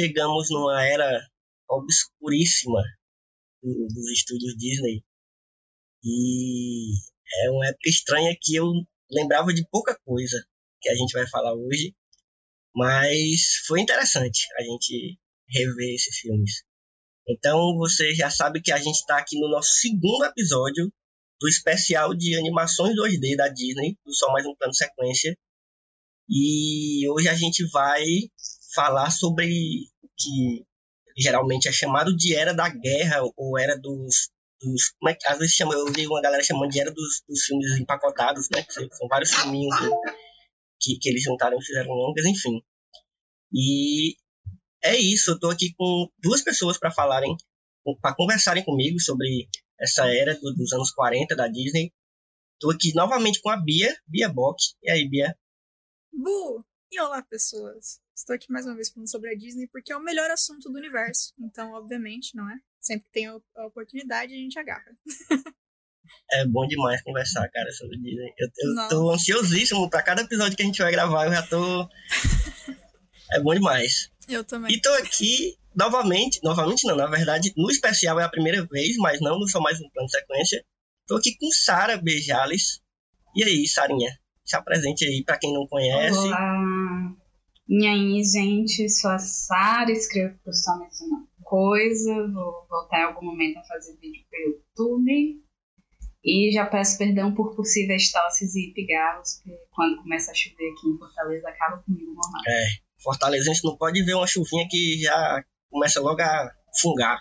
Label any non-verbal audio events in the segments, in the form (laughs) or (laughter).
chegamos numa era obscuríssima do- dos estúdios Disney. E é uma época estranha que eu lembrava de pouca coisa que a gente vai falar hoje, mas foi interessante a gente rever esses filmes. Então você já sabe que a gente está aqui no nosso segundo episódio do especial de animações 2D da Disney, do Só Mais Um Plano Sequência. E hoje a gente vai falar sobre o que geralmente é chamado de Era da Guerra ou Era dos. dos como é que às vezes chama, eu vi uma galera chamando de Era dos, dos filmes empacotados, né? Que são vários filminhos que, que eles juntaram e fizeram longas, enfim. E é isso, eu tô aqui com duas pessoas para falarem, para conversarem comigo sobre essa era do- dos anos 40 da Disney. Tô aqui novamente com a Bia, Bia Bock. E aí, Bia? Bu! E olá, pessoas! Estou aqui mais uma vez falando sobre a Disney porque é o melhor assunto do universo. Então, obviamente, não é? Sempre que tem a oportunidade, a gente agarra. (laughs) É bom demais conversar, cara, sobre Disney. Eu, eu Nossa. tô ansiosíssimo pra cada episódio que a gente vai gravar, eu já tô. (laughs) É bom demais. Eu também. E tô aqui novamente, novamente não, na verdade, no especial é a primeira vez, mas não no Só Mais Um Plano de Sequência. Tô aqui com Sara Bejales. E aí, Sarinha? Se apresente aí pra quem não conhece. Olá! E aí, gente, sou a Sara, escrevo por só mais uma coisa. Vou voltar em algum momento a fazer vídeo pro YouTube. E já peço perdão por possíveis tosses e pigarros, porque quando começa a chover aqui em Fortaleza acaba comigo normal. Fortalezense não pode ver uma chuvinha que já começa logo a fungar.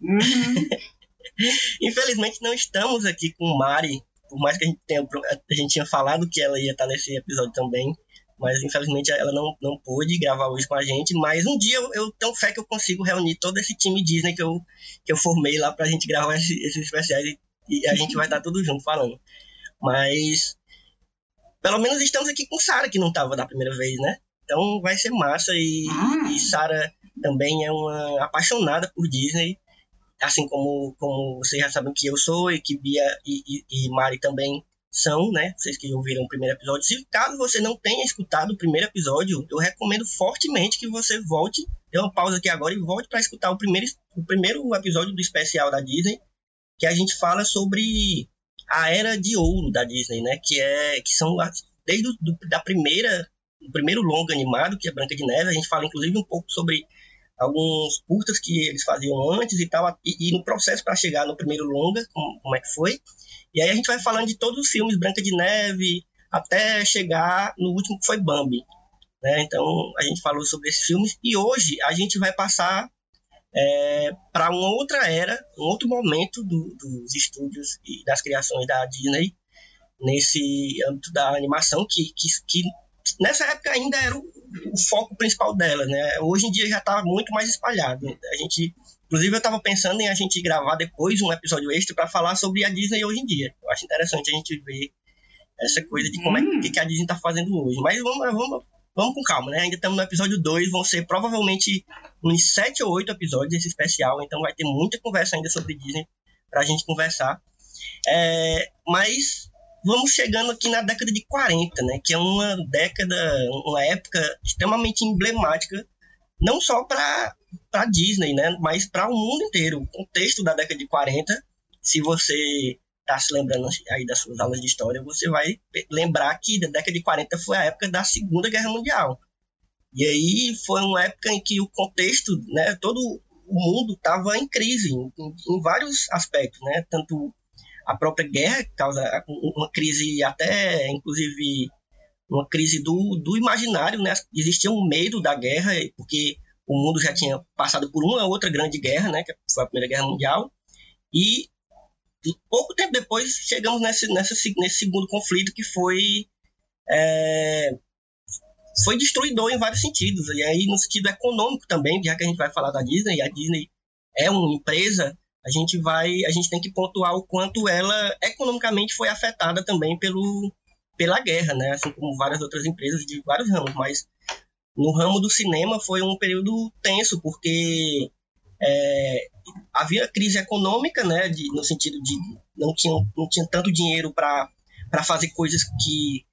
Uhum. (laughs) Infelizmente não estamos aqui com Mari, por mais que a gente tenha a gente tinha falado que ela ia estar nesse episódio também, mas infelizmente ela não, não pôde gravar hoje com a gente, mas um dia eu, eu tenho fé que eu consigo reunir todo esse time Disney que eu, que eu formei lá pra gente gravar esse- esses especiais e, e a gente vai estar tudo junto falando. Mas pelo menos estamos aqui com Sara, que não estava da primeira vez, né? Então vai ser massa e, Ah. e Sara também é uma apaixonada por Disney assim como, como vocês já sabem que eu sou e que Bia e, e, e Mari também são, né? Vocês que ouviram o primeiro episódio. Se caso você não tenha escutado o primeiro episódio, eu recomendo fortemente que você volte, dê uma pausa aqui agora e volte para escutar o primeiro, o primeiro episódio do especial da Disney, que a gente fala sobre a era de ouro da Disney, né? Que é que são desde do, da primeira o primeiro longa animado, que é Branca de Neve, a gente fala inclusive um pouco sobre alguns curtas que eles faziam antes e tal, e, e no processo para chegar no primeiro longa, como, como é que foi. E aí a gente vai falando de todos os filmes, Branca de Neve, até chegar no último que foi Bambi. Né? Então a gente falou sobre esses filmes e hoje a gente vai passar é, para uma outra era, um outro momento do- dos estúdios e das criações da Disney nesse âmbito da animação que, que, que nessa época ainda era o, o foco principal dela, né? Hoje em dia já está muito mais espalhado. A gente, inclusive, eu estava pensando em a gente gravar depois um episódio extra para falar sobre a Disney hoje em dia. Eu acho interessante a gente ver essa coisa de como é Hum. que, que a Disney está fazendo hoje. Mas vamos, vamos, vamos com calma, né? Ainda estamos no episódio 2, vão ser provavelmente uns 7 ou 8 episódios esse especial, então vai ter muita conversa ainda sobre Disney pra gente conversar. É, mas vamos chegando aqui na década de 40, né? Que é uma década, uma época extremamente emblemática não só para para Disney, né, mas para o mundo inteiro. O contexto da década de 40, se você está se lembrando aí das suas aulas de história, você vai lembrar que a década de 40 foi a época da Segunda Guerra Mundial. E aí foi uma época em que o contexto, né, todo o mundo estava em crise em, em, vários aspectos, né? Tanto a própria guerra causa uma crise até, inclusive, uma crise do, do imaginário, né? Existia um medo da guerra, porque o mundo já tinha passado por uma outra grande guerra, né? Que foi a Primeira Guerra Mundial. E pouco tempo depois chegamos nesse, nessa, nesse segundo conflito que foi é, foi destruidor em vários sentidos. E aí, no sentido econômico também, já que a gente vai falar da Disney, a Disney é uma empresa, a gente vai, a gente tem que pontuar o quanto ela economicamente foi afetada também pelo, pela guerra, né? Assim como várias outras empresas de vários ramos, mas no ramo do cinema foi um período tenso, porque é, havia crise econômica, né? De, no sentido de não tinha, não tinha tanto dinheiro para fazer coisas que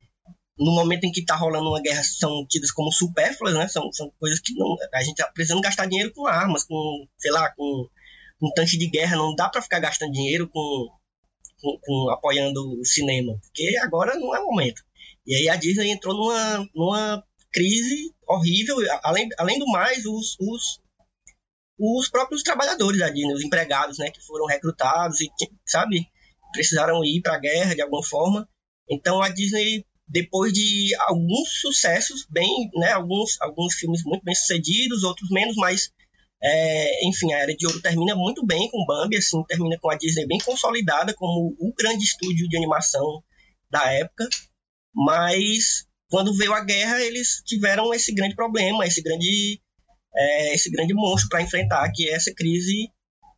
no momento em que está rolando uma guerra são tidas como supérfluas, né? São, são coisas que não, a gente está precisando gastar dinheiro com armas, com, sei lá, com um tanque de guerra. Não dá para ficar gastando dinheiro com, com, com, apoiando o cinema, porque agora não é o momento. E aí a Disney entrou numa, numa crise horrível. Além, além do mais, os, os, os próprios trabalhadores da Disney, os empregados, né, que foram recrutados e, sabe, precisaram ir para a guerra de alguma forma. Então a Disney depois de alguns sucessos bem, né, alguns, alguns filmes muito bem sucedidos, outros menos, mas é, enfim, a Era de Ouro termina muito bem com Bambi, assim, termina com a Disney bem consolidada como o grande estúdio de animação da época, mas quando veio a guerra eles tiveram esse grande problema, esse grande é, esse grande monstro para enfrentar, que é essa crise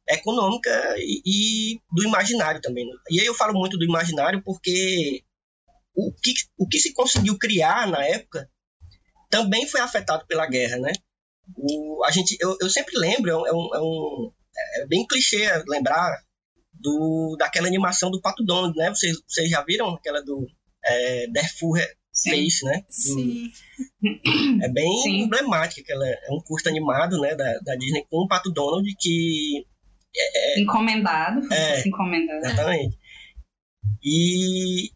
econômica e, e, do imaginário também. Né? E aí eu falo muito do imaginário porque o que, o que se conseguiu criar na época também foi afetado pela guerra, né? O, a gente, eu, eu sempre lembro, é, um, é, um, é bem clichê lembrar do, daquela animação do Pato Donald, né? Vocês, vocês já viram aquela do é, Darfur Face, né? Sim. É bem Sim. emblemática, aquela, é um curto animado né, da, da Disney com o Pato Donald que... É, é encomendado, é, encomendado. Exatamente. E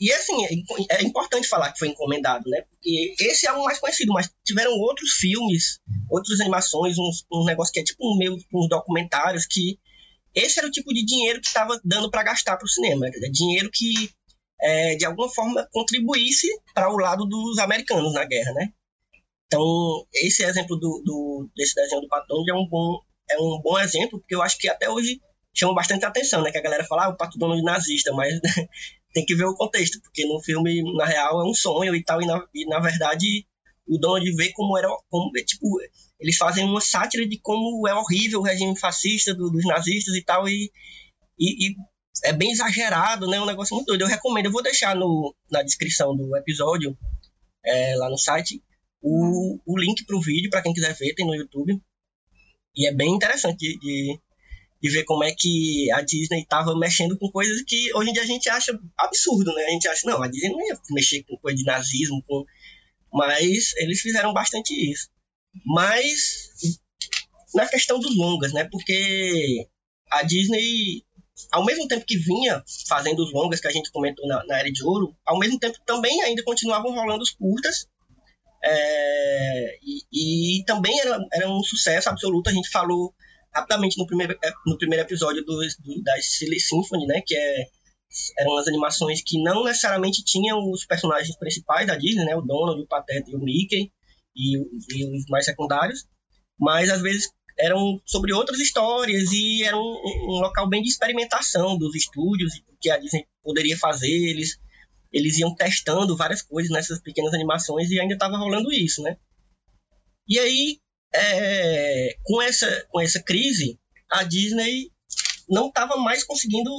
e assim, é, é importante falar que foi encomendado, né? Porque esse é o mais conhecido, mas tiveram outros filmes, outras animações, uns, um negócio que é tipo um meio uns documentários que esse era o tipo de dinheiro que estava dando para gastar para o cinema, é dinheiro que é, de alguma forma contribuísse para o lado dos americanos na guerra, né? Então esse exemplo do, do desse desenho do Pato é um bom é um bom exemplo porque eu acho que até hoje chama bastante atenção, né? Que a galera fala, ah, o Pato Donald nazista, mas (laughs) tem que ver o contexto, porque no filme, na real, é um sonho e tal, e na, e na verdade o Donald vê como era, como, tipo, eles fazem uma sátira de como é horrível o regime fascista do, dos nazistas e tal, e, e, e, é bem exagerado, né, um negócio muito doido. Eu recomendo, eu vou deixar no, na descrição do episódio, é, lá no site, o, o link pro vídeo, para quem quiser ver, tem no YouTube, e é bem interessante de, de e ver como é que a Disney estava mexendo com coisas que hoje em dia a gente acha absurdo, né? A gente acha, não, a Disney não ia mexer com coisa de nazismo, com... mas eles fizeram bastante isso. Mas na questão dos longas, né? Porque a Disney, ao mesmo tempo que vinha fazendo os longas que a gente comentou na, na Era de Ouro, ao mesmo tempo também ainda continuavam rolando os curtas. É, e, e, também era, era um sucesso absoluto. A gente falou rapidamente no primeiro, é, no primeiro episódio do, do, da Silly Symphony, né? Que é, eram as animações que não necessariamente tinham os personagens principais da Disney, né? O Donald, o Pateta e o Mickey e, e os mais secundários. Mas às vezes eram sobre outras histórias e era um, um, local bem de experimentação dos estúdios que a Disney poderia fazer. Eles, eles iam testando várias coisas nessas pequenas animações e ainda estava rolando isso, né? E aí, é, com, essa, com essa crise, a Disney não estava mais conseguindo,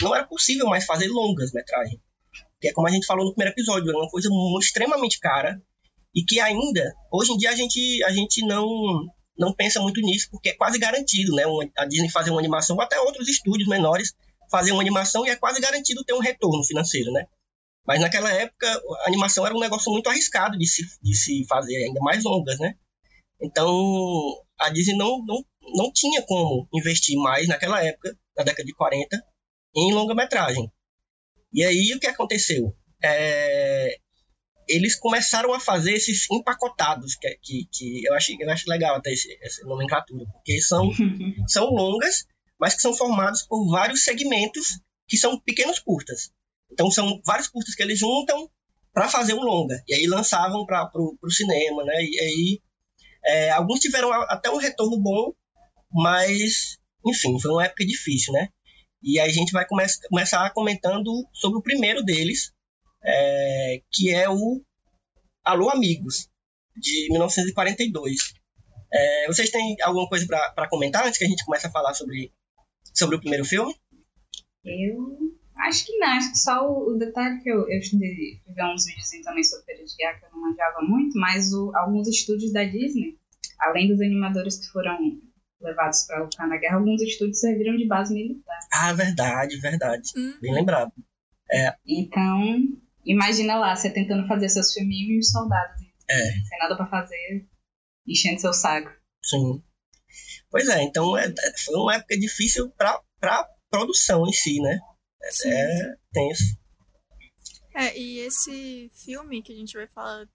não era possível mais fazer longas metragens. Que é como a gente falou no primeiro episódio, é uma coisa extremamente cara e que ainda, hoje em dia, a gente, a gente não, não pensa muito nisso, porque é quase garantido, né? a Disney fazer uma animação, ou até outros estúdios menores fazer uma animação e é quase garantido ter um retorno financeiro, né? Mas naquela época, a animação era um negócio muito arriscado de se, de se fazer, ainda mais longas, né? Então, a Disney não, não, não tinha como investir mais naquela época, na década de 40, em longa-metragem. E aí, o que aconteceu? É, eles começaram a fazer esses empacotados, que, que, que eu, acho, eu acho legal até esse, essa nomenclatura, porque são, (laughs) são longas, mas que são formados por vários segmentos que são pequenos curtas. Então, são vários curtas que eles juntam para fazer um longa. E aí lançavam para o cinema, né? E aí é, alguns tiveram até um retorno bom, mas enfim, foi uma época difícil, né? E a gente vai come começar comentando sobre o primeiro deles, é, que é o Alô Amigos, de 1942. É, vocês têm alguma coisa para comentar antes que a gente comece a falar sobre, sobre o primeiro filme? Eu Acho que não, acho que só o, o detalhe que eu, eu estudei, vi uns vídeos também sobre Feira de Guerra que eu não manjava muito, mas o, alguns estúdios da Disney, além dos animadores que foram levados para lutar na guerra, alguns estúdios serviram de base militar. Ah, verdade, verdade. Hum. Bem lembrado. É. Então, imagina lá, você tentando fazer seus filminhos e os soldados. É. Sem nada para fazer, enchendo seu saco. Sim. Pois é, então é, foi uma época difícil para produção em si, né? Sim. É tenso. É, e esse filme que a gente vai falar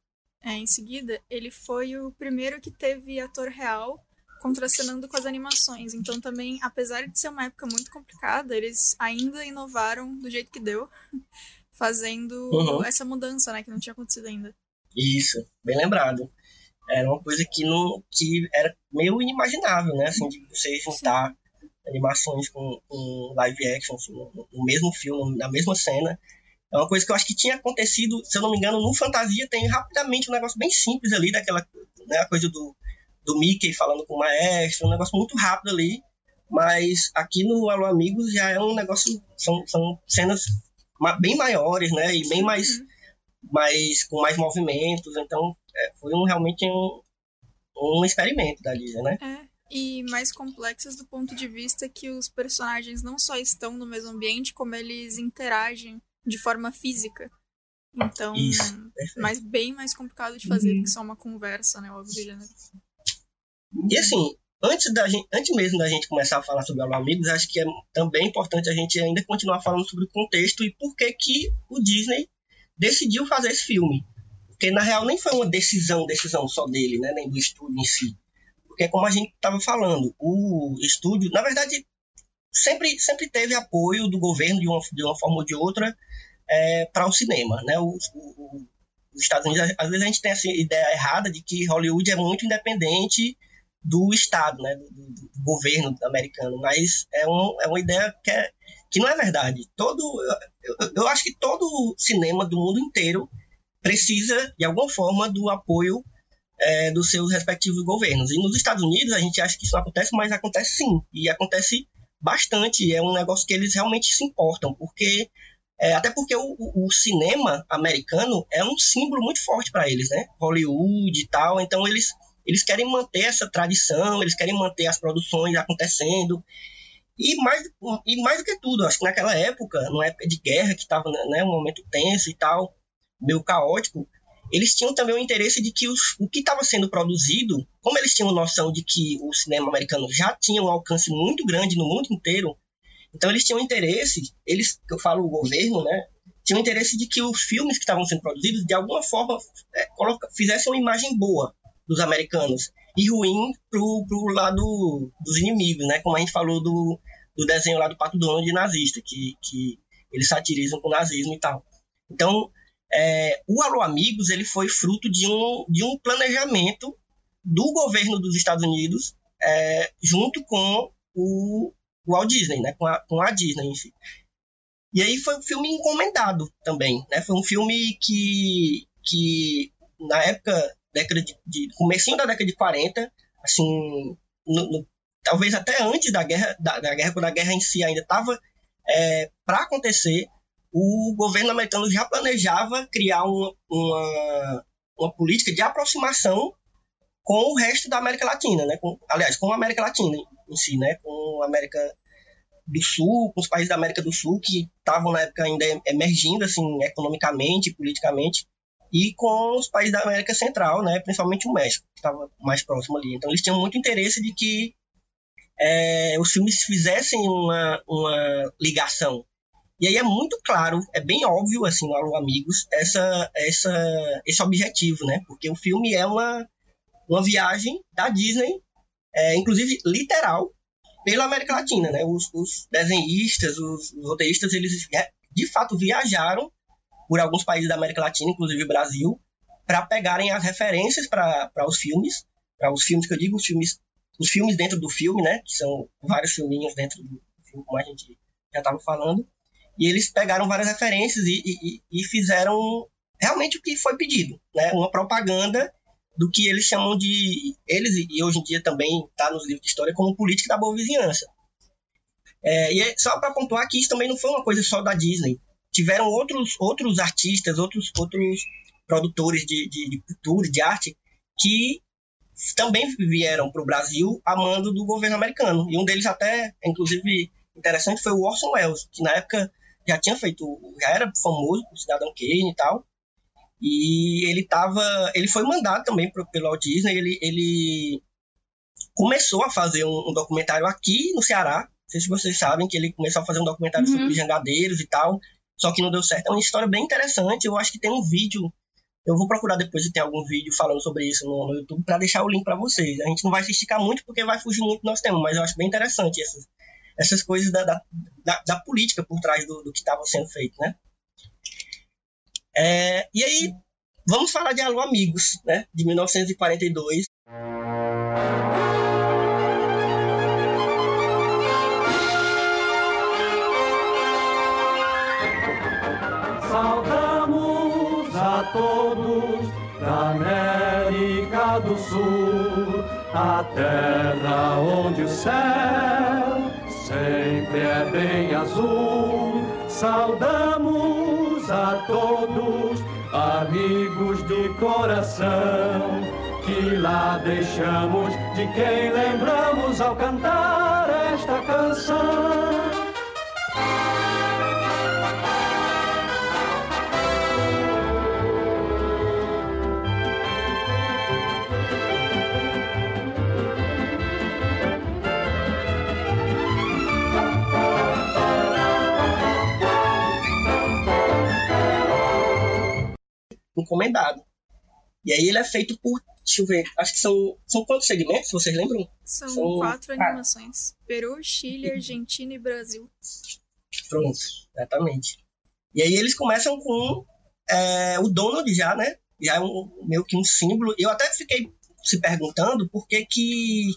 é, em seguida, ele foi o primeiro que teve ator real contracenando com as animações. Então também, apesar de ser uma época muito complicada, eles ainda inovaram do jeito que deu, (laughs) fazendo uhum. essa mudança, né, que não tinha acontecido ainda. Isso, bem lembrado. Era uma coisa que não que era meio inimaginável, né, assim, de você juntar Sim animações com, com live action, assim, no, no, mesmo filme, na mesma cena. É uma coisa que eu acho que tinha acontecido, se eu não me engano, no Fantasia tem rapidamente um negócio bem simples ali, daquela né, a coisa do, do Mickey falando com o maestro, um negócio muito rápido ali. Mas aqui no Alô Amigos já é um negócio, são, são cenas bem maiores, né? E bem mais, uhum. mais com mais movimentos. Então é, foi um, realmente um, um experimento da Disney, né? É e mais complexas do ponto de vista que os personagens não só estão no mesmo ambiente, como eles interagem de forma física. Então, Isso, mas bem mais complicado de fazer uhum. do que só uma conversa, né? Óbvio, né? E assim, antes, da gente, antes mesmo da gente começar a falar sobre Alô Amigos, acho que é também importante a gente ainda continuar falando sobre o contexto e por que que o Disney decidiu fazer esse filme. Porque na real nem foi uma decisão, decisão só dele, né? Nem do estúdio em si porque, como a gente estava falando, o estúdio, na verdade, sempre, sempre teve apoio do governo, de uma, de uma forma ou de outra, é, para o cinema. Né? O, o, os Estados Unidos, às vezes a gente tem essa ideia errada de que Hollywood é muito independente do Estado, né? do, do, governo americano, mas é, um, é uma ideia que, é, que não é verdade. Todo, eu, eu acho que todo cinema do mundo inteiro precisa, de alguma forma, do apoio é, dos seus respectivos governos. E nos Estados Unidos a gente acha que isso não acontece, mas acontece sim. E acontece bastante. É um negócio que eles realmente se importam, porque é, até porque o, o, cinema americano é um símbolo muito forte para eles, né? Hollywood e tal. Então eles eles querem manter essa tradição, eles querem manter as produções acontecendo. E mais, e mais do que tudo, acho que naquela época, numa época de guerra, que estava né, um momento tenso e tal, meio caótico, eles tinham também o interesse de que os, o que estava sendo produzido, como eles tinham noção de que o cinema americano já tinha um alcance muito grande no mundo inteiro, então eles tinham interesse, eles, que eu falo o governo, né, tinham interesse de que os filmes que estavam sendo produzidos, de alguma forma, é, coloca, fizessem uma imagem boa dos americanos e ruim pro, pro lado dos inimigos, né, como a gente falou do, do desenho lá do Pato Donald nazista, que, que eles satirizam com o nazismo e tal. Então, é, o Alô Amigos ele foi fruto de um, de um planejamento do governo dos Estados Unidos é, junto com o, Walt Disney, né, com, a, com a Disney si. E aí foi um filme encomendado também, né? Foi um filme que, que na época, década de, de comecinho da década de 40, assim, no, no, talvez até antes da guerra, da, da, guerra, quando a guerra em si ainda estava é, para acontecer, o governo americano já planejava criar uma, uma, uma política de aproximação com o resto da América Latina, né? Com, aliás, com a América Latina em si, né? Com a América do Sul, com os países da América do Sul que estavam na época ainda emergindo assim economicamente, politicamente, e com os países da América Central, né, principalmente o México, que estava mais próximo ali. Então eles tinham muito interesse de que é, os filmes fizessem uma, uma ligação. E aí é muito claro, é bem óbvio, assim, no Alô Amigos, essa, essa, esse objetivo, né? Porque o filme é uma, uma viagem da Disney, é, inclusive literal, pela América Latina, né? Os, os desenhistas, os, os roteiristas, eles de fato viajaram por alguns países da América Latina, inclusive o Brasil, para pegarem as referências para os filmes, para os filmes que eu digo, os filmes, os filmes dentro do filme, né? Que são vários filminhos dentro do filme, como a gente já estava falando. E eles pegaram várias referências e, e, e, fizeram realmente o que foi pedido, né? Uma propaganda do que eles chamam de eles e hoje em dia também está nos livros de história como política da boa vizinhança. É, e é só para pontuar que isso também não foi uma coisa só da Disney. Tiveram outros outros artistas, outros outros produtores de, de, de cultura, de arte que também vieram para o Brasil a mando do governo americano. E um deles até, inclusive, interessante foi o Orson Welles, que na época já tinha feito, já era famoso, o Cidadão Kane e tal. E ele tava, ele foi mandado também pro, pelo Walt Disney, ele, ele começou a fazer um, um, documentário aqui no Ceará. Não sei se vocês sabem que ele começou a fazer um documentário uhum. sobre jangadeiros e tal, só que não deu certo. É uma história bem interessante. Eu acho que tem um vídeo eu vou procurar depois se tem algum vídeo falando sobre isso no, no YouTube para deixar o link para vocês. A gente não vai se esticar muito porque vai fugir muito do nosso tema, mas eu acho bem interessante essas, essas coisas da, da, da, da política por trás do, do que estava sendo feito, né? É, e aí, vamos falar de Alô Amigos, né? De 1942. Saudamos a todos da América do Sul, a terra onde o céu sempre é bem azul. Saudamos a todos, amigos de coração, que lá deixamos de quem lembramos ao cantar esta canção. Encomendado. E aí ele é feito por, deixa eu ver, acho que são, são quantos segmentos, vocês lembram? São, são... quatro animações. Peru, Chile, Argentina e Brasil. Pronto, exatamente. E aí eles começam com é, o Donald já, né? Já é um, meio que um símbolo. Eu até fiquei se perguntando por que que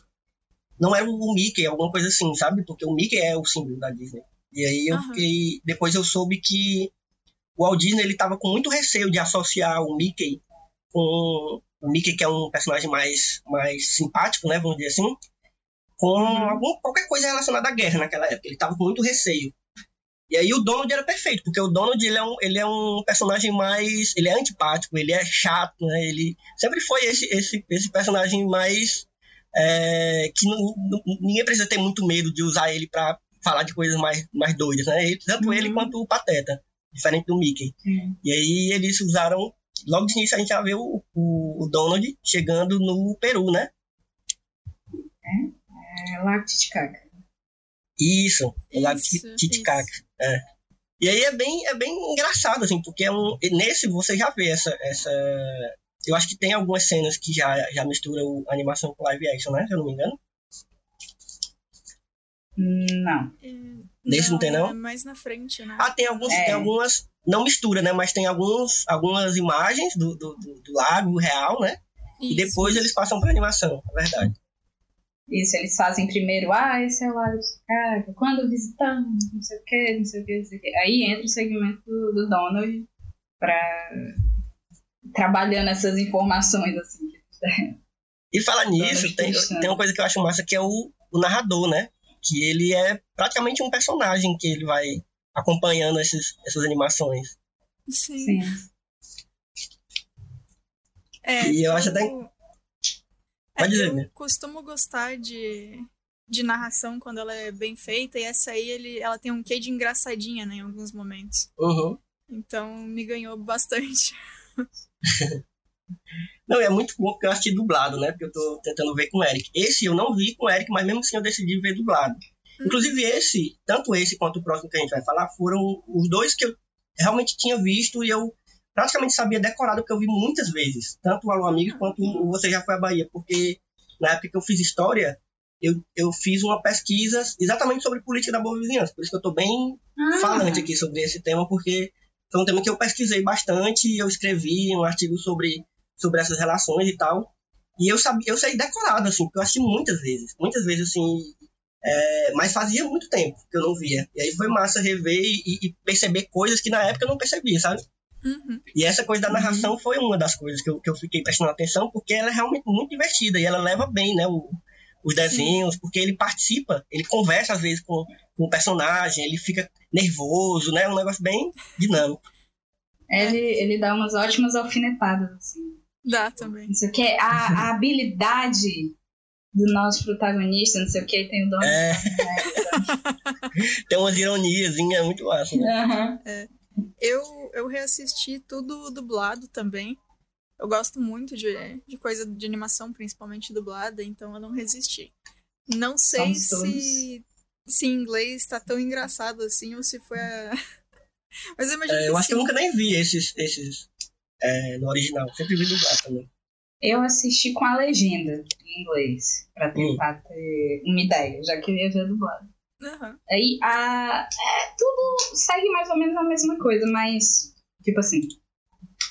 não era o Mickey, alguma coisa assim, sabe? Porque o Mickey é o símbolo da Disney. E aí eu uhum. fiquei... Depois eu soube que o Walt Disney ele estava com muito receio de associar o Mickey com o Mickey que é um personagem mais mais simpático, né, vamos dizer assim, com uhum. algum, qualquer coisa relacionada à guerra naquela época. Ele estava com muito receio. E aí o Donald era perfeito, porque o Donald ele é um, ele é um personagem mais, ele é antipático, ele é chato, né? Ele sempre foi esse esse esse personagem mais é, que não, ninguém precisa ter muito medo de usar ele para falar de coisas mais mais doidas, né? Tanto uhum. ele quanto o Pateta diferente do Mickey. Uhum. E aí eles usaram. Logo de início a gente já vê o, o, o Donald chegando no Peru, né? É, é Lago Titicaca. Isso, o Lago Titicaca. É. E aí é bem, é bem engraçado, assim, porque é um, nesse você já vê essa, essa. Eu acho que tem algumas cenas que já, já misturam animação com live action, né? Se eu não me engano. Não. Nesse não, não tem, não? É mais na frente, né? Ah, tem, alguns, é. tem algumas. Não mistura, né? Mas tem alguns, algumas imagens do, do, do, do lago real, né? Isso. E depois eles passam pra animação, é verdade. Isso, eles fazem primeiro, ah, esse é o lago de Chicago, quando visitamos, não sei o que, não sei o que, não sei o que. Aí entra o segmento do, do Donald pra trabalhando essas informações, assim. (laughs) E falar nisso, tem, tem uma coisa que eu acho massa que é o, o narrador, né? Que ele é praticamente um personagem que ele vai acompanhando esses, essas animações. Sim. Sim. É, e eu, eu acho até. Pode dizer, eu costumo gostar de, de narração quando ela é bem feita, e essa aí ele, ela tem um quê de engraçadinha, né, em alguns momentos. Uhum. Então me ganhou bastante. (laughs) Não, é muito bom porque eu assisti dublado, né? Porque eu tô tentando ver com o Eric. Esse eu não vi com o Eric, mas mesmo assim eu decidi ver dublado. Inclusive esse, tanto esse quanto o próximo que a gente vai falar, foram os dois que eu realmente tinha visto e eu praticamente sabia decorado que eu vi muitas vezes. Tanto o Alô Amigo quanto o Você Já Foi à Bahia. Porque na época que eu fiz história, eu, eu fiz uma pesquisa exatamente sobre política da boa vizinhança. Por isso que eu tô bem Ah, falante aqui sobre esse tema, porque foi um tema que eu pesquisei bastante, eu escrevi um artigo sobre, sobre essas relações e tal. E eu sabia, eu sei decorado, assim, porque eu assisti muitas vezes, muitas vezes, assim, é, mas fazia muito tempo que eu não via. E aí foi massa rever e, e perceber coisas que na época eu não percebia, sabe? Uhum. E essa coisa da narração foi uma das coisas que eu, que eu fiquei prestando atenção, porque ela é realmente muito divertida e ela leva bem, né, o- os desenhos, porque ele participa, ele conversa às vezes com, com o personagem, ele fica nervoso, né, um negócio bem dinâmico. Ele, ele dá umas ótimas alfinetadas, assim. Dá também. Não sei o que. A, a habilidade do nosso protagonista, não sei o que, tem o dom. É. Tem umas ironiazinhas muito massa, né? Aham. Eu, eu reassisti tudo dublado também. Eu gosto muito de, de coisa de animação, principalmente dublada, então eu não resisti. Não sei Somos todos. se, se em inglês tá tão engraçado assim ou se foi a. (laughs) Mas eu imagino É, que eu acho que eu sim. nunca nem vi esses, esses é, no original, sempre vi dublado também. Eu assisti com a legenda em inglês, pra tentar ter uma ideia, já que eu ia ver dublado. Aham. Aí a. É, tudo segue mais ou menos a mesma coisa, mas. Tipo assim.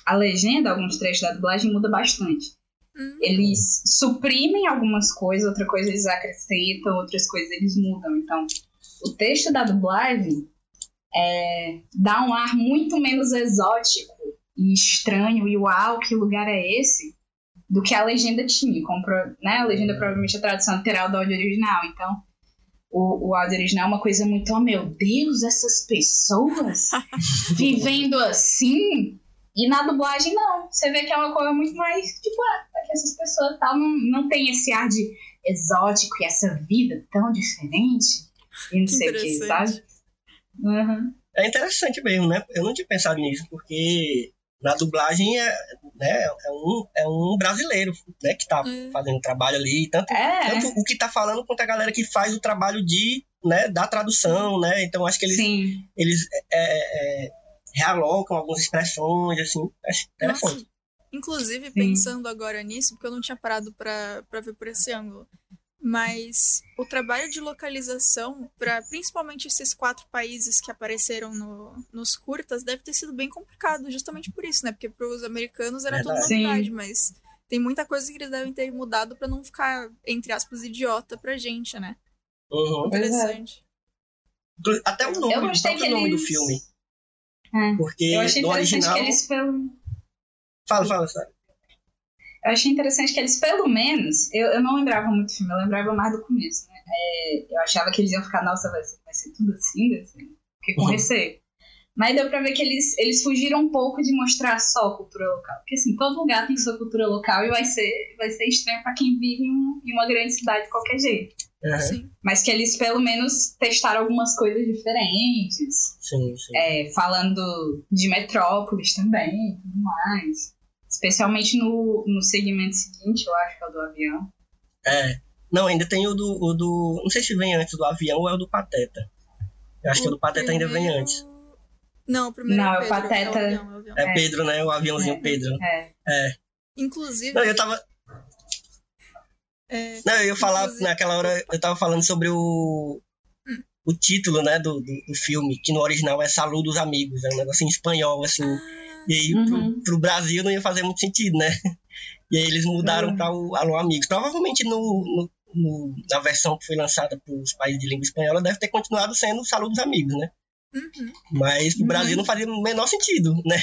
A legenda, alguns trechos da dublagem muda bastante. Hum, Eles suprimem algumas coisas, outra coisa eles acrescentam, outras coisas eles mudam. Então, o texto da dublagem é, dá um ar muito menos exótico e estranho e uau, que lugar é esse? Do que a legenda tinha. Como, né? A legenda provavelmente é a tradução literal do áudio original. Então, o, o áudio original é uma coisa muito, oh meu Deus, essas pessoas (laughs) vivendo assim. E na dublagem, não. Você vê que é uma coisa muito mais, tipo, ah, é que essas pessoas tal, não, não tem esse ar de exótico e essa vida tão diferente. E não sei o que, interessante. sabe? Uhum. É interessante mesmo, né? Eu não tinha pensado nisso, porque na dublagem é, né, é, um, é um brasileiro né, que tá É. fazendo trabalho ali, tanto É, tanto o que tá falando quanto a galera que faz o trabalho de né, da tradução, né? Então acho que eles, sim. eles é, é, realocam algumas expressões, assim, acho interessante. Nossa, inclusive, Sim. pensando agora nisso, porque eu não tinha parado pra ver por esse ângulo, mas o trabalho de localização para principalmente esses quatro países que apareceram no- nos curtas deve ter sido bem complicado, justamente por isso, né? Porque para os americanos era tudo Verdade. novidade, mas tem muita coisa que eles devem ter mudado pra não ficar, entre aspas, idiota pra gente, né? Uhum. É. Interessante. Até o nome, Eu o gostei que nome do eles- filme. É. Porque Eu achei no original. que eles, Fala, fala, sabe? Eu achei interessante que eles, pelo menos, eu, eu não lembrava muito do filme, eu lembrava mais do começo, né? É, eu achava que eles iam ficar, nossa, vai ser, vai ser tudo assim, ser... Fiquei com Uhum. receio. Mas deu pra ver que eles, eles fugiram um pouco de mostrar só a cultura local. Porque assim, todo lugar tem sua cultura local e vai ser, vai ser estranho pra quem vive em, um- em uma grande cidade de qualquer jeito. Uhum. Sim. Mas que eles pelo menos testaram algumas coisas diferentes. Sim, sim. É, falando de metrópolis também e tudo mais. Especialmente no, no segmento seguinte, eu acho que é o do avião. É. Não, ainda tem o do, o do. Não sei se vem antes do avião ou é o do Pateta. Eu acho que o do Pateta ainda vem primeiro- antes. Não, o primeiro Não, é o o Pedro, Pateta- é o avião, é o avião. É É. Pedro, né? O aviãozinho É. Pedro. É. Inclusive, Não, eu tava. é, Não, eu ia falar, Inclusive- naquela hora, eu tava falando sobre o. O título, né, do, do, do filme, que no original é Saludos Amigos, é um negócio em espanhol, assim. ah, E aí, Uhum. pro, pro Brasil não ia fazer muito sentido, né? E aí eles mudaram Uhum. para o Alô Amigos. Provavelmente no, no- no- na versão que foi lançada para os países de língua espanhola deve ter continuado sendo Saludos Amigos, né? uhum. Mas pro Uhum. Brasil não fazia o menor sentido, né?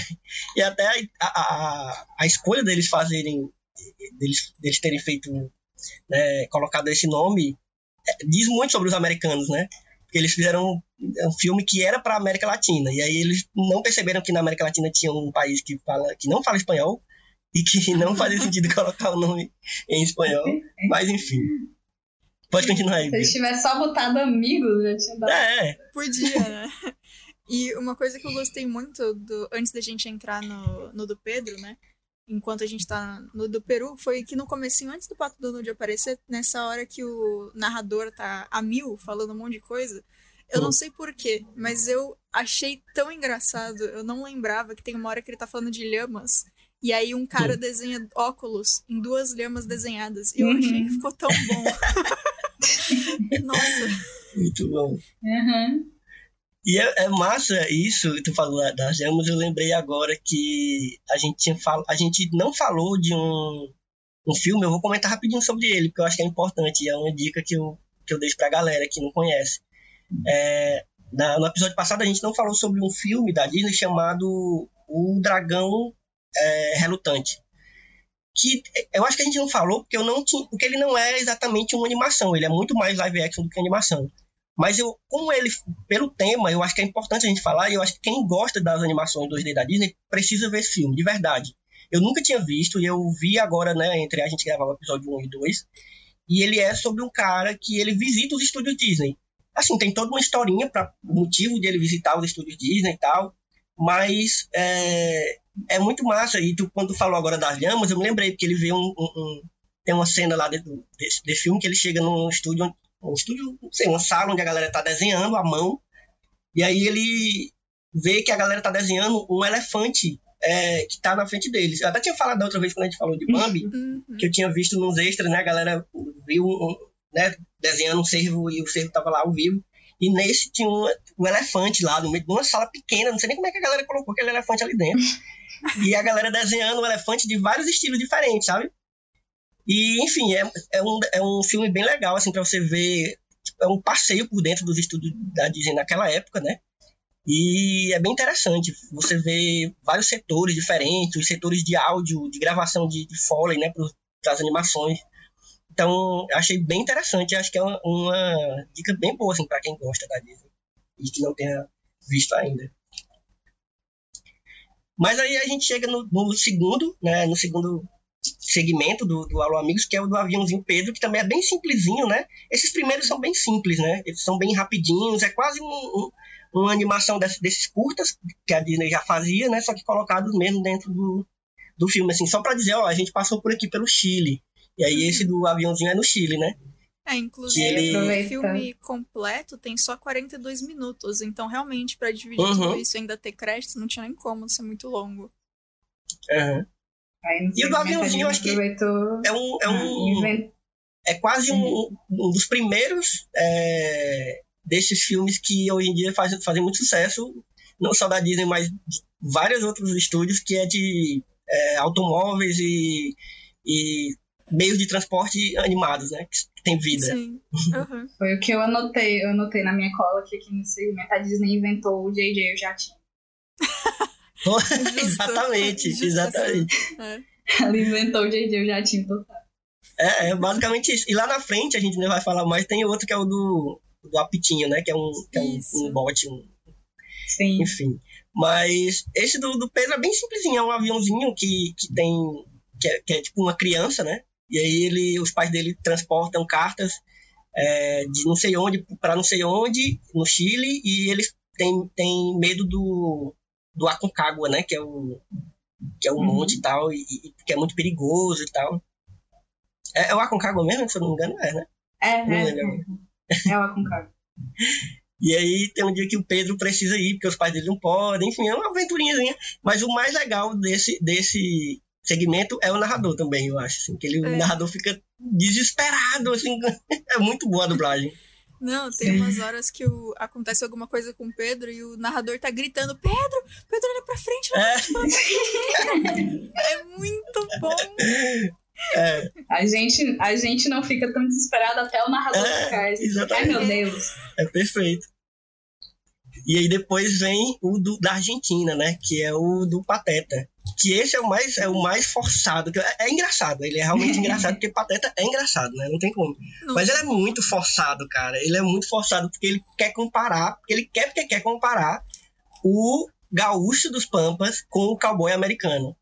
E até a, a, a, a escolha deles fazerem, deles, deles terem feito, né, colocado esse nome, é, diz muito sobre os americanos, né? Eles fizeram um, um filme que era para América Latina, e aí eles não perceberam que na América Latina tinha um país que, fala, que não fala espanhol, e que (laughs) não fazia sentido colocar o nome em espanhol, mas enfim. Pode continuar aí, Se eles tivessem só botado amigos, já tinha dado. É, é. Podia, né? (laughs) E uma coisa que eu gostei muito do, antes da gente entrar no, no do Pedro, né? Enquanto a gente tá no do Peru, foi que no comecinho, antes do Pato Donald aparecer, nessa hora que o narrador tá a mil, falando um monte de coisa, eu não sei porquê, mas eu achei tão engraçado. Eu não lembrava que tem uma hora que ele tá falando de lhamas. E aí um cara Sim. desenha óculos em duas lhamas desenhadas. E eu Uhum. achei que ficou tão bom. (laughs) Nossa. Muito bom. Uhum. E é, é massa isso, tu falou da- das gemas, eu lembrei agora que a gente, tinha fal... a gente não falou de um, um filme, eu vou comentar rapidinho sobre ele, porque eu acho que é importante, e é uma dica que eu, que eu deixo pra galera que não conhece. É, na- no episódio passado a gente não falou sobre um filme da Disney chamado O Dragão é, Relutante. Que eu acho que a gente não falou porque, eu não tinha, porque ele não é exatamente uma animação, ele é muito mais live action do que animação. Mas eu, como ele, pelo tema, eu acho que é importante a gente falar, e eu acho que quem gosta das animações 2D da Disney precisa ver esse filme, de verdade. Eu nunca tinha visto, e eu vi agora, né, entre a gente gravar o episódio 1 e 2, e ele é sobre um cara que ele visita os estúdios Disney. Assim, tem toda uma historinha para o motivo de ele visitar os estúdios Disney e tal, mas é, é muito massa. E tu, quando falou agora das lhamas, eu me lembrei, porque ele vê um, um- um- tem uma cena lá dentro desse, desse filme que ele chega num estúdio um estúdio, não sei, uma sala onde a galera tá desenhando à mão, e aí ele vê que a galera tá desenhando um elefante é, que tá na frente deles. Eu até tinha falado da outra vez quando a gente falou de Bambi, Uhum. que eu tinha visto nos extras, né, a galera viu um, né, desenhando um cervo e o cervo tava lá ao vivo, e nesse tinha um, um elefante lá no meio de uma sala pequena, não sei nem como é que a galera colocou aquele elefante ali dentro. (laughs) e a galera desenhando um elefante de vários estilos diferentes, sabe? E, enfim, é, é, um, é um filme bem legal, assim, pra você ver. tipo, É um passeio por dentro dos estúdios da Disney naquela época, né? E é bem interessante. Você vê vários setores diferentes, os setores de áudio, de gravação de, de Foley, né? Para as animações. Então, achei bem interessante. Acho que é uma, uma dica bem boa, assim, para quem gosta da Disney e que não tenha visto ainda. Mas aí a gente chega no, no segundo, né? No segundo segmento do, do Alô Amigos, que é o do aviãozinho Pedro, que também é bem simplesinho, né? Esses primeiros são bem simples, né? Eles são bem rapidinhos, é quase um, um, uma animação desse, desses curtas que a Disney já fazia, né? Só que colocados mesmo dentro do, do filme, assim, só para dizer, ó, a gente passou por aqui pelo Chile. E aí Uhum. esse do aviãozinho é no Chile, né? É, inclusive, ele- o filme completo tem só 42 minutos, então realmente, pra dividir Uhum. tudo isso e ainda ter créditos, não tinha nem como ser muito longo. Aham. Aí E o do a aviãozinho, eu acho que. É um, é um, é quase um, um dos primeiros é, desses filmes que hoje em dia fazem, fazem muito sucesso, não só da Disney, mas de vários outros estúdios, que é de é, automóveis e, e meios de transporte animados, né? Que tem vida. Sim. (laughs) Uhum. Foi o que eu anotei. Eu anotei na minha cola que aqui no segmento a Disney inventou o JJ o jatinho. (laughs) exatamente, Justo. exatamente. É. Ela inventou o JJ o jatinho total. É, é basicamente isso. E lá na frente, a gente não vai falar mais, tem outro que é o do, do apitinho, né? Que é um, que é um, um bot, um, Sim. enfim. Mas esse do, do Pedro é bem simplesinho, é um aviãozinho que, que tem. Que é, que é tipo uma criança, né? E aí ele, os pais dele transportam cartas é, de não sei onde para não sei onde, no Chile, e eles têm, têm medo do, do Aconcagua, né? Que é o, que é um Uhum. monte e tal, e, e que é muito perigoso e tal. É, é o Aconcagua mesmo, se eu não me engano, é, né? É, Não é, é. É o Aconcagua. (laughs) E aí tem um dia que o Pedro precisa ir, porque os pais dele não podem, enfim, é uma aventurinhazinha. Mas o mais legal desse, desse segmento é o narrador também, eu acho. Assim, que ele, o É. narrador fica desesperado, assim, (laughs) é muito boa a dublagem. Não, tem umas horas que o- acontece alguma coisa com o Pedro e o narrador tá gritando: Pedro, Pedro, olha pra frente, olha É, pra frente. (laughs) É muito bom. é, A gente, a gente não fica tão desesperado até o narrador É, ficar. Ai, meu Deus. é perfeito. E aí depois vem o do, da Argentina, né? Que é o do Pateta. Que esse é o mais, é o mais forçado. que É, é engraçado, ele é realmente (laughs) engraçado, porque Pateta é engraçado, né? Não tem como. Não- Mas ele é muito forçado, cara. Ele é muito forçado porque ele quer comparar, ele quer porque quer comparar o gaúcho dos Pampas com o cowboy americano.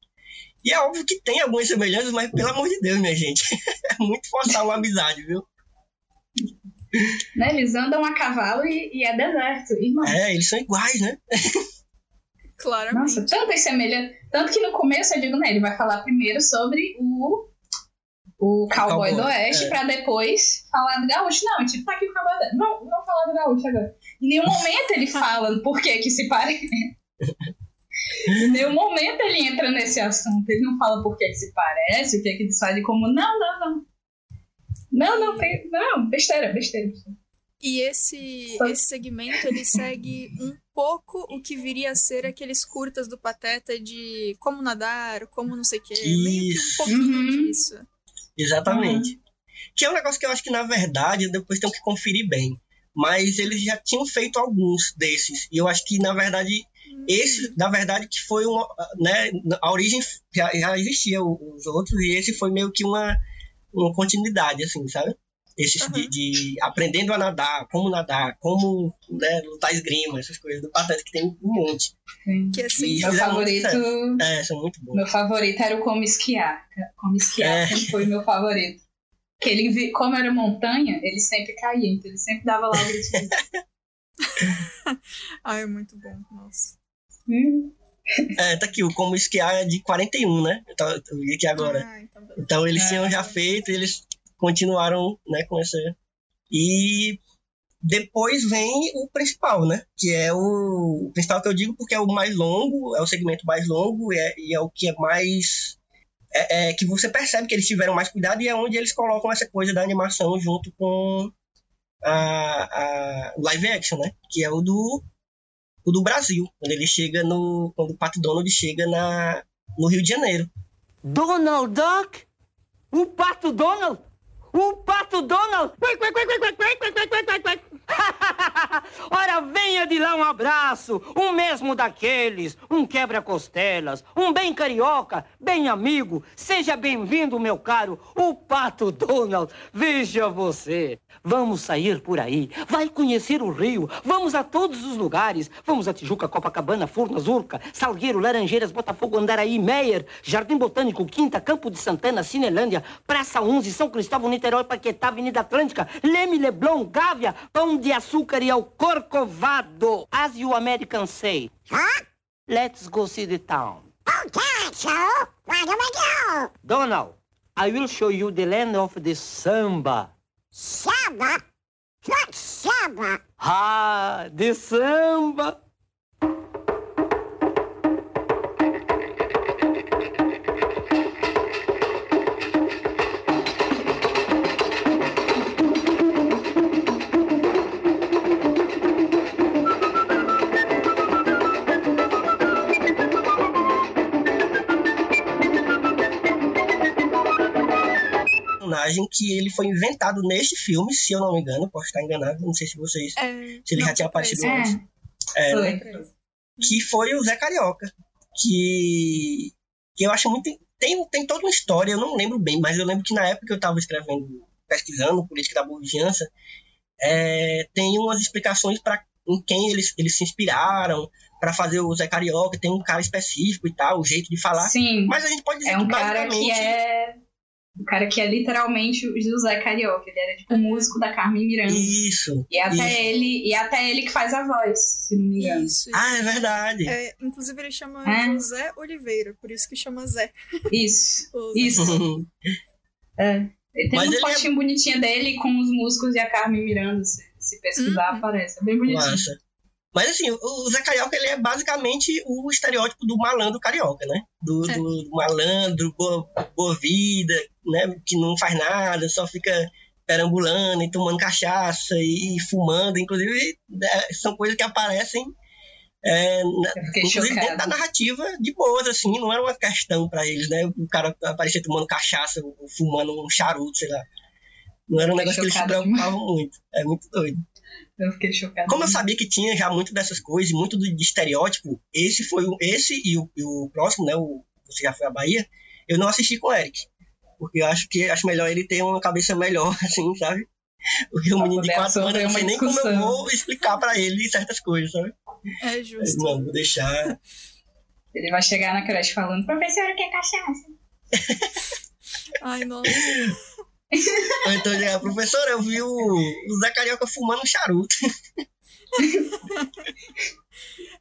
E é óbvio que tem algumas semelhanças, mas pelo amor de Deus, minha gente. (laughs) É muito forçar uma amizade, viu? Né? Eles andam a cavalo e, e é deserto. Irmão, É, eles são iguais, né? (laughs) Claramente. nossa, tantas semelhanças. Tanto que no começo eu digo, né? Ele vai falar primeiro sobre o, o cowboy, cowboy, do Oeste, é. pra depois falar do gaúcho. Não, tipo, tá aqui o cowboy do Oeste. Vamos, falar do gaúcho agora. Em nenhum momento ele (laughs) fala por que que se parece. Em nenhum momento ele entra nesse assunto. Ele não fala por que que se parece, o que que eles fazem, como não, não, não. Não, não, tem, não, besteira, besteira. besteira. E esse, Só- esse segmento, ele segue um pouco o que viria a ser aqueles curtas do Pateta de como nadar, como não sei o quê. Meio que um pouquinho Uhum. disso. Exatamente. Que é um negócio que eu acho que, na verdade, depois tem que conferir bem. Mas eles já tinham feito alguns desses. E eu acho que, na verdade, esse, na verdade, que foi uma. Né, a origem já, já existia os outros, e esse foi meio que uma, uma continuidade, assim, sabe? Esses de, Uhum. de aprendendo a nadar, como nadar, como né, lutar esgrima, essas coisas do Pateta, que tem um monte. Que é assim, E- Meu muito favorito. É, são muito bons. Meu favorito era o como esquiar. Como esquiar É. sempre foi meu favorito. Que ele, como era montanha, ele sempre caía, então ele sempre dava lá o grito. Ah, (laughs) é muito bom. Nossa. Hum, É, tá aqui, o Como Esquiar é de 41, né? Eu, tava- eu vi aqui agora. Ah, então beleza. Então eles É. tinham já feito eles continuaram, né, com essa. E depois vem o principal, né? Que é o, o principal que eu digo porque é o mais longo, é o segmento mais longo e é, e é o que é mais. É, é que você percebe que eles tiveram mais cuidado e é onde eles colocam essa coisa da animação junto com a, a live action, né? Que é o do o do Brasil, quando ele chega no quando o Pato Donald chega na no Rio de Janeiro. Donald Duck? O pato Donald? O pato Donald? (laughs) Ora, venha de lá um abraço, um mesmo daqueles, um quebra-costelas, um bem carioca, bem amigo. Seja bem-vindo, meu caro, o Pato Donald. Veja você. Vamos sair por aí, vai conhecer o Rio, vamos a todos os lugares. Vamos a Tijuca, Copacabana, Furnas, Urca, Salgueiro, Laranjeiras, Botafogo, Andaraí, Meier, Jardim Botânico, Quinta, Campo de Santana, Cinelândia, Praça 11, São Cristóvão, Niterói, Paquetá, Avenida Atlântica, Leme, Leblon, Gávea, Pão de Açúcar e ao Corcovado. As you Americans say. Huh? Let's go see the town. Okay, so where do we go? Donald, I will show you the land of the samba. Samba? What's samba? Ah, the samba. Personagem que ele foi inventado neste filme, se eu não me engano, posso estar enganado, não sei se vocês. É, Se ele já tinha aparecido antes. É, É, foi. Que foi o Zé Carioca. Que, que eu acho muito. Tem, tem toda uma história, eu não lembro bem, mas eu lembro que na época que eu estava escrevendo, pesquisando política da boa vizinhança, é, tem umas explicações para em quem eles, eles se inspiraram para fazer o Zé Carioca, tem um cara específico e tal, o jeito de falar. Sim, Mas a gente pode dizer é um que cara que basicamente. é. Um cara que é literalmente o José Carioca. Ele era tipo o músico da Carmen Miranda. Isso. E até, isso. ele, e até ele que faz a voz, se não me engano. Isso. Ah, é verdade. É, inclusive ele chama É. José Oliveira, por isso que chama Zé. Isso, (laughs) O Zé. isso. É. Ele tem Mas uma ele é- fotinho bonitinha dele com os músicos e a Carmen Miranda. Se, se pesquisar, Uhum. aparece. É bem bonitinho. Massa. Mas assim, o Zé Carioca ele é basicamente o estereótipo do malandro carioca, né? Do, É. do malandro, boa, boa vida, né? Que não faz nada, só fica perambulando e tomando cachaça e, fumando. Inclusive, né, são coisas que aparecem é, inclusive dentro da narrativa de boas, assim, não era uma questão pra eles, né? O cara aparecer tomando cachaça ou fumando um charuto, sei lá. Não era um Fiquei negócio que eles se preocupavam muito. É muito doido. Eu fiquei chocada. Como eu sabia que tinha já muito dessas coisas, muito de, de estereótipo, esse foi o, esse e o, e o próximo, né? O Você Já Foi à Bahia, eu não assisti com o Eric. Porque eu acho que acho melhor ele ter uma cabeça melhor, (laughs) assim, sabe? Porque o menino de poder 4 anos, eu não sei nem como eu vou explicar pra ele certas coisas, sabe? É justo. Não, vou deixar. Ele vai chegar na creche falando, professora, quer cachaça? Ai, nossa. Ou então chegar, professor, eu vi o, o Zé Carioca fumando um charuto. (laughs)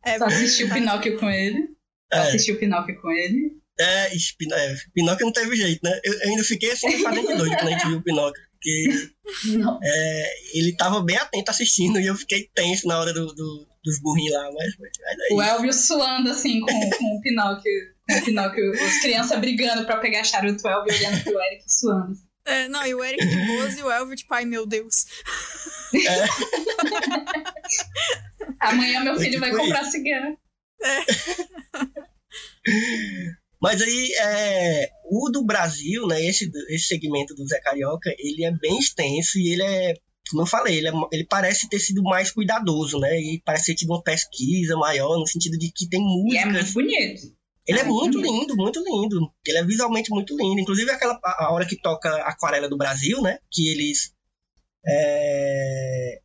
É, Tu assistiu tá- Pinóquio com ele? É. assistiu Pinóquio com ele? É, é, Pinóquio não teve jeito, né? Eu, eu ainda fiquei assim, fazendo doido quando a gente viu o Pinóquio. Porque é, ele tava bem atento assistindo e eu fiquei tenso na hora do, do- dos burrinhos lá, mas, mas é O. Elvio suando assim com, com o Pinóquio. Com o Pinóquio, as crianças brigando pra pegar charuto, o Elvio olhando pro Eric suando. É, não, e o Eric de boas e o Elvio, tipo, ai meu Deus. (laughs) Amanhã meu Foi filho vai tipo comprar cigarro. Mas aí, é, o do Brasil, né, esse, esse segmento do Zé Carioca, ele é bem extenso e ele é, como eu falei, ele, é- ele parece ter sido mais cuidadoso, né? E parece ter tido uma pesquisa maior, no sentido de que tem E é músicas muito bonito. Ele é É muito lindo, muito lindo. Ele é visualmente muito lindo. Inclusive aquela a hora que toca Aquarela do Brasil, né? Que eles é,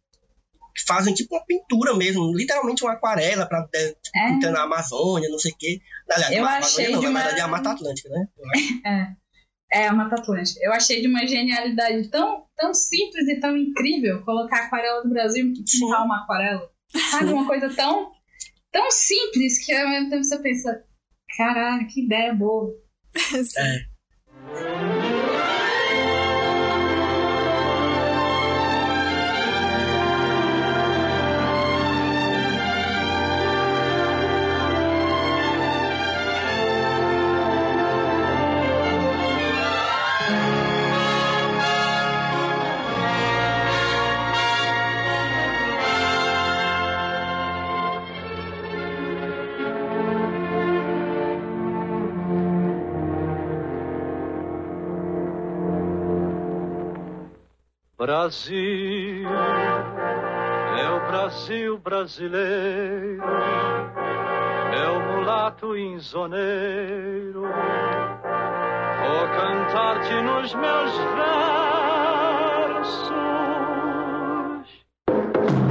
fazem tipo uma pintura mesmo, literalmente uma aquarela para É. pintando a Amazônia, não sei o quê. Aliás, Eu a achei Amazônia não, de na uma- verdade é a Mata Atlântica, né? Acho. (laughs) É, a Mata Atlântica. Eu achei de uma genialidade tão, tão simples e tão incrível colocar a aquarela do Brasil e pintar uma aquarela. Sabe? Uma coisa tão, tão simples que ao mesmo tempo você pensa, caralho, que ideia boa. (laughs) É. (laughs) Brasil, é o Brasil brasileiro, é o mulato insoneiro. Vou cantar-te nos meus versos.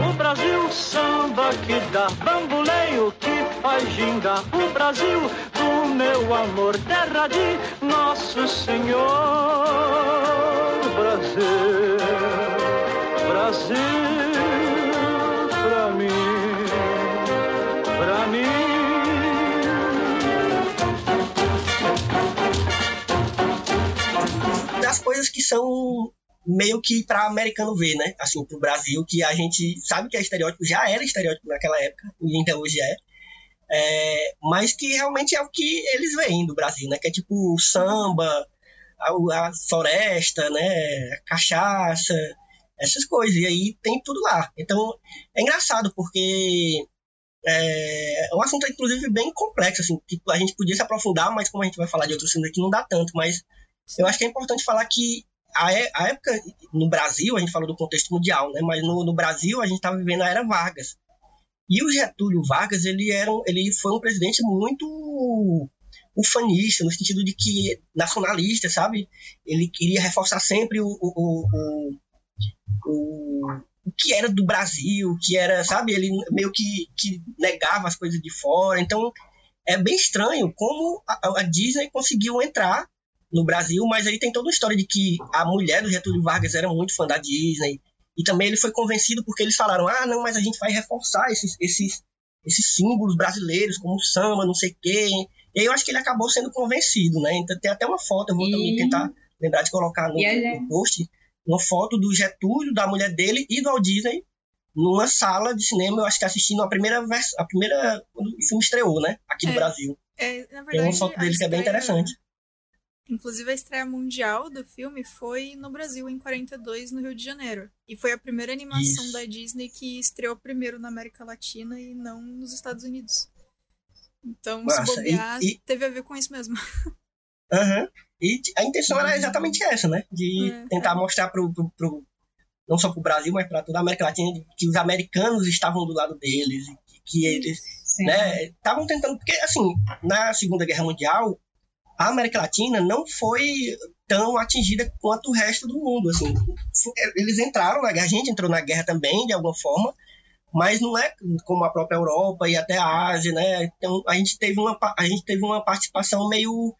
O Brasil samba que dá bamboleio, que faz ginga. O Brasil do meu amor, terra de Nosso Senhor. Brasil, Brasil, pra mim, pra mim. das coisas que são meio que para americano ver, né? Assim, pro Brasil, que a gente sabe que é estereótipo, já era estereótipo naquela época, e ainda hoje é. É, mas que realmente é o que eles veem do Brasil, né? Que é tipo o samba, a, a floresta, né? A cachaça, essas coisas. E aí tem tudo lá. Então é engraçado porque é, é um assunto, inclusive, bem complexo. Assim, tipo, a gente podia se aprofundar, mas como a gente vai falar de outros filmes aqui, não dá tanto. Mas eu acho que é importante falar que a, é- a época no Brasil, a gente falou do contexto mundial, né? Mas no, no Brasil a gente estava vivendo a era Vargas. E o Getúlio Vargas, ele, era um, ele foi um presidente muito ufanista, no sentido de que nacionalista, sabe? Ele queria reforçar sempre o, o, o, o, o- que era do Brasil, o que era, sabe? Ele meio que, que negava as coisas de fora. Então, é bem estranho como a, a Disney conseguiu entrar no Brasil, mas aí tem toda uma história de que a mulher do Getúlio Vargas era muito fã da Disney. E também ele foi convencido porque eles falaram: ah, não, mas a gente vai reforçar esses, esses, esses símbolos brasileiros, como o samba, não sei o quê. E aí eu acho que ele acabou sendo convencido, né? Então tem até uma foto, eu vou E- também tentar lembrar de colocar no, no post, uma foto do Getúlio, da mulher dele e do Walt Disney numa sala de cinema, eu acho que assistindo a primeira vers- a primeira quando o filme estreou, né? Aqui no É. Brasil. É, na Tem uma verdade, foto a deles que é bem interessante. Inclusive, a estreia mundial do filme foi no Brasil, em 42, no Rio de Janeiro. E foi a primeira animação Isso. da Disney que estreou primeiro na América Latina e não nos Estados Unidos. Então, Massa. se bobear, E- e- teve a ver com isso mesmo. (laughs) Aham. E a intenção era exatamente essa, né? De É, tentar mostrar pro, pro, pro- não só pro Brasil, mas para toda a América Latina, que os americanos estavam do lado deles, que, que eles Sim. né, estavam tentando, porque assim, na Segunda Guerra Mundial, a América Latina não foi tão atingida quanto o resto do mundo, assim. Foi- Eles entraram na guerra, a gente entrou na guerra também, de alguma forma, mas não é como a própria Europa e até a Ásia, né? Então a gente teve uma, a gente teve uma participação meio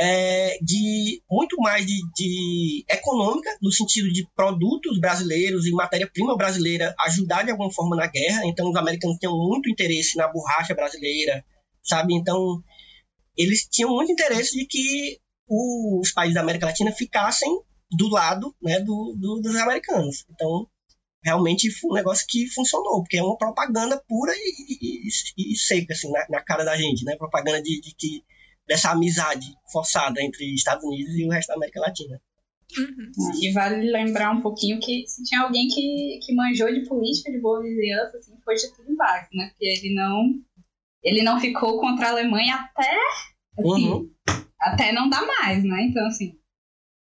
é, de muito mais de, de econômica, no sentido de produtos brasileiros e matéria-prima brasileira ajudar de alguma forma na guerra. Então, os americanos tinham muito interesse na borracha brasileira, sabe? Então, eles tinham muito interesse de que os países da América Latina ficassem do lado né, do, do, dos americanos. Então, realmente foi um negócio que funcionou, porque é uma propaganda pura e, e, e seca, assim, na, na, cara da gente, né? Propaganda de, de, que dessa amizade forçada entre Estados Unidos e o resto da América Latina. Uhum. E vale lembrar um pouquinho que se tinha alguém que, que manjou de política de boa vizinhança, assim, foi Getúlio Vargas, né? Porque ele não, ele não ficou contra a Alemanha até, assim, uhum. até não dá mais, né? Então, assim,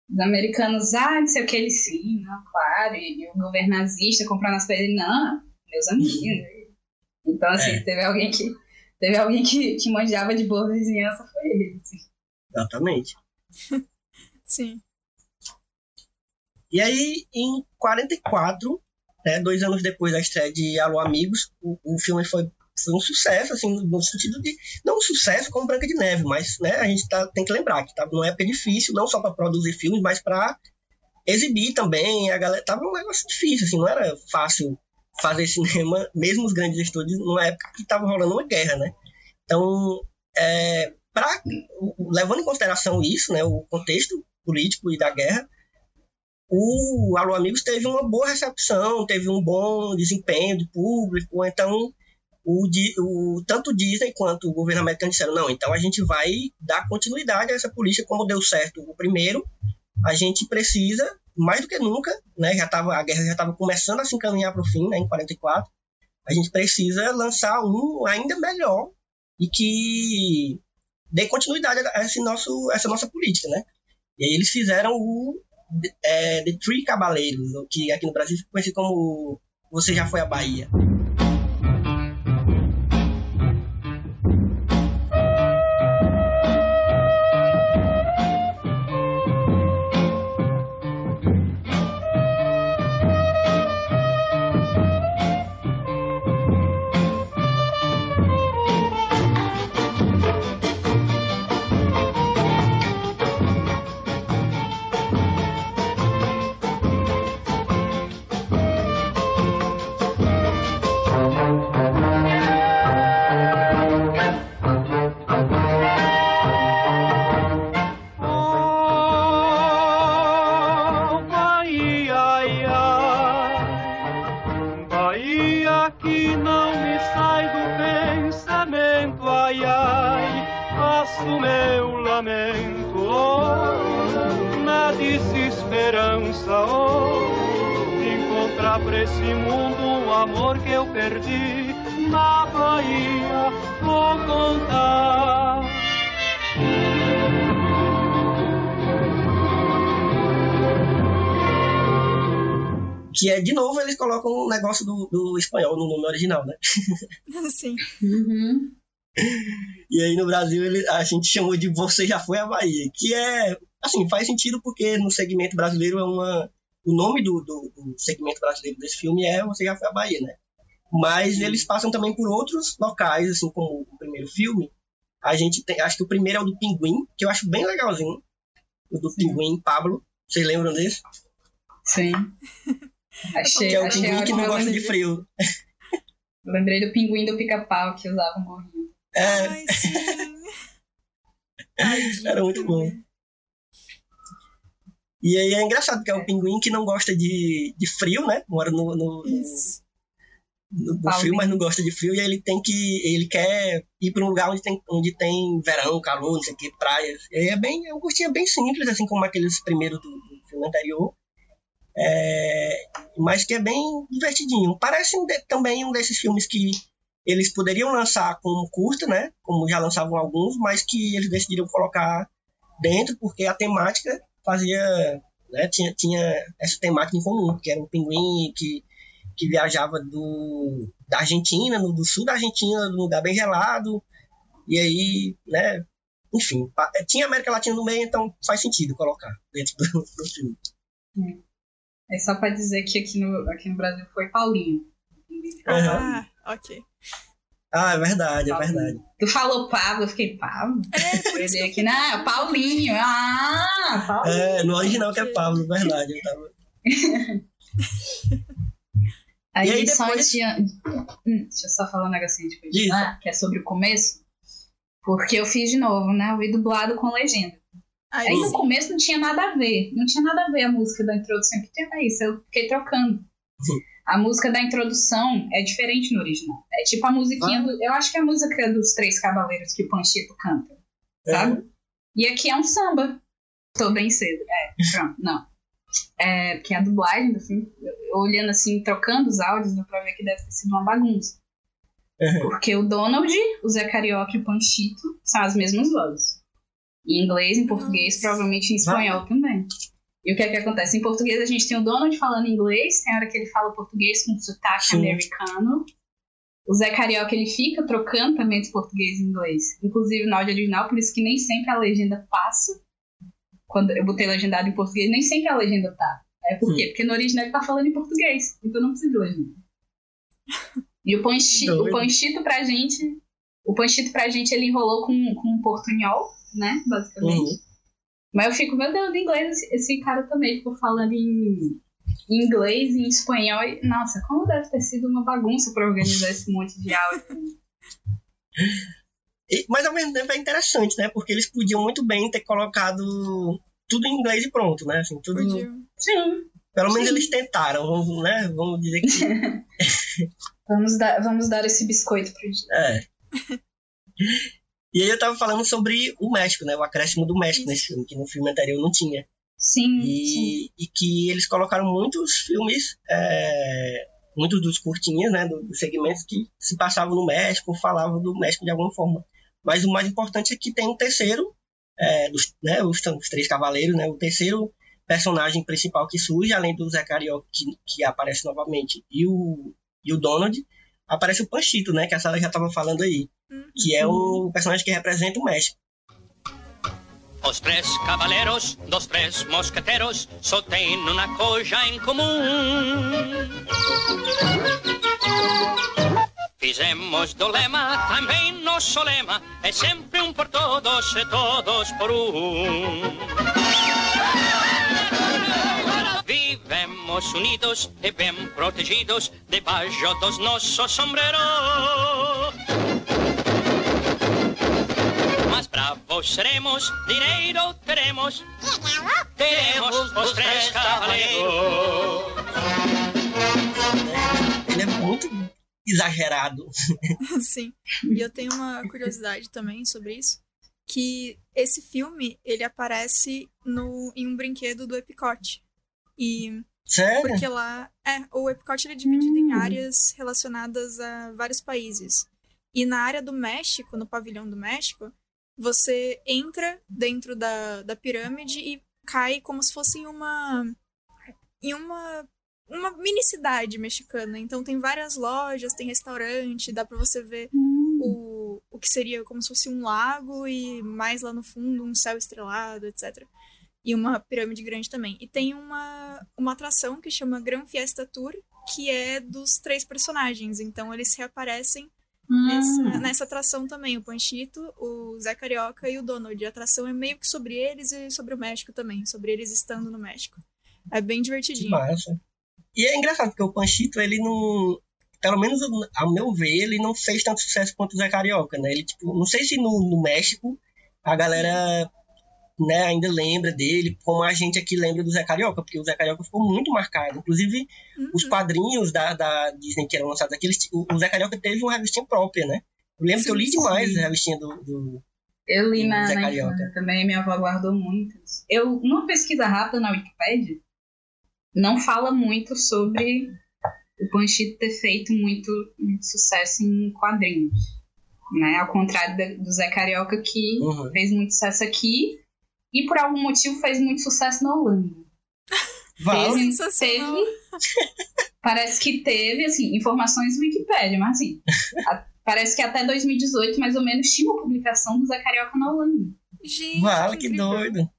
os americanos, ah, não sei o que, eles sim, não, claro, e, e o governo nazista comprando as coisas, não, meus amigos. Então, assim, é. teve alguém que teve alguém que, que manjava de boa vizinhança, foi ele. Assim. Exatamente. (laughs) sim. E aí, em 44, né, dois anos depois da estreia de Alô Amigos, o, o filme foi foi um sucesso, assim, no sentido de. Não um sucesso como Branca de Neve, mas né, a gente tá, tem que lembrar que estava numa época difícil, não só para produzir filmes, mas para exibir também. A galera tava um negócio difícil, assim, não era fácil fazer cinema, (laughs) mesmo os grandes estúdios, numa época que estava rolando uma guerra, né? Então, é, pra, levando em consideração isso, né, o contexto político e da guerra, o Alô Amigos teve uma boa recepção, teve um bom desempenho de público, então o, o, tanto o Disney quanto o governo americano disseram, não, então a gente vai dar continuidade a essa política, como deu certo o primeiro, a gente precisa, mais do que nunca, né, já tava, a guerra já estava começando a se encaminhar para o fim, né, em 44, a gente precisa lançar um ainda melhor e que dê continuidade a esse nosso, essa nossa política, né? E aí eles fizeram o é, The Three Cabaleiros, que aqui no Brasil ficou conhecido como Você Já Foi à Bahia. Que é, de novo, eles colocam o um negócio do, do espanhol no nome original, né? (laughs) Sim. Uhum. E aí no Brasil ele, a gente chamou de Você Já Foi à Bahia, que é, assim, faz sentido porque no segmento brasileiro é uma. O nome do, do, do segmento brasileiro desse filme é Você Já Foi à Bahia, né? Mas eles passam também por outros locais, assim como o primeiro filme. A gente tem, acho que o primeiro é o do Pinguim, que eu acho bem legalzinho. O do Pinguim, Pablo. Vocês lembram desse? Sim. (laughs) Achei, que é o pinguim que não gosta de frio. Lembrei do pinguim do pica-pau que usava um gorrinho. É. Ai, sim. (laughs) Era muito bom. E aí é engraçado que é o pinguim que não gosta de, de frio, né? Mora no, no, no, no frio, mas não gosta de frio. E ele tem que. Ele quer ir para um lugar onde tem, onde tem verão, calor, não sei o que, praias. E aí é bem. É um curtinho bem simples, assim como aqueles primeiros do, do filme anterior. É, mas que é bem divertidinho. Parece também um desses filmes que eles poderiam lançar como curta, né? Como já lançavam alguns, mas que eles decidiram colocar dentro porque a temática fazia, né? Tinha, tinha essa temática em comum, que era um pinguim que, que viajava do, da Argentina, no, do sul da Argentina, num lugar bem gelado, e aí, né? Enfim, tinha América Latina no meio, então faz sentido colocar dentro do, do filme. É só pra dizer que aqui no, aqui no Brasil foi Paulinho. Ah, ok. Ah, é verdade, é verdade. Tu falou Pablo, eu fiquei Pablo. É, por isso eu aqui, não, é Paulinho. Ah, Paulinho. É, no original que é Pablo, é verdade. Eu tava... (laughs) Aí, E aí só depois- de... Hum, deixa eu só falar um negocinho de Isso. ah, que é sobre o começo. Porque eu fiz de novo, né? Eu vi dublado com legenda. Aí, Aí no começo não tinha nada a ver. Não tinha nada a ver a música da introdução. Que tinha isso, eu fiquei trocando. Sim. (laughs) A música da introdução é diferente no original. É tipo a musiquinha Ah. do. Eu acho que é a música dos Três Cavaleiros que o Panchito canta. Sabe? E aqui é um samba. Tô bem cedo. É, pronto, não. É, porque a dublagem eu- olhando assim, trocando os áudios, dá pra ver que deve ter sido uma bagunça. Uhum. Porque o Donald, o Zé Carioca e o Panchito são as mesmas vozes. Em inglês, em português, provavelmente em espanhol também. E o que é que acontece? Em português a gente tem o Donald falando inglês, tem hora que ele fala português com sotaque Sim. americano. O Zé Carioca ele fica trocando também de português e inglês. Inclusive no áudio original, por isso que nem sempre a legenda passa. Quando eu botei legendado em português, nem sempre a legenda tá. É por quê? Porque no original ele tá falando em português. Então não precisa de legenda. E o Panchito, o Panchito pra gente. O Panchito pra gente ele enrolou com, com um portunhol, né? Basicamente. Uhum. Mas eu fico, meu Deus, em inglês esse, esse cara também ficou falando em, em inglês e em espanhol. E, nossa, como deve ter sido uma bagunça pra organizar esse monte de áudio. (laughs) (laughs) E- mas ao mesmo tempo é interessante, né? Porque eles podiam muito bem ter colocado tudo em inglês e pronto, né? Assim, tudo, Podia. Sim, Pelo menos Sim. eles tentaram, vamos, né? Vamos dizer que (laughs) vamos dar, vamos dar esse biscoito pro dia. É. E aí eu tava falando sobre o México, né? O acréscimo do México Isso. nesse filme, que no filme anterior não tinha. Sim, sim. E, e que eles colocaram muitos filmes, é, muitos dos curtinhas, né? do- Dos segmentos que se passavam no México, falavam do México de alguma forma. Mas o mais importante é que tem um terceiro, é, dos, né? Os, os Três Cavaleiros, né? O terceiro personagem principal que surge, além do Zé Carioca, que, que aparece novamente, e o, e o Donald, aparece o Panchito, né? Que a Sara já estava falando aí. Uhum. Que é um personagem que representa o México. Os três cavaleiros dos três mosqueteiros só têm uma coisa em comum. Fizemos do lema também nosso lema, é sempre um por todos e todos por um. Vivemos unidos e bem protegidos debaixo dos nossos sombreros. Mas bravos seremos, dinheiro teremos, teremos os três cavaleiros. Ele é muito exagerado. (laughs) Sim. E eu tenho uma curiosidade também sobre isso, que esse filme, ele aparece no, em um brinquedo do Epicote. E Sério? porque lá, é, o Epicote ele é dividido em áreas relacionadas a vários países. E na área do México, no pavilhão do México, você entra dentro da, da pirâmide e cai como se fosse em uma em uma uma mini cidade mexicana. Então tem várias lojas, tem restaurante, dá pra você ver o, o que seria como se fosse um lago e mais lá no fundo um céu estrelado, etc. E uma pirâmide grande também. E tem uma, uma atração que chama Gran Fiesta Tour, que é dos três personagens. Então eles reaparecem nessa, nessa atração também. O Panchito, o Zé Carioca e o Donald. A atração é meio que sobre eles e sobre o México também. Sobre eles estando no México. É bem Que divertidinho. massa. E é engraçado, porque o Panchito, ele não. Pelo menos, ao meu ver, ele não fez tanto sucesso quanto o Zé Carioca, né? Ele, tipo, não sei se no, no México a galera né, ainda lembra dele, como a gente aqui lembra do Zé Carioca, porque o Zé Carioca ficou muito marcado. Inclusive, Uhum. os quadrinhos da, da Disney que eram lançados aqui, eles- o, o Zé Carioca teve uma revistinha própria, né? Eu lembro que eu li Sim, sim. demais a revistinha do, do- Eu li na, Zé na Carioca. infância também, minha avó guardou muitas. Eu, numa pesquisa rápida na Wikipédia, não fala muito sobre o Panchito ter feito muito, muito sucesso em quadrinhos. Né? Ao contrário da- do Zé Carioca, que Uhum. fez muito sucesso aqui e por algum motivo fez muito sucesso na Holanda. Vale. Teve, teve- (laughs) parece que teve, assim, informações do Wikipédia, mas assim, a- parece que até 2018, mais ou menos, tinha uma publicação do Zé Carioca na Holanda. Gente, Vale, que doido.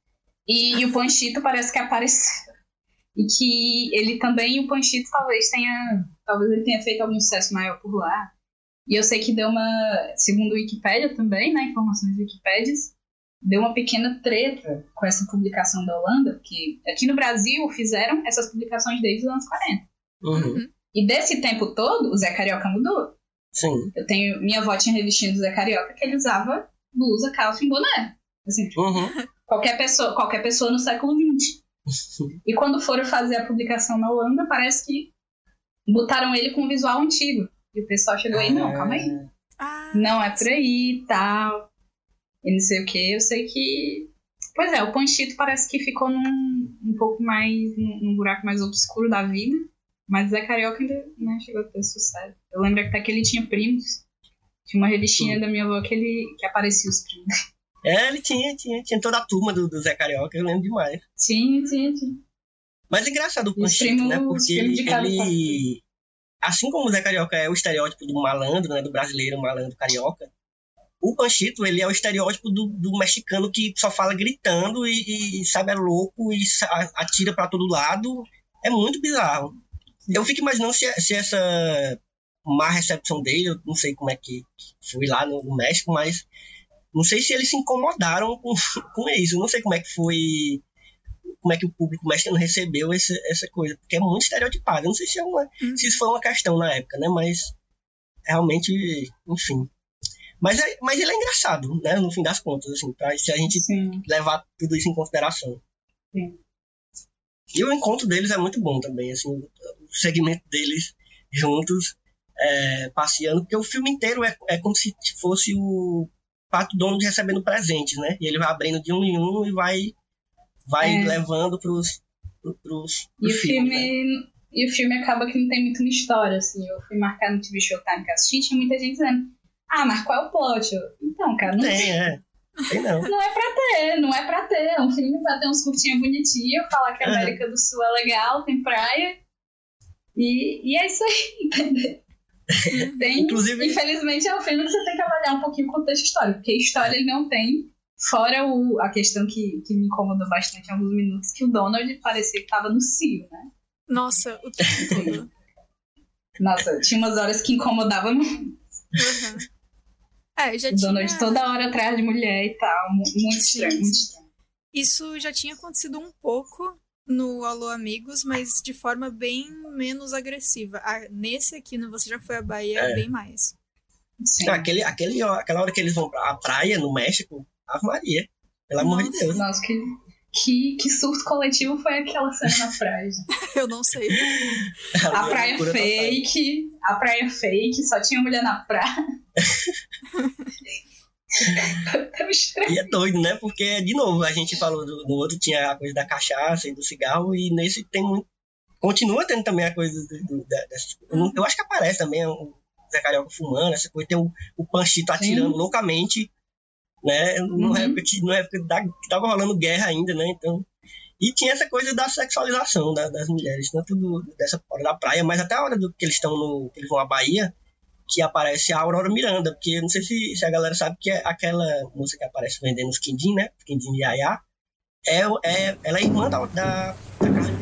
E, e o Panchito parece que apareceu. E que ele também, o Panchito talvez tenha. Talvez ele tenha feito algum sucesso maior por lá. E eu sei que deu uma, segundo o Wikipedia também, né, informações do Wikipedia, deu uma pequena treta com essa publicação da Holanda, porque aqui no Brasil fizeram essas publicações desde os anos 40. Uhum. E desse tempo todo, o Zé Carioca mudou. Sim. Eu tenho, minha avó tinha revistinha do Zé Carioca que ele usava blusa, calça e boné. Assim, Uhum. qualquer pessoa, qualquer pessoa no século XX. E quando foram fazer a publicação na Holanda, parece que botaram ele com um visual antigo. E o pessoal chegou aí, não, calma aí. Ah, Não é por aí e tal. E não sei o que. Eu sei que. Pois é, o Panchito parece que ficou num um pouco mais. num, num buraco mais obscuro da vida. Mas o Zé Carioca ainda né, chegou a ter sucesso. Eu lembro até que ele tinha primos. Tinha uma revistinha da minha avó que ele que aparecia os primos. É, ele tinha, tinha, tinha toda a turma do, do Zé Carioca, eu lembro demais. Tinha, tinha, tinha. Mas é engraçado o Panchito, né? Porque cada ele. Assim como o Zé Carioca é o estereótipo do malandro, né? Do brasileiro malandro carioca, o Panchito, ele é o estereótipo do, do mexicano que só fala gritando e, e, sabe, é louco e atira pra todo lado. É muito bizarro. Eu fico imaginando se, se essa má recepção dele, eu não sei como é que foi lá no, no México, mas não sei se eles se incomodaram com, (laughs) com isso. Eu não sei como é que foi como é que o público mexicano recebeu essa, essa coisa, porque é muito estereotipado. Eu não sei se, é uma, Uhum. se isso foi uma questão na época, né? Mas realmente, enfim. Mas, é, mas ele é engraçado, né? No fim das contas, assim, pra, se a gente Sim. levar tudo isso em consideração. Sim. E o encontro deles é muito bom também, assim, o segmento deles juntos, é, passeando, porque o filme inteiro é, é como se fosse o Pato Donald recebendo presentes, né? E ele vai abrindo de um em um e vai, vai É. levando pros, pros, pros E o filmes, né? filme. E o filme acaba que não tem muito uma história, assim. Eu fui marcar no TV Showtime que assisti, tinha muita gente dizendo, ah, mas qual é o plot? Então, cara, não Tem, é. Tem não. Não é pra ter, não é pra ter. É um filme pra ter uns curtinhos bonitinhos, falar que a Aham. América do Sul é legal, tem praia. E, e é isso aí, (laughs) entendeu? Tem, Inclusive- infelizmente, é um filme que você tem que avaliar um pouquinho o contexto histórico, porque história ele não tem. Fora o, a questão que, que me incomodou bastante em alguns minutos, que o Donald parecia que tava no cio, né? Nossa, o tempo todo. (laughs) Nossa, tinha umas horas que incomodava muito. Uhum. É, já O tinha... Donald toda hora atrás de mulher e tal. mu- Muito Sim, estranho, muito estranho. Isso já tinha acontecido um pouco no Alô Amigos, mas de forma bem menos agressiva. Ah, nesse aqui, no Você Já Foi à Bahia, É. bem mais. Sim. Aquele, aquele, aquela hora que eles vão pra praia no México, Ave Maria. Pelo amor de. Deus. Nossa, que, que, que surto coletivo foi aquela cena na praia. (laughs) Eu não sei. A praia Loucura total. fake, a praia fake, só tinha mulher na praia. (laughs) E é doido, né? Porque, de novo, a gente falou do, no outro tinha a coisa da cachaça e do cigarro, e nesse tem muito. Continua tendo também a coisa do, do, da- dessas eu acho que aparece também o Zé Carioca fumando, essa coisa, tem o, o Panchito atirando loucamente, né? Uhum. Na época, que- na época da, que tava rolando guerra ainda, né? Então. E tinha essa coisa da sexualização da- das mulheres, tanto do- dessa hora da praia, mas até a hora do, que eles estão no. que eles vão à Bahia, que aparece a Aurora Miranda, porque eu não sei se, se a galera sabe que é aquela moça que aparece vendendo os quindim, né? Quindim de Yaya, é, é, ela é irmã da, da, da Carla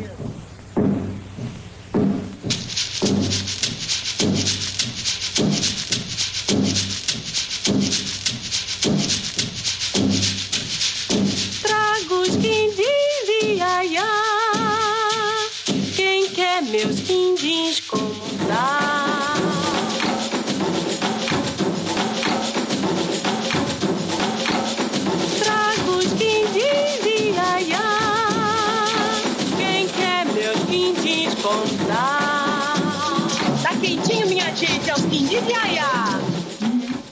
meus quindins como dá? Trago os quindins de Iaiá. Quem quer meus quindins como dá? Tá quentinho, minha gente, é os quindins de Iaiá.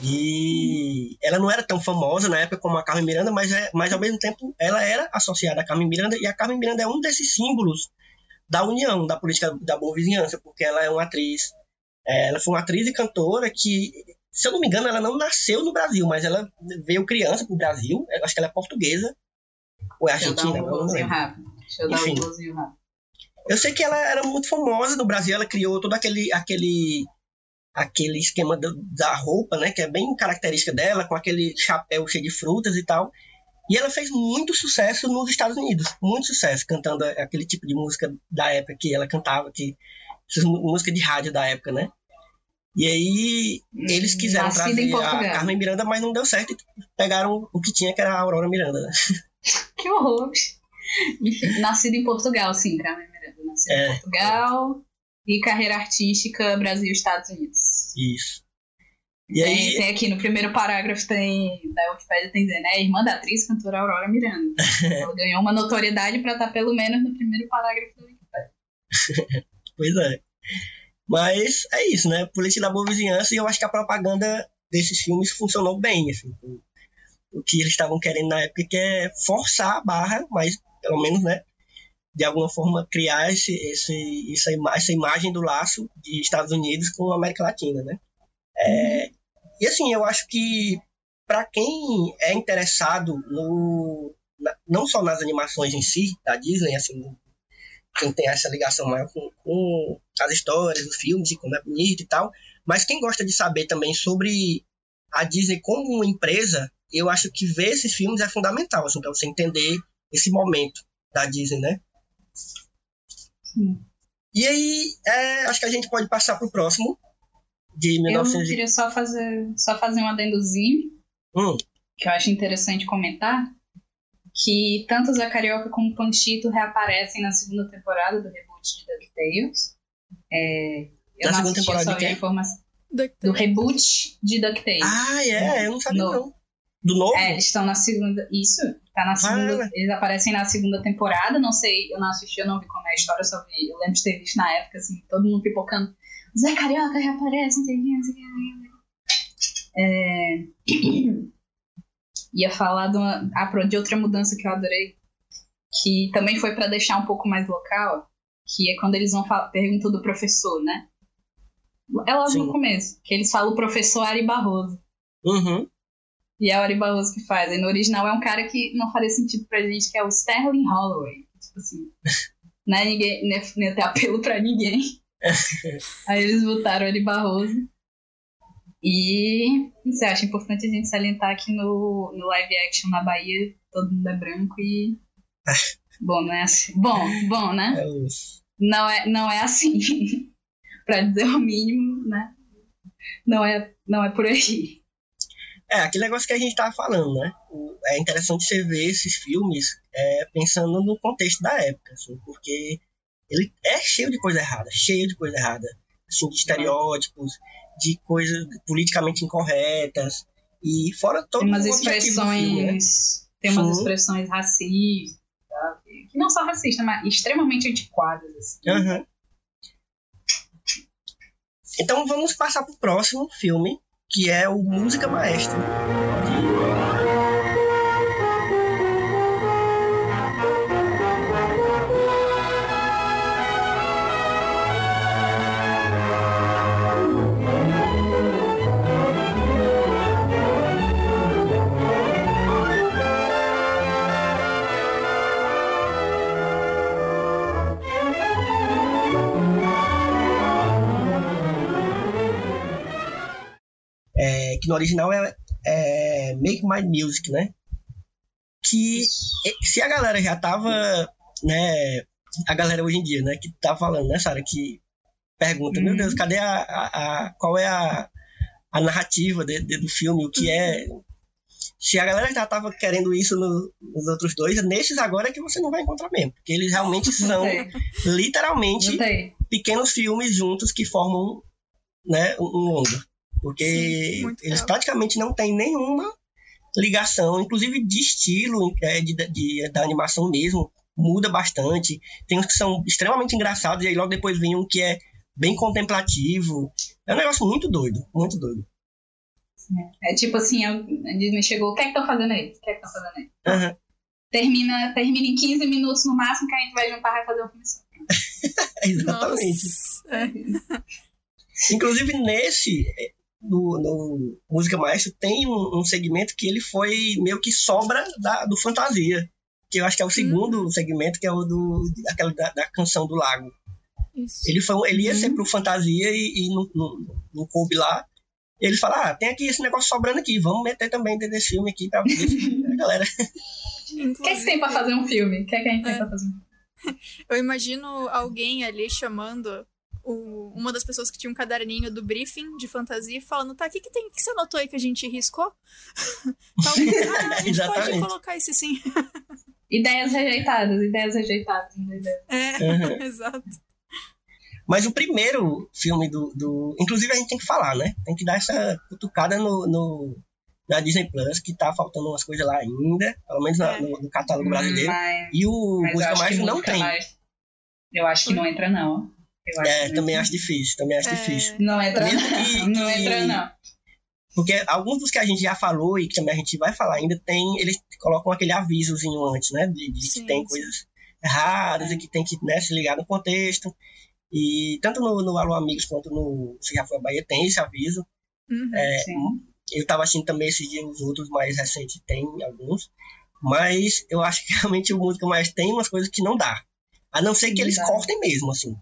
E ela não era tão famosa na época como a Carmen Miranda, mas, é, mas ao mesmo tempo ela era associada à Carmen Miranda, e a Carmen Miranda é um desses símbolos da união, da política da boa vizinhança, porque ela é uma atriz, é, ela foi uma atriz e cantora que, se eu não me engano, ela não nasceu no Brasil, mas ela veio criança pro Brasil, eu acho que ela é portuguesa, ou é Deixa eu dar argentina, um não rápido. Deixa eu dar Enfim. um rápido. Eu sei que ela era muito famosa no Brasil, ela criou todo aquele aquele aquele esquema da roupa, né, que é bem característica dela, com aquele chapéu cheio de frutas e tal. E ela fez muito sucesso nos Estados Unidos, muito sucesso cantando aquele tipo de música da época que ela cantava, que música de rádio da época, né? E aí eles Hum, quiseram nascido em trazer a. Carmen Miranda, mas não deu certo. E pegaram o que tinha, que era a Aurora Miranda. Né? (laughs) Que horror. Enfim, nascido em Portugal, sim, Carmen Miranda. Nascido É. em Portugal e carreira artística Brasil Estados Unidos. Isso. E Tem, aí, tem aqui no primeiro parágrafo tem da Wikipedia tem dizendo, é irmã da atriz cantora Aurora Miranda. (laughs) Ela ganhou uma notoriedade pra estar pelo menos no primeiro parágrafo da (laughs) Wikipedia. pois é. Mas é isso, né? Política da boa vizinhança, e eu acho que a propaganda desses filmes funcionou bem, assim. O, o que eles estavam querendo na época que é forçar a barra, mas pelo menos, né? De alguma forma criar esse, esse, essa, ima- essa imagem do laço de Estados Unidos com a América Latina, né? É, e assim, eu acho que para quem é interessado no, na- não só nas animações em si da Disney, assim, quem tem essa ligação maior com, com as histórias, os filmes e como é bonito e tal, mas quem gosta de saber também sobre a Disney como uma empresa, eu acho que ver esses filmes é fundamental, assim, para você entender esse momento da Disney, né? Sim. E aí, é, acho que a gente pode passar pro próximo, de Eu 1900 e- queria só fazer, só fazer um adendozinho, Hum, que eu acho interessante comentar, que tanto o Zé Carioca como o Panchito reaparecem na segunda temporada do reboot de DuckTales. É, eu Na não segunda assisti, eu temporada só de vi a informação. Do reboot de DuckTales. Ah, é, eu não sabia No- não. Do novo? É, eles estão na segunda. Isso, tá na segunda. Vale. Eles aparecem na segunda temporada. Não sei, eu não assisti, eu não vi como é a história, eu só vi. Eu lembro de ter visto na época, assim, todo mundo pipocando. Zé Carioca reaparece, não sei o que, não sei o que, não sei o que. É... (clears throat) Ia falar de, uma... ah, de outra mudança que eu adorei, que também foi pra deixar um pouco mais local, que é quando eles vão falar, perguntam do professor, né? É logo Sim. no começo, que eles falam o professor Ari Barroso. Uhum. E é o Ari Barroso que faz. E no original é um cara que não faria sentido pra gente, que é o Sterling Holloway. Tipo assim, (laughs) não é ninguém, não é, não é ter apelo pra ninguém. (laughs) Aí eles botaram o Ari Barroso. E você acha importante a gente salientar que no, no live action na Bahia todo mundo é branco e. (laughs) Bom, não é assim. Bom, bom, né? É Não é, não é assim. (laughs) pra dizer o mínimo, né? Não é, não é por aí. É, aquele negócio que a gente tava falando, né? É interessante você ver esses filmes é, pensando no contexto da época, assim, porque ele é cheio de coisa errada, cheio de coisa errada. Assim, de estereótipos, de coisas politicamente incorretas, e fora todo Tem umas do filme, né? expressões. Tem umas Sim. expressões racistas, sabe? Que não só racistas, mas extremamente antiquadas. Assim. Aham. Então vamos passar pro próximo filme, que é o Música Maestra. No original é, é Make My Music, né? Que se a galera já tava, né? A galera hoje em dia, né? Que tá falando, né, Sara? Que pergunta, meu Uhum. Deus, cadê a, a, a- qual é a, a narrativa de- de- do filme? O que é. Se a galera já tava querendo isso no- nos outros dois, nesses agora é que você não vai encontrar mesmo. Porque eles realmente são, literalmente, pequenos filmes juntos que formam né, um um longa. Porque Sim, eles legal. praticamente não têm nenhuma ligação, inclusive de estilo é, de, de- da animação mesmo, muda bastante. Tem uns que são extremamente engraçados, e aí logo depois vem um que é bem contemplativo. É um negócio muito doido, muito doido. É tipo assim, a Disney chegou, o que é que estão fazendo aí? O que é que estão fazendo aí? Aham. Termina, termina em 15 minutos no máximo, que a gente vai juntar e vai fazer o filme só. (laughs) Exatamente. Nossa. É. (laughs) Inclusive nesse, eh, no, Música Maestro, tem um, um segmento que ele foi meio que sobra da, do Fantasia. Que eu acho que é o segundo segmento, que é o do, aquela da, da canção do lago. Isso. Ele, foi, ele ia ser pro Fantasia e, e não, não, não coube lá. E eles falaram, ah, tem aqui esse negócio sobrando aqui, vamos meter também dentro desse filme aqui pra ver se (laughs) a galera... (laughs) O que é que tem pra fazer um filme? O que é que a gente tem É. pra fazer um filme? (laughs) Eu imagino alguém ali chamando o- uma das pessoas que tinha um caderninho do briefing de fantasia falando, tá, o que, que tem que você anotou aí que a gente riscou? (laughs) Tal coisa. (laughs) ah, a gente pode colocar esse sim. (laughs) Ideias rejeitadas, ideias rejeitadas. entendeu? É, Uhum. exato. Mas o primeiro filme do, do. Inclusive a gente tem que falar, né? Tem que dar essa cutucada no, no- na Disney Plus, que tá faltando umas coisas lá ainda, pelo menos É. no, no catálogo brasileiro. Mas, E o Música acho que Mágica não tem. mais- Eu acho que não entra, não. Eu acho É, que também acho difícil, também acho É. difícil. Não entra, Mesmo (laughs) não. que- Não entra, não. Porque alguns dos que a gente já falou e que também a gente vai falar ainda, tem, eles colocam aquele avisozinho antes, né? De, de Sim, que tem sim. coisas erradas e que tem que né, se ligar no contexto. E tanto no, no Alô Amigos quanto no Se Já Foi a Bahia tem esse aviso. Uhum. É. Eu tava assistindo também esses dias os outros mais recentes, tem alguns. Mas eu acho que (laughs) realmente o música mais tem umas coisas que não dá. A não ser que eles dá. cortem mesmo, assim.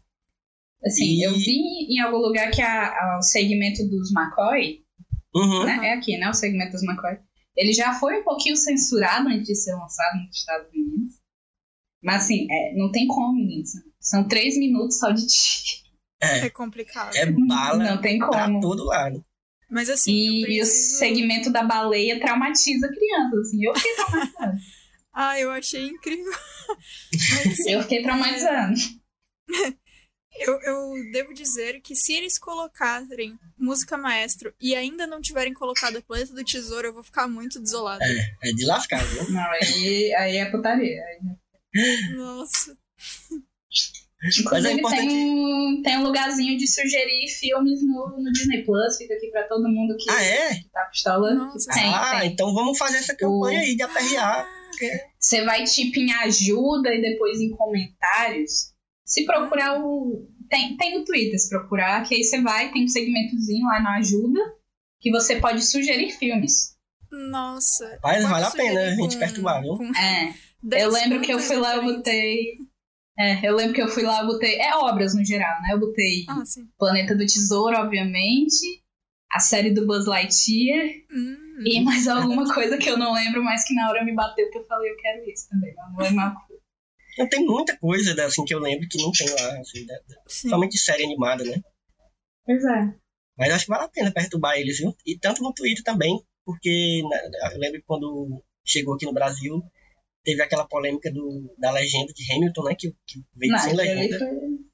Assim, E- eu vi em algum lugar que a, a- o segmento dos McCoy, Uhum. né? É aqui, né? O segmento dos McCoy. Ele já foi um pouquinho censurado antes de ser lançado nos Estados Unidos. Mas assim, é, não tem como, meninos. São três minutos só de tiro. É complicado. É bala Não tem pra como. todo lado. Mas assim, E, e o preciso... segmento da baleia traumatiza a criança, assim. Eu fiquei traumatizada. (laughs) Ah, eu achei incrível. (laughs) Mas, assim, eu fiquei traumatizada. Eu, eu devo dizer que se eles colocarem música maestro e ainda não tiverem colocado a Planeta do Tesouro, eu vou ficar muito desolada. É de lascar, viu? Não, aí, aí é putaria. Aí- Nossa. Inclusive, importante- tem, um, tem um lugarzinho de sugerir filmes no, no Disney Plus. Fica aqui pra todo mundo que, Ah, é? que tá pistola. Nossa. Tem, ah, tem. então vamos fazer essa campanha aí de aperrear. Você vai tipo em ajuda e depois em comentários. Se procurar o. Tem, tem no Twitter, se procurar, que aí você vai, tem um segmentozinho lá na ajuda que você pode sugerir filmes. Nossa. Mas vale a pena a gente perturbar, viu? É. (laughs) 10 Eu lembro que eu fui lá, eu botei. É, eu lembro que eu fui lá, eu botei. É obras no geral, né? Eu botei Ah, sim. Planeta do Tesouro, obviamente. A série do Buzz Lightyear. Hum. E mais alguma coisa que eu não lembro, mas que na hora me bateu que eu falei, eu quero isso também. Não vou tem muita coisa assim, que eu lembro que não tem lá, assim, da- da- Sim. somente série animada, né? Pois é. Mas acho que vale a pena perturbar eles, viu? E tanto no Twitter também, porque né, eu lembro que quando chegou aqui no Brasil, teve aquela polêmica do, da legenda de Hamilton, né? Que, que veio Não, sem legenda. foi.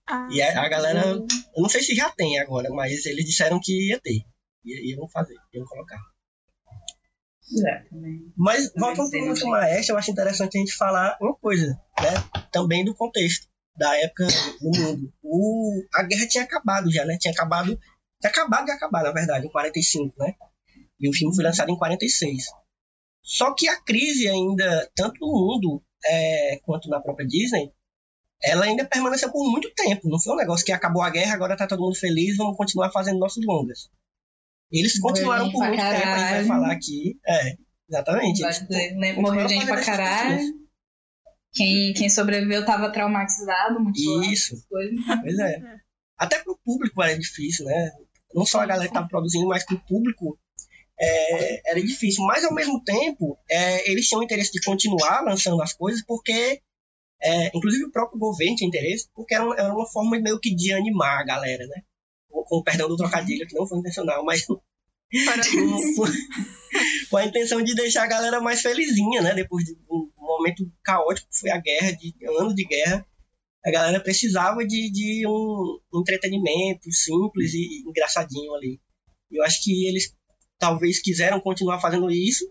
Ah, E a, a galera, eu não sei se já tem agora, mas eles disseram que ia ter. Ia- Iam fazer, iam colocar. É. Mas Também voltando para o último maestro, eu acho interessante a gente falar uma coisa, né? Também do contexto da época do mundo. O, a guerra tinha acabado já, né? Tinha acabado, tinha acabado de acabar, na verdade, em 45, né? E o filme foi lançado em 46. Só que a crise ainda, tanto no mundo é, quanto na própria Disney, ela ainda permaneceu por muito tempo. Não foi um negócio que acabou a guerra, agora tá todo mundo feliz, vamos continuar fazendo nossos longas. Eles continuaram por muito tempo, a gente vai caralho. falar aqui. É, exatamente. Eles dizer, né, Morreu gente pra caralho. Quem, quem sobreviveu tava traumatizado, mutilado, Isso. coisas. Pois é. Até pro público era difícil, né? Não só a galera que tava produzindo, mas pro público é, era difícil. Mas ao mesmo tempo, é, eles tinham interesse de continuar lançando as coisas, porque, é, inclusive o próprio governo tinha interesse, porque era uma, era uma forma meio que de animar a galera, né? Com, o perdão do trocadilho, que não foi intencional, mas (laughs) com, com a intenção de deixar a galera mais felizinha, né? Depois de um momento caótico que foi a guerra, de anos de guerra, a galera precisava de, de um entretenimento simples e engraçadinho ali. Eu acho que eles talvez quiseram continuar fazendo isso,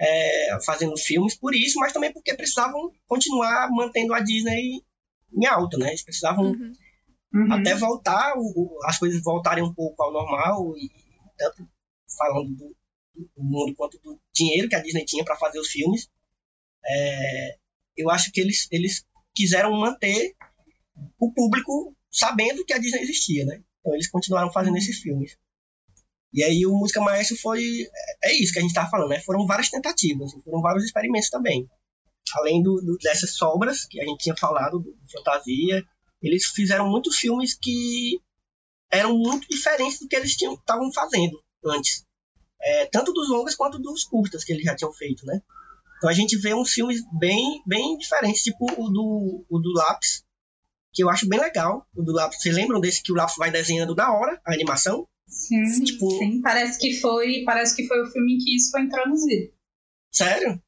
é, fazendo filmes por isso, mas também porque precisavam continuar mantendo a Disney em alta, né? Eles precisavam Uhum. Uhum. até voltar, o- as coisas voltarem um pouco ao normal, e tanto falando do, do mundo quanto do dinheiro que a Disney tinha para fazer os filmes, é, eu acho que eles, eles quiseram manter o público sabendo que a Disney existia, né? Então eles continuaram fazendo esses filmes. E aí o Música Maestro foi. É isso que a gente estava falando, né? Foram várias tentativas, foram vários experimentos também. Além do, do- dessas sobras que a gente tinha falado, do, do Fantasia, eles fizeram muitos filmes que eram muito diferentes do que eles estavam fazendo antes. É, tanto dos longas quanto dos curtas que eles já tinham feito, né? Então a gente vê uns filmes bem, bem diferentes, tipo o do, o do Lápis, que eu acho bem legal. O do Lapso. Vocês lembram desse que o Lapso vai desenhando na hora a animação? Sim, Sim. Tipo- sim. Parece que foi, parece que foi o filme em que isso foi introduzido. Sério?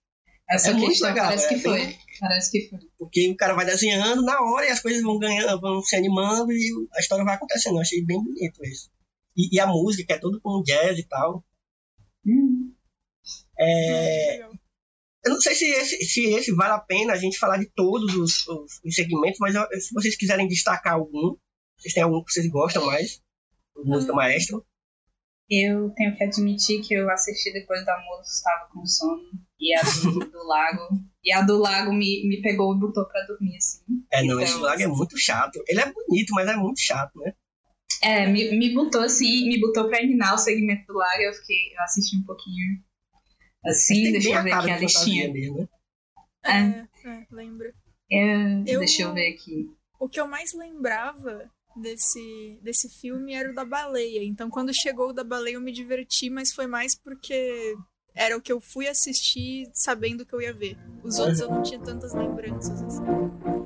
Essa É muito questão legal, parece é que bem- foi. Parece que foi. Porque o cara vai desenhando na hora e as coisas vão ganhando, vão se animando e a história vai acontecendo. Eu achei bem bonito isso. E, e a música, que é tudo com jazz e tal. Hum. É, Legal. eu não sei se esse, se esse vale a pena a gente falar de todos os, os- os segmentos, mas eu- se vocês quiserem destacar algum, vocês têm algum que vocês gostam mais? Música maestro? Eu tenho que admitir que eu assisti depois do almoço, estava com sono. E a do, (laughs) do lago. E a do lago me, me pegou e botou pra dormir, assim. É, não, Então, esse lago é muito chato. Ele é bonito, mas é muito chato, né? É, me, me botou assim, me botou pra eliminar o segmento do lago. Eu fiquei, eu assisti um pouquinho. Assim, deixa eu ver aqui a listinha. mesmo, né? É, é, lembro. É, Eu- Deixa eu ver aqui. O que eu mais lembrava desse, desse filme era o da baleia. Então, quando chegou o da baleia, eu me diverti, mas foi mais porque era o que eu fui assistir sabendo que eu ia ver. Os outros eu não tinha tantas lembranças. Assim.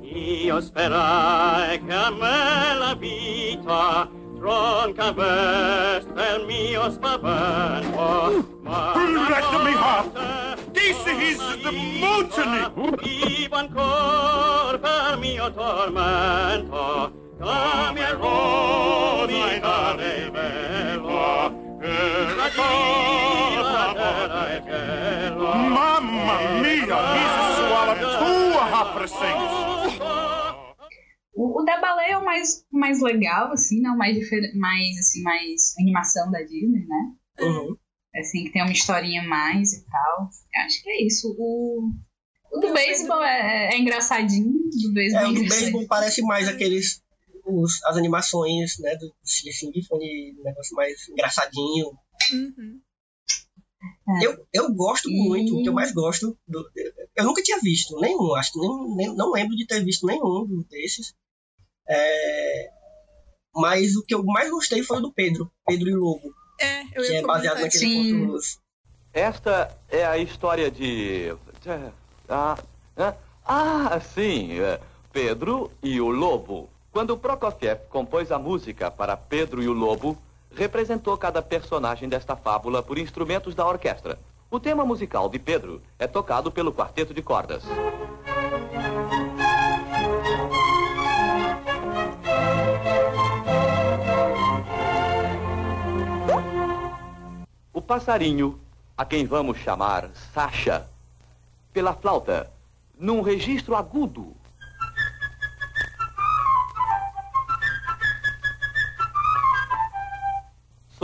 Io sperai che a me la vita tronca veste il mio spavento. Ma Let me off. notte This is the mutiny. Vivo ancor per mio tormento, come a rovina del velo, che la giva terra e cielo. Mamma mia, he's swallowed two hapressings. O, o da baleia é o mais, mais legal, assim, né? O mais diferente, mais, assim, mais animação da Disney, né? Uhum. Assim, que tem uma historinha mais e tal. Acho que é isso. O, o do beisebol é, é engraçadinho. Do beisebol É, é o do engraçadinho. beisebol parece mais aqueles. Os, as animações, né? Do Symphony, um negócio mais engraçadinho. Uhum. Eu, eu gosto E- muito, o que eu mais gosto. do- eu nunca tinha visto nenhum, acho que nem, nem- não lembro de ter visto nenhum desses. É, mas o que eu mais gostei foi o do Pedro, Pedro e o Lobo, É, eu que ia é baseado naquele Sim. conto dos- Esta é a história de. Ah, ah, ah, sim, é, Pedro e o Lobo. Quando Prokofiev compôs a música para Pedro e o Lobo, representou cada personagem desta fábula por instrumentos da orquestra. O tema musical de Pedro é tocado pelo quarteto de cordas. O passarinho, a quem vamos chamar Sasha, pela flauta, num registro agudo.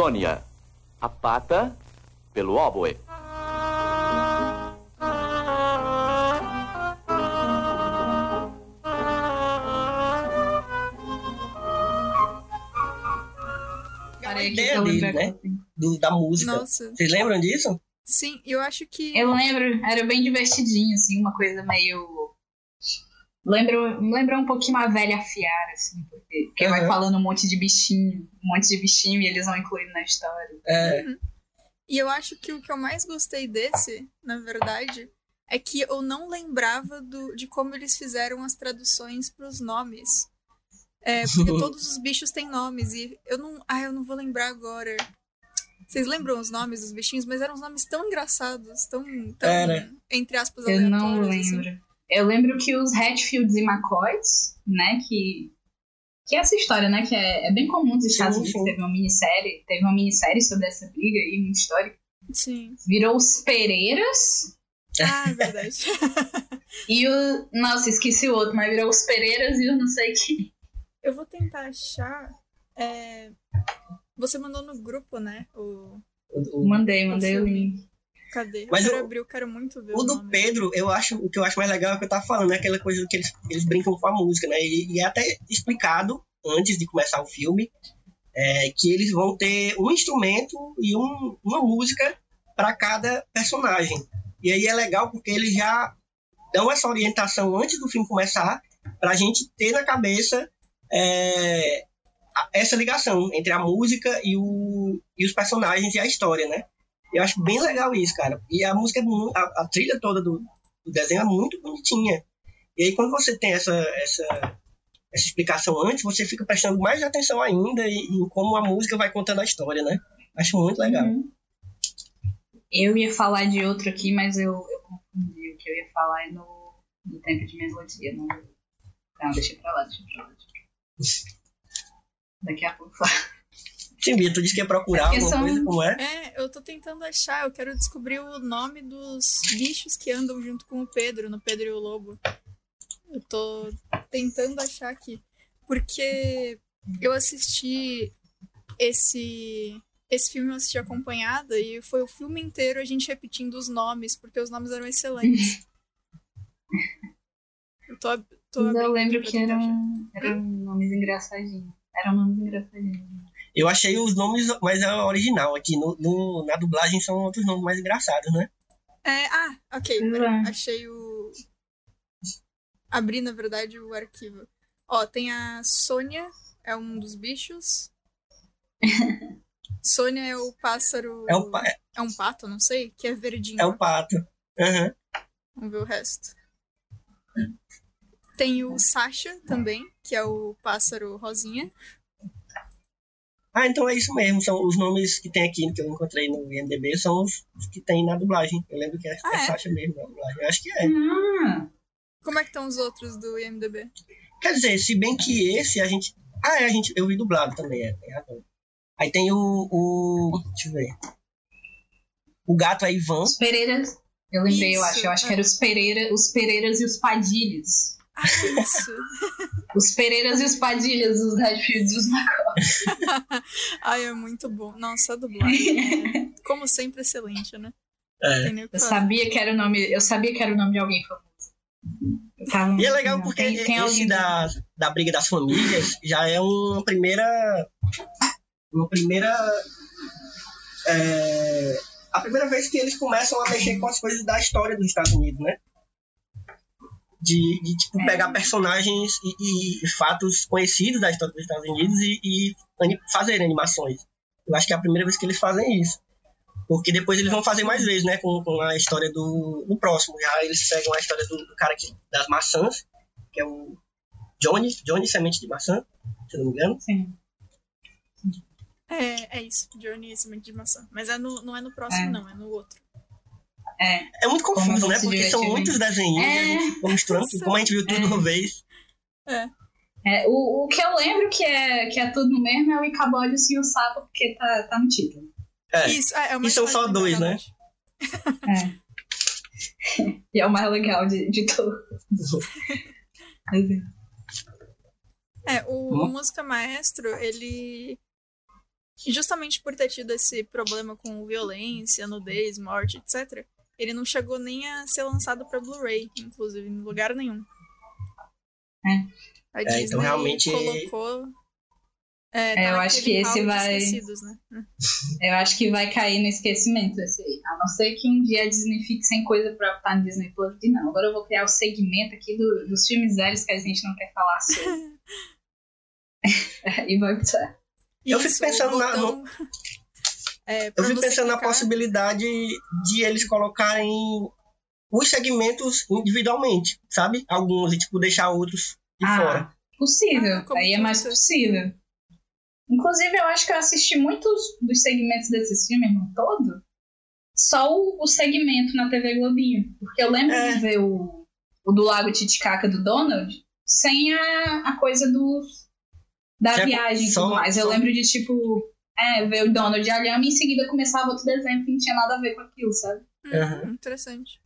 Sônia, a pata, pelo ideia pra dele, lembrar né? do- da música. Nossa, Vocês lembram disso? sim, eu acho que. Eu lembro, era bem divertidinho, assim, uma coisa meio. Lembra, lembra um pouquinho a velha Fiara, assim, porque, porque vai Aham. falando um monte de bichinho, um monte de bichinho e eles vão incluindo na história. É, E eu acho que o que eu mais gostei desse, na verdade, é que eu não lembrava do, de como eles fizeram as traduções para os nomes. É, porque (laughs) todos os bichos têm nomes e eu não. Ah, eu não vou lembrar agora. Vocês lembram os nomes dos bichinhos? Mas eram uns nomes tão engraçados, tão, tão Era. entre aspas, Eu não aleatórios. assim. Eu lembro que os Hatfields e McCoys, né, que. Que é essa história, né? Que é, é bem comum nos Estados Sim, Unidos. sim. Teve uma minissérie, teve uma minissérie sobre essa briga aí, muito histórica. Sim. Virou os Pereiras Ah, é verdade. (laughs) e o. Nossa, esqueci o outro, mas virou os Pereiras e o não sei que. eu vou tentar achar. é, Você mandou no grupo, né? O. o, o- Mandei, mandei o filme. link. Cadê? Mas eu quero eu- abrir, eu quero muito ver o o do nome. Pedro, eu acho, o que eu acho mais legal é o que eu tava falando, é aquela coisa que eles, eles brincam com a música, né? E, e é até explicado antes de começar o filme é, que eles vão ter um instrumento e um- uma música para cada personagem. E aí é legal porque eles já dão essa orientação antes do filme começar pra gente ter na cabeça é, a- essa ligação entre a música e, o, e os personagens e a história, né? Eu acho bem legal isso, cara. E a música, é a, a trilha toda do, do desenho é muito bonitinha. E aí quando você tem essa, essa essa explicação antes, você fica prestando mais atenção ainda em, como a música vai contando a história, né? Acho muito legal. Uhum. Eu ia falar de outro aqui, mas eu, eu confundi. O que eu ia falar no, no tempo de melodia. Não, não, deixa pra lá, deixa pra lá. Pra lá. Daqui a pouco. Sim, tu disse que ia procurar Porque alguma são- coisa, como é? É, eu tô tentando achar, eu quero descobrir o nome dos bichos que andam junto com o Pedro, no Pedro e o Lobo. Eu tô tentando achar aqui. Porque eu assisti esse. Esse filme eu assisti acompanhada e foi o filme inteiro a gente repetindo os nomes, porque os nomes eram excelentes. (laughs) Eu tô, tô eu lembro que eram, eram nomes engraçadinhos. Eram nomes engraçadinhos. Eu achei os nomes, mas é o original aqui. No, no- na dublagem são outros nomes mais engraçados, né? É, ah, ok. É. Achei o. Abri, na verdade, o arquivo. Ó, tem a Sônia, é um dos bichos. (laughs) Sônia é o pássaro. É o, pa- É um pato, não sei, que é verdinho. é o pato. Aham. Vamos ver o resto. Tem o Sasha também, que é o pássaro rosinha. Ah, então é isso mesmo. São os nomes que tem aqui, que eu encontrei no IMDB, são os que tem na dublagem. Eu lembro que é, Ah, é é? Sasha mesmo na dublagem. Eu acho que é. Ah, Como é que estão os outros do IMDB? Quer dizer, se bem que esse a gente. Ah, é, a gente. Eu vi dublado também, é, tem razão. Aí tem o. o... Deixa eu ver. O gato é Ivan. os Pereiras. Eu lembrei, eu Isso, acho. Eu acho que é. eram os Pereira, os Pereiras e os Padilhas. Ah, isso! (laughs) Os Pereiras e os Padilhas, os Redfields e os Macó. (laughs) Ai, é muito bom. Nossa, a dublagem. é, como sempre, excelente, né? É. Eu sabia que era o nome. Eu sabia que era o nome de alguém famoso. E é legal porque tem, tem esse da, da briga das famílias já é uma primeira. Uma primeira. é, a primeira vez que eles começam a mexer com as coisas da história dos Estados Unidos, né? De, de tipo, É. pegar personagens e, e fatos conhecidos da história dos Estados Unidos e, e fazerem animações. Eu acho que é a primeira vez que eles fazem isso. Porque depois eles vão fazer mais vezes, né? Com, com a história do, do próximo. Já eles pegam a história do, do cara que, das maçãs, que é o Johnny, Johnny Semente de Maçã, se eu não me engano. Sim. É, é isso. Johnny e Semente de Maçã. Mas é no, não é no próximo, É. não. É no outro. É. É muito confuso, né? Porque são muitos desenhos, É. e a gente ficou misturando, tudo, como a gente viu tudo É. de uma vez. É, o, o que eu lembro que é, que é tudo no mesmo é o Icabode e o Senhor Sapo, porque tá, tá no título. É. Isso, é, é E são só dois, né? É. (laughs) e é o mais legal de, de todos. É. É, o, o Música Maestro, ele. Justamente por ter tido esse problema com violência, nudez, morte, etc., ele não chegou nem a ser lançado pra Blu-ray, inclusive, em lugar nenhum. É. A É, Disney então realmente- colocou. É, tá É, eu acho que esse vai- né? Eu acho que vai cair no esquecimento esse aí. A não ser que um dia a Disney fique sem coisa pra botar no Disney Plus. E não, agora eu vou criar o segmento aqui do- dos filmes velhos que a gente não quer falar sobre. (laughs) (laughs) e vai botar. Eu fico pensando na- botão- É, Eu fico pensando na clicar- possibilidade de eles colocarem os segmentos individualmente, sabe? Alguns e, tipo, deixar outros de Ah, fora. Possível. Ah, aí é mais você- possível. Inclusive, eu acho que eu assisti muitos dos segmentos desses filmes no todo. Só o, o segmento na TV Globinho. Porque eu lembro É. de ver o, o do Lago Titicaca do Donald sem a, a coisa dos da Já viagem e só- tudo mais. Eu só- lembro de, tipo, é, ver o Donald alhama e em seguida começava outro desenho que não tinha nada a ver com aquilo, sabe? Hum, Aham. Interessante.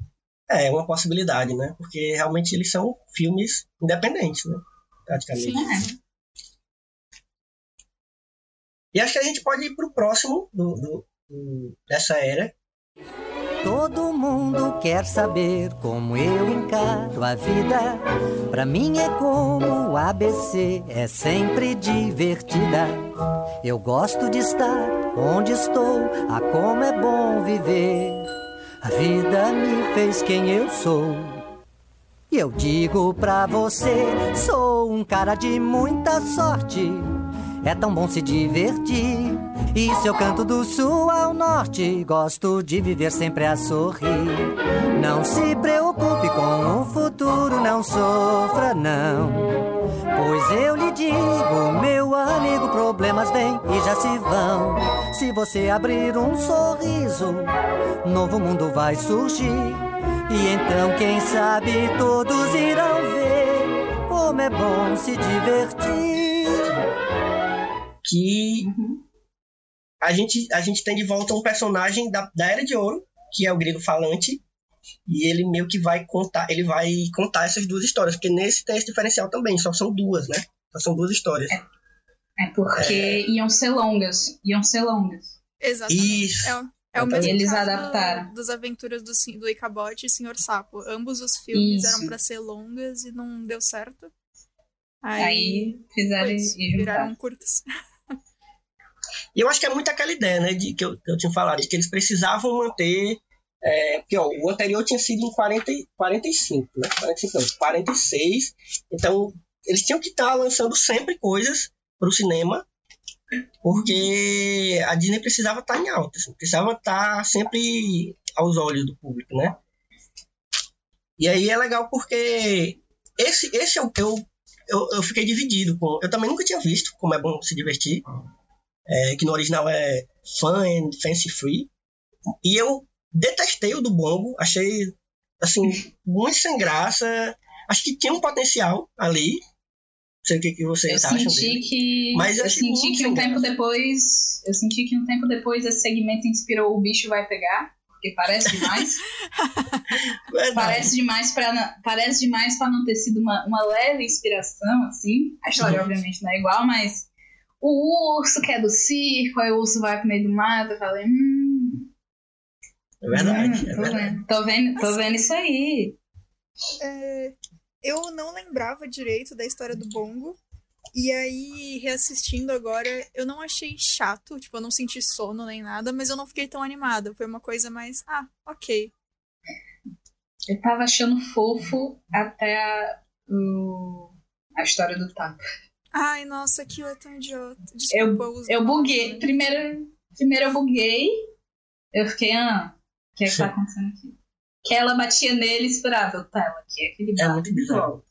É, é uma possibilidade, né? Porque realmente eles são filmes independentes, né? Praticamente. Sim, É. E acho que a gente pode ir pro próximo do, do- do- dessa era. Todo mundo quer saber como eu encaro a vida. Pra mim é como o ABC, é sempre divertida. Eu gosto de estar onde estou, a como é bom viver. A vida me fez quem eu sou. E eu digo pra você, sou um cara de muita sorte. É tão bom se divertir. E se eu canto do sul ao norte, gosto de viver sempre a sorrir. Não se preocupe com o futuro, não sofra, não. Pois eu lhe digo, meu amigo, problemas vêm e já se vão. Se você abrir um sorriso, novo mundo vai surgir. E então, quem sabe, todos irão ver como é bom se divertir. Que a gente, a gente tem de volta um personagem da, da Era de Ouro, que é o grego falante, e ele meio que vai contar, ele vai contar essas duas histórias, porque nesse tem esse diferencial também, só são duas, né? Só são duas histórias. É porque iam ser longas. Iam ser longas. Exatamente. Isso. É, o- é o mesmo Eles caso adaptaram. das aventuras do, do Icabote e Senhor Sapo. Ambos os filmes Isso. eram pra ser longas e não deu certo. Aí, Aí, fizeram e viraram curtas. (laughs) E eu acho que é muito aquela ideia, né, de, que, eu, que eu tinha falado, de que eles precisavam manter. É, porque ó, o anterior tinha sido em 40, e- 45, né? 45 não, 46. Então, eles tinham que estar lançando sempre coisas para o cinema, porque a Disney precisava estar em alta, assim, precisava estar sempre aos olhos do público, né? E aí é legal porque esse, esse é o que eu, eu, eu fiquei dividido com. Eu também nunca tinha visto como é bom se divertir é, que no original é Fun and Fancy Free. E eu detestei o do Bongo, achei assim, (laughs) muito sem graça. Acho que tinha um potencial ali. Não sei o que, que vocês Eu acham senti dele. que. Mas eu eu senti que um tempo depois. Eu senti que um tempo depois esse segmento inspirou o bicho vai pegar. Porque parece demais. (laughs) Parece demais para não, parece demais para não ter sido uma, uma leve inspiração, assim. A história, Sim. obviamente, não é igual, mas o urso que é do circo, aí o urso vai pro meio do mato, eu falei, hum, É verdade, hum, é tô, verdade. vendo, tô vendo, tô vendo isso aí. É, eu não lembrava direito da história do Bongo. E aí, reassistindo agora, eu não achei chato, tipo, eu não senti sono nem nada, mas eu não fiquei tão animada. Foi uma coisa mais, ah, ok. Eu tava achando fofo até a, o- a história do tapa. Ai, nossa, aquilo é tão idiota. Eu, Desculpa, eu palavras, buguei. né? Primeiro, primeiro eu buguei. Eu fiquei, ah, o que é que tá acontecendo aqui? Que ela batia nele e esperava, tá, ela aqui, aquele É muito de bizarro. volta.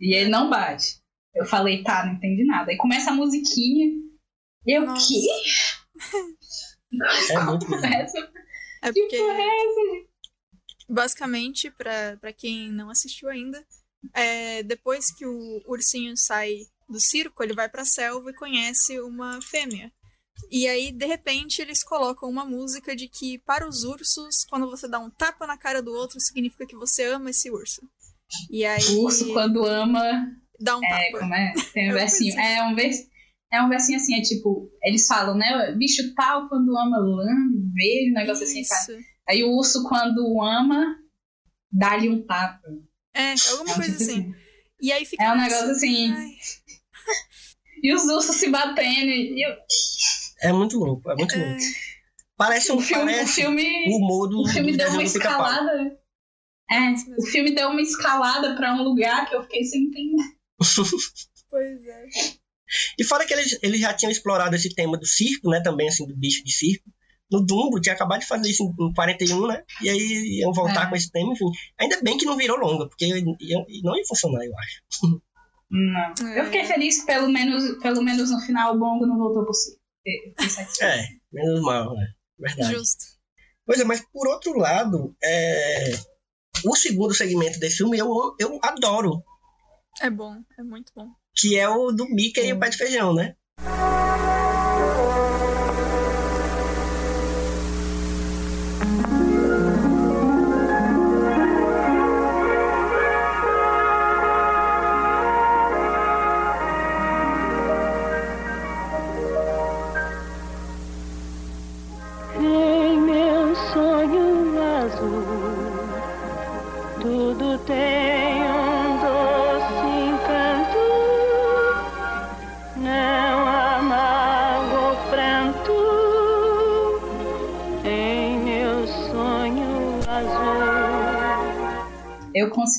E ele não bate. Eu falei, tá, não entendi nada. Aí começa a musiquinha. Eu, Nossa. que? É muito. Começa, É que porque, porra é essa, gente? basicamente, pra, pra quem não assistiu ainda, é, depois que o ursinho sai do circo, ele vai pra selva e conhece uma fêmea. E aí, de repente, eles colocam uma música de que, para os ursos, quando você dá um tapa na cara do outro, significa que você ama esse urso. E aí, O urso, quando ama, dá um É, tapa. como é? Tem um versinho. É um, vers... é um versinho assim, é tipo, eles falam, né? Bicho tal quando ama lambe, verde, um negócio assim. faz. Isso. Aí o urso, quando ama, dá-lhe um tapa. É, alguma É um coisa tipo assim. E aí fica. É um negócio assim. ai, E os ursos se batendo. E eu- É muito louco, é muito é, louco. Parece um o filme, o parece filme, o humor do, o filme do deu uma escalada. É, o filme deu uma escalada pra um lugar que eu fiquei sem entender. (laughs) pois é. E fora que eles, eles já tinham explorado esse tema do circo, né? Também, assim, do bicho de circo. No Dumbo, tinha acabado de fazer isso em, em 41, né? E aí iam voltar É. com esse tema, enfim. Ainda bem que não virou longa, porque ia- ia- não ia funcionar, eu acho. (laughs) Não. É. Eu fiquei feliz que pelo menos, pelo menos no final o Bongo não voltou fiquei satisfeita. É, menos mal, né? Verdade. Justo. Pois é, mas por outro lado, é, o segundo segmento desse filme eu, eu adoro, É bom, é muito bom. que é o do Mickey e o Pé de Feijão, né?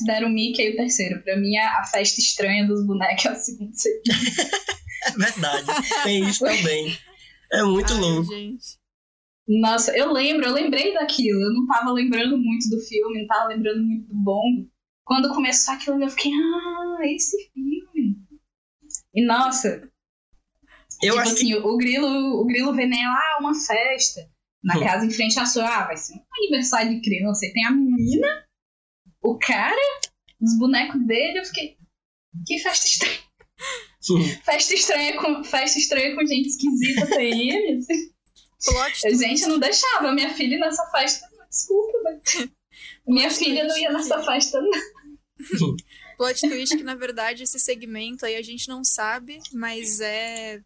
Considero o Mickey o terceiro. Pra mim, a a festa estranha dos bonecos é o segundo. É (laughs) verdade. Tem isso também. É muito Ai, louco. gente. Nossa, eu lembro, eu lembrei daquilo. Eu não tava lembrando muito do filme, não tava lembrando muito do bongo. Quando começou aquilo, eu fiquei, ah, esse filme. E nossa, Eu tipo acho que assim, o grilo, o grilo vê nela, ah, uma festa. Na Hum. casa em frente à sua, ah, vai ser um aniversário de criança. E tem a menina, o cara, os bonecos dele, eu fiquei. Que festa estranha. (laughs) Festa estranha com, festa estranha com gente esquisita tem eles. (laughs) Plot gente não deixava minha filha nessa festa. Desculpa, mas. (laughs) Minha filha não ia nessa festa, não. Plot twist que, na verdade, esse segmento aí a gente não sabe, mas é,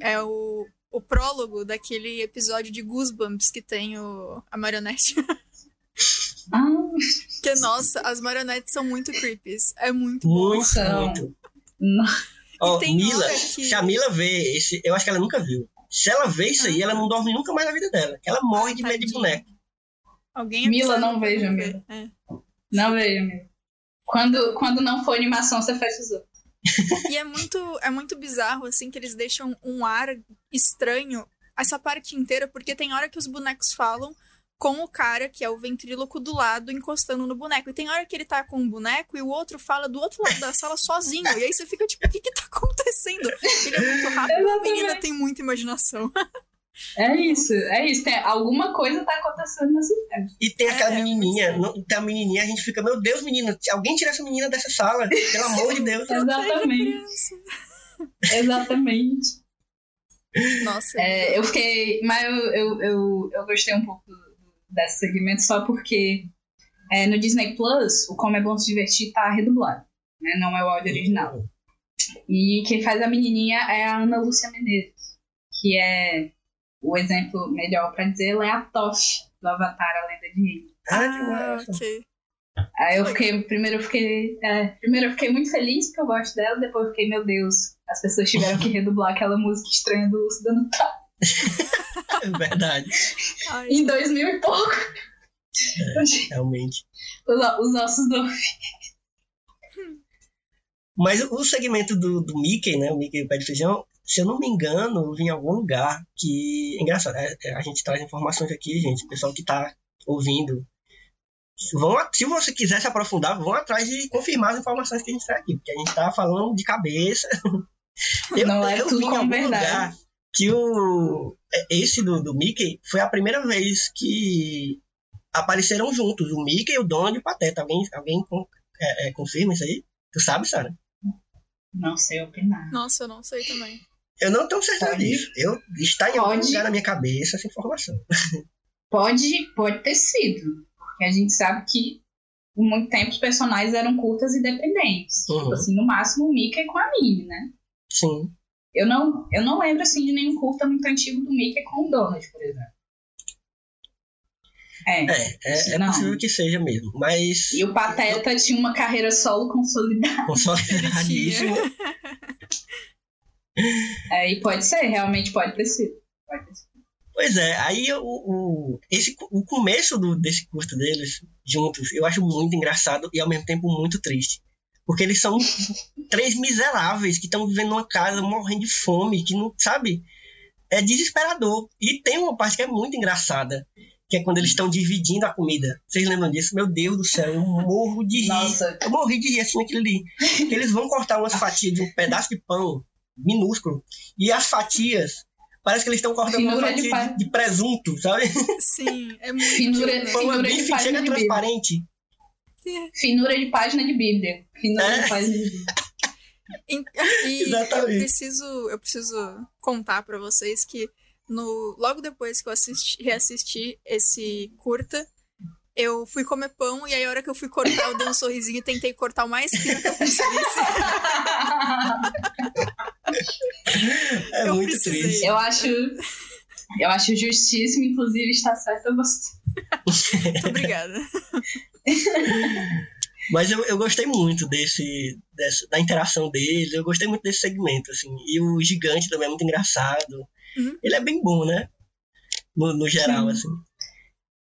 é o, o prólogo daquele episódio de Goosebumps que tem o, a marionete. Ah, que, nossa, as marionetes são muito creepy. É muito bom. muito, São. muito. Ó, Mila, que- se a Mila vê esse, eu acho que ela nunca viu. Se ela vê isso aí, ela não dorme nunca mais na vida dela. Ela morre de medo de boneco. Alguém Mila, não veja. Mila. É. Não vejo, amigo. Quando, quando não for animação, você fecha os outros. E é muito, é muito bizarro, assim, que eles deixam um ar estranho essa parte inteira, porque tem hora que os bonecos falam com o cara, que é o ventríloco do lado, encostando no boneco. E tem hora que ele tá com o boneco e o outro fala do outro lado da sala sozinho. E aí você fica tipo, o que que tá acontecendo? Ele é muito rápido, a menina tem muita imaginação. É isso, é isso. Tem, alguma coisa tá acontecendo nessa festa. E tem aquela É, é menininha, não- tem a menininha, a gente fica, meu Deus, menina, alguém tira essa menina dessa sala, pelo amor de Deus. Exatamente. Exatamente. Nossa, É, eu fiquei. Mas eu, eu, eu, eu gostei um pouco do- desse segmento só porque é, no Disney Plus, o Como é Bom Se Divertir tá redublado. Né? Não é o áudio original. E quem faz a menininha é a Ana Lúcia Menezes, que é o exemplo melhor pra dizer, ela é a Toff do Avatar, a Lenda de Aang. Ah, que ah, ok. Aí eu fiquei, primeiro eu fiquei, é, primeiro eu fiquei muito feliz porque eu gosto dela, depois eu fiquei, meu Deus, as pessoas tiveram que redublar aquela música estranha do Urso dando tapa É (laughs) verdade, Ai, em 2000 e pouco. (laughs) realmente. Os, os ossos do Mas o segmento do, do Mickey, né, o Mickey Pé de Feijão, se eu não me engano, eu vi em algum lugar que... Engraçado, é- é, a gente traz informações aqui, gente, o pessoal que tá ouvindo. Vão, se você quiser se aprofundar, vão atrás de confirmar as informações que a gente traz aqui, porque a gente tá falando de cabeça. (laughs) Eu, Não é eu tudo vi em algum verdade. lugar que o, esse do, do Mickey foi a primeira vez que apareceram juntos, o Mickey, o Donald e o Pateta. Alguém, alguém con- é, é, confirma isso aí? Tu sabe, Sara? Não sei opinar. Nossa, eu não sei também. Eu não tenho certeza Pode. disso. Eu, está em algum lugar na minha cabeça essa informação. Pode, pode ter sido, porque a gente sabe que por muito tempo os personagens eram curtas e dependentes. Uhum. Tipo assim, no máximo o Mickey com a Minnie, né? Sim. Eu não, eu não lembro assim de nenhum curta muito antigo do Mickey com o Donald, por exemplo. É. É, é, é possível que seja mesmo. Mas. E o Pateta tinha uma carreira solo consolidada. Consolidadíssimo. É, e pode ser, realmente pode ter sido. Pode ter sido. Pois é, aí o, o, esse, o começo do, desse curto deles, juntos, eu acho muito engraçado e ao mesmo tempo muito triste. Porque eles são três miseráveis que estão vivendo numa casa morrendo de fome, que não, sabe? É desesperador. E tem uma parte que é muito engraçada, que é quando eles estão dividindo a comida. Vocês lembram disso? Meu Deus do céu, eu morro de rir. Nossa. Eu morri de rir assim naquilo ali. Que eles vão cortar umas fatias de um pedaço de pão minúsculo e as fatias parece que eles estão cortando Finura de de, de presunto, sabe? Sim, é muito. Finura, pão é finura chega de Bíblia. transparente. Finura de página de Bíblia. Finura É. de página de Bíblia. (laughs) E eu Exatamente. preciso, eu preciso contar pra vocês que no, logo depois que eu assisti, reassisti esse curta, eu fui comer pão e aí a hora que eu fui cortar, eu dei um sorrisinho e tentei cortar o mais fino que eu conseguisse. (laughs) (laughs) É Eu muito precisei. triste. Eu acho. Eu acho justíssimo, inclusive, está certo você. Muito obrigada. Mas eu, eu gostei muito desse, dessa, da interação deles, eu gostei muito desse segmento, assim. E o gigante também é muito engraçado. Uhum. Ele é bem bom, né? No, no geral, Sim. assim.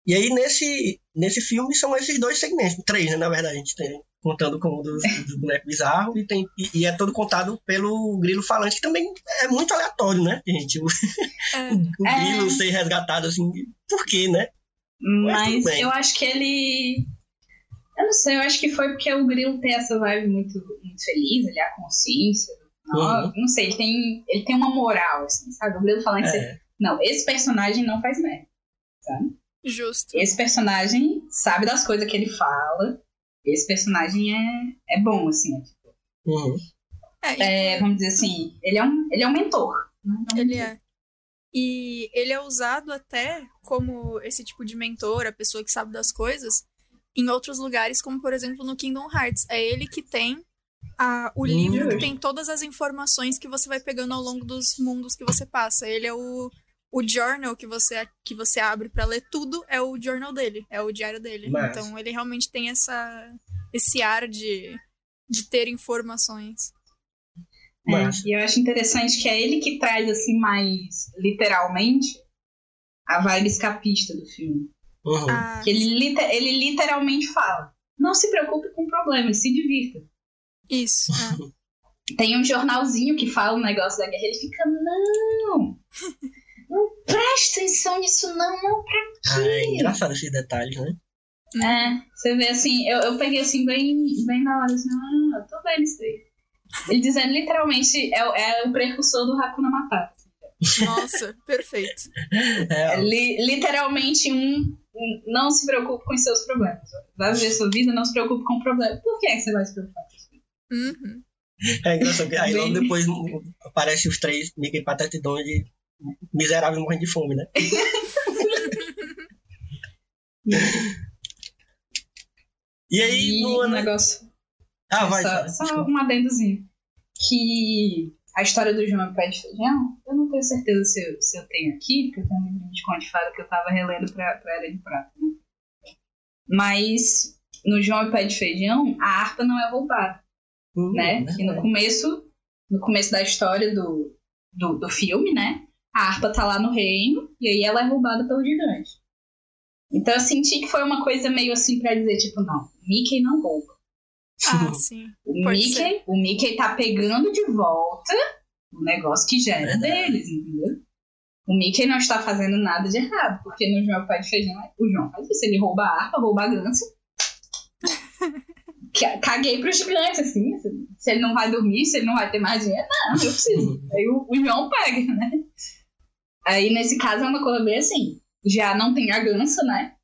E aí, nesse, nesse filme, são esses dois segmentos. Três, né? Na verdade, a gente tem contando como dos, dos bonecos bizarros, e, tem, e, e é todo contado pelo grilo falante, que também é muito aleatório, né, gente? O, É. (laughs) o É. grilo ser resgatado assim, por quê, né? Mas bem. eu acho que ele. Eu não sei, eu acho que foi porque o Grilo tem essa vibe muito, muito feliz, ele é a consciência. Não, Uhum. não sei, ele tem, ele tem uma moral, assim, sabe? O Grilo você. É. Não, esse personagem não faz merda. Sabe? Justo. Esse personagem sabe das coisas que ele fala. Esse personagem é, é bom, assim. é tipo, Uhum. É, e É, vamos dizer assim, ele é um, ele é um mentor. né? Ele é. E ele é usado até como esse tipo de mentor, a pessoa que sabe das coisas, em outros lugares, como por exemplo no Kingdom Hearts. É ele que tem a, o livro que tem todas as informações que você vai pegando ao longo dos mundos que você passa. Ele é o, o journal que você, que você abre pra ler tudo, é o journal dele, é o diário dele. Massa. Então ele realmente tem essa, esse ar de, de ter informações. É, Massa. e eu acho interessante que é ele que traz, assim, mais literalmente, a vibe escapista do filme. Uhum. Ah, Que ele, ele literalmente fala: não se preocupe com problemas, se divirta. isso. é. (laughs) Tem um jornalzinho que fala um negócio da guerra, ele fica: não, não (laughs) presta atenção nisso, não, não pra Ah, é quê? engraçado esses detalhes, né? É, você vê assim, eu, eu peguei assim, bem, bem na hora, assim, ah, eu tô vendo isso aí. Ele dizendo literalmente, é, o- é o precursor do Hakuna Matata. Nossa, (laughs) perfeito. É, li- literalmente um, um, não se preocupe com os seus problemas. Vai viver sua vida, não se preocupe com o problema. Por que, é que você vai se preocupar com isso? Uhum. É engraçado. que Aí logo depois aparecem os três Mickey Pateta e Donald miseráveis morrendo de fome, né? e aí, E no um negócio. Ah, vai, só, vai. só desculpa. um adendozinho. Que a história do João Pé de Feijão, eu não tenho certeza se eu, se eu tenho aqui, porque eu tenho um livro de conto de fada que eu tava relendo pra, pra Era de Prata. Né? Mas no João Pé de Feijão, a harpa não é roubada. Hum, né? Que no começo, no começo da história do, do, do filme, né? A harpa tá lá no reino e aí ela é roubada pelo gigante. Então eu senti que foi uma coisa meio assim pra dizer, tipo, não, Mickey não rouba. Ah, sim. O Pode Mickey, ser. o Mickey tá pegando de volta o negócio que já era deles, entendeu? O Mickey não está fazendo nada de errado, porque no João Pai de Feijão, o João faz isso, ele rouba a harpa, rouba a ganso. (laughs) Ca- Caguei pros gigantes, assim. se- Se ele não vai dormir, se ele não vai ter mais dinheiro, não, eu preciso. (laughs) Aí o, o João pega, né? Aí nesse caso é uma coisa bem assim. Já não tem a gança, né?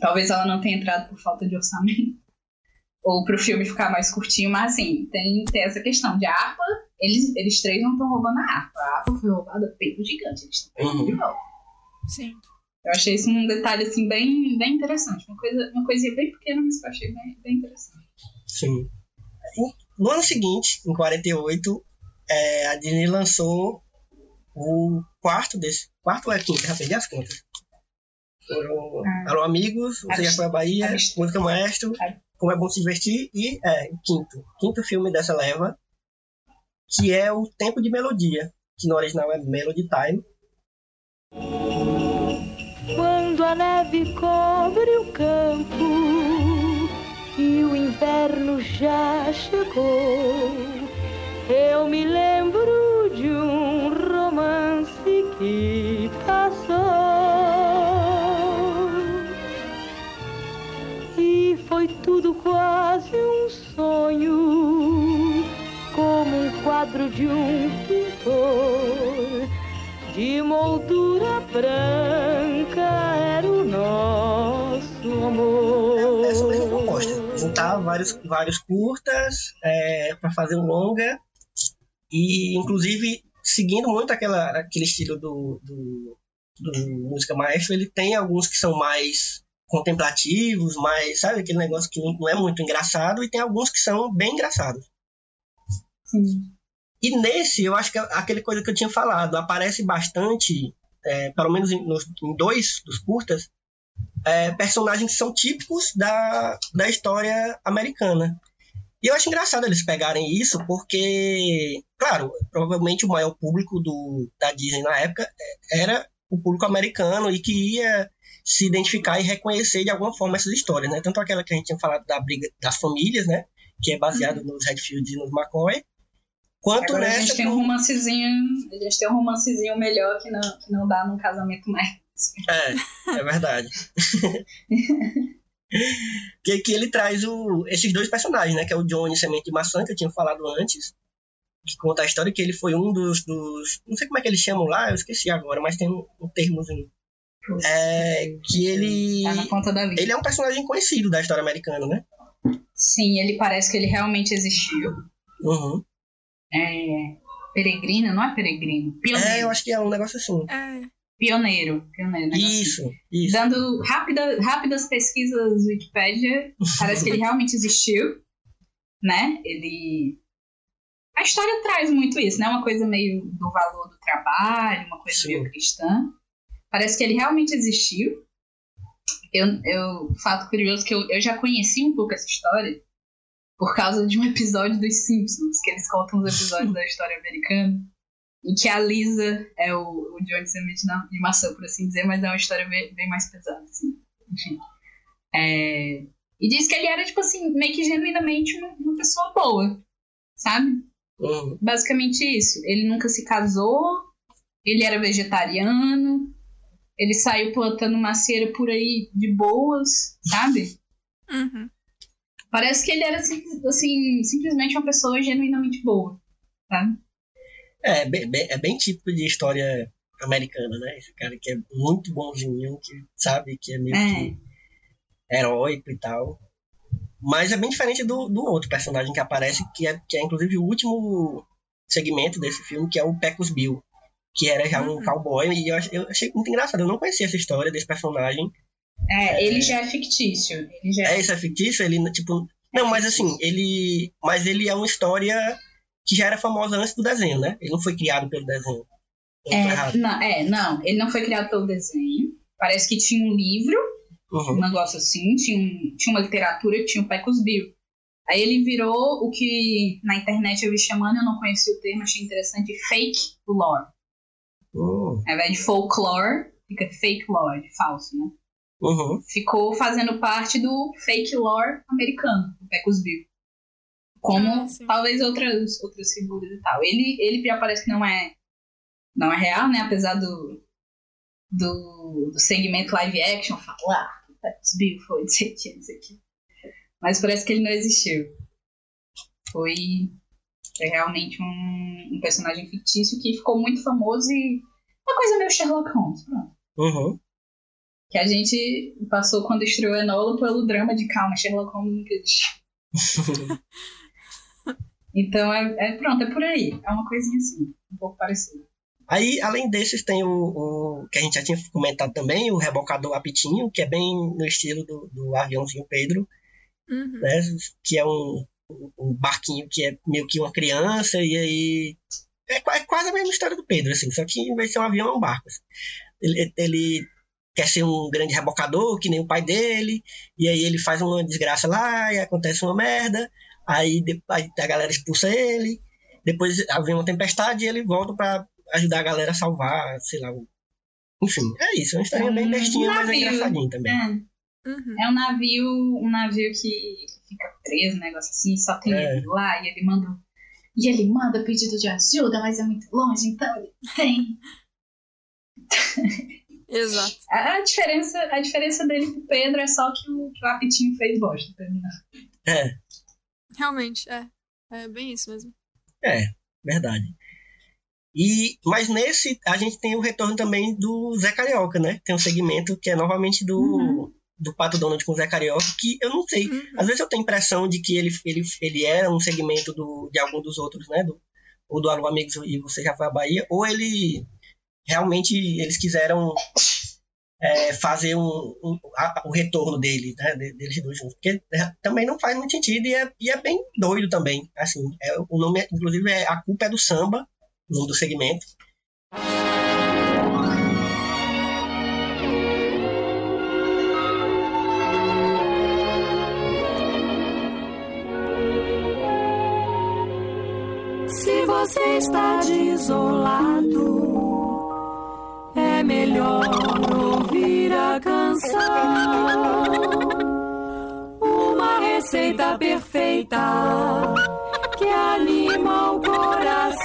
Talvez ela não tenha entrado por falta de orçamento. (laughs) Ou pro filme ficar mais curtinho, mas assim, tem, tem essa questão de harpa. Eles, eles três não estão roubando a harpa. A harpa foi roubada pelo gigante. Eles estão pegando de volta. Sim. Eu achei isso um detalhe assim bem, bem interessante. Uma, coisa, uma coisinha bem pequena, mas eu achei bem, bem interessante. Sim. No ano seguinte, em 48, é, a Disney lançou o quarto desse. Quarto ou é quinto? Já perdi as contas. Foram Ah. Alô Amigos, Você Já Foi à Bahia, Avist- Música Maestro, Ah. Como é Bom Se Divertir e é, o quinto. Quinto filme dessa leva, que é o Tempo de Melodia, que no original é Melody Time. Quando a neve cobre o campo e o inverno já chegou, eu me lembro de um que passou. E foi tudo quase um sonho, como um quadro de um pintor de moldura branca era o nosso amor. É essa proposta. Juntar vários, vários curtas é, para fazer um longa. E, inclusive, seguindo muito aquela, aquele estilo do, do, do Música Maestro, ele tem alguns que são mais contemplativos, mais, sabe, aquele negócio que não, é muito engraçado, e tem alguns que são bem engraçados. Sim. E nesse, eu acho que é aquele coisa que eu tinha falado, aparece bastante, é, pelo menos em, nos- em dois dos curtas, é, personagens que são típicos da, da história americana. E eu acho engraçado eles pegarem isso, porque, claro, provavelmente o maior público do, da Disney na época era o público americano e que ia se identificar e reconhecer de alguma forma essas histórias, né? Tanto aquela que a gente tinha falado da briga das famílias, né? Que é baseado Uhum. nos Redfield e nos McCoy. Quanto Agora a nessa gente tem um romancezinho. A gente tem um romancezinho melhor que não, que não dá num casamento mais. É, é verdade. (laughs) que, que ele traz o, esses dois personagens, né? Que é o Johnny Semente de Maçã, que eu tinha falado antes. Que conta a história que ele foi um dos, dos. Não sei como é que eles chamam lá, eu esqueci agora, mas tem um, um termozinho. É, que ele. Tá na ponta da língua. Ele é um personagem conhecido da história americana, né? Sim, ele parece que ele realmente existiu. Uhum. É, peregrino, não é peregrino? Pioneiro. É, eu acho que é um negócio assim. É, Pioneiro. Pioneiro. negócio assim. Isso, isso. Dando rápida, rápidas pesquisas Wikipedia, (laughs) parece que ele realmente existiu, né? Ele... A história traz muito isso, né? Uma coisa meio do valor do trabalho, uma coisa Sim. meio cristã. Parece que ele realmente existiu. Eu, eu, fato curioso que eu, eu já conheci um pouco essa história por causa de um episódio dos Simpsons, que eles contam os episódios da (laughs) história americana, em que a Lisa é o, o Johnny Semente na- de maçã, por assim dizer, mas é uma história bem, bem mais pesada, assim. Enfim. É, e diz que ele era, tipo assim, meio que genuinamente uma, uma pessoa boa, sabe? Uhum. Basicamente isso. Ele nunca se casou, ele era vegetariano, ele saiu plantando macieira por aí de boas, sabe? uhum. Parece que ele era sim- assim, simplesmente uma pessoa genuinamente boa, sabe? É, bem, bem- é bem típico de história americana, né? Esse cara que é muito bonzinho, que sabe que é meio É. que heróico e tal. Mas é bem diferente do, do outro personagem que aparece, que é, que é inclusive o último segmento desse filme, que é o Pecos Bill, que era já um Uhum. cowboy, e eu, eu achei muito engraçado. Eu não conhecia essa história desse personagem. É, ele já é fictício. Já É, isso é fictício? Ele, tipo... Não, mas assim, ele... Mas ele é uma história que já era famosa antes do desenho, né? Ele não foi criado pelo desenho. É, não, é, não, ele não foi criado pelo desenho. Parece que tinha um livro, um Uhum. negócio assim, tinha, um- tinha uma literatura que tinha o Pecos Bill. Aí ele virou o que na internet eu vi chamando, eu não conhecia o termo, achei interessante, fake lore. Uhum. Ao invés de folklore, fica fake lore, de falso, né? Uhum. Ficou fazendo parte do fake lore americano, o Pecos Bill. Como Ah, talvez outras, outras figuras e tal. Ele, ele parece que não é, não é real, né? Apesar do, do, do segmento live action falar que o Pecos Bill foi não sei o que, não sei o que. Mas parece que ele não existiu. Foi, foi realmente um, um personagem fictício que ficou muito famoso e uma coisa meio Sherlock Holmes, pronto. Uhum. Que a gente passou quando estreou Enola pelo drama de calma, Sherlock Holmes nunca existiu. (laughs) Então é, é- pronto, é por aí. É uma coisinha assim, um pouco parecida. Aí, além desses, tem o, o que a gente já tinha comentado também, o rebocador Apitinho, que é bem no estilo do, do aviãozinho Pedro, Uhum. né? Que é um, um barquinho que é meio que uma criança, e aí. É, é quase a mesma história do Pedro, assim, só que em vez de ser um avião, é um barco. assim. Ele, ele quer ser um grande rebocador, que nem o pai dele, e aí ele faz uma desgraça lá, e acontece uma merda, aí, de- aí a galera expulsa ele, depois vem uma tempestade e ele volta pra ajudar a galera a salvar, sei lá. Enfim, é isso, é uma história bem Um bestinha, mas é navio. engraçadinha também. É, Uhum. é um navio, um navio que, fica preso, um negócio assim, só tem É. ele lá, e ele manda. E ele manda pedido de ajuda, mas é muito longe, então ele tem. (laughs) Exato. A, a diferença, a diferença dele pro Pedro é só que o, que o Apitinho fez bosta pra mim. É, Realmente, é. É bem isso mesmo. é, verdade. E, mas nesse, a gente tem o retorno também do Zé Carioca, né? Tem um segmento que é novamente do, Uhum. do Pato Donald com o Zé Carioca, que eu não sei. Uhum. Às vezes eu tenho a impressão de que ele, ele, ele era um segmento do, de algum dos outros, né? Do, ou do Alô Amigos e Você Já Foi à Bahia, ou ele realmente eles quiseram é, fazer um, um, a- o retorno dele, né? de- Deles dois juntos. Porque é, também não faz muito sentido e é, e é bem doido também. Assim, é, o nome, inclusive, é A Culpa é do Samba, o nome do segmento. Se você está desolado, é melhor canção, uma receita perfeita que anima o coração.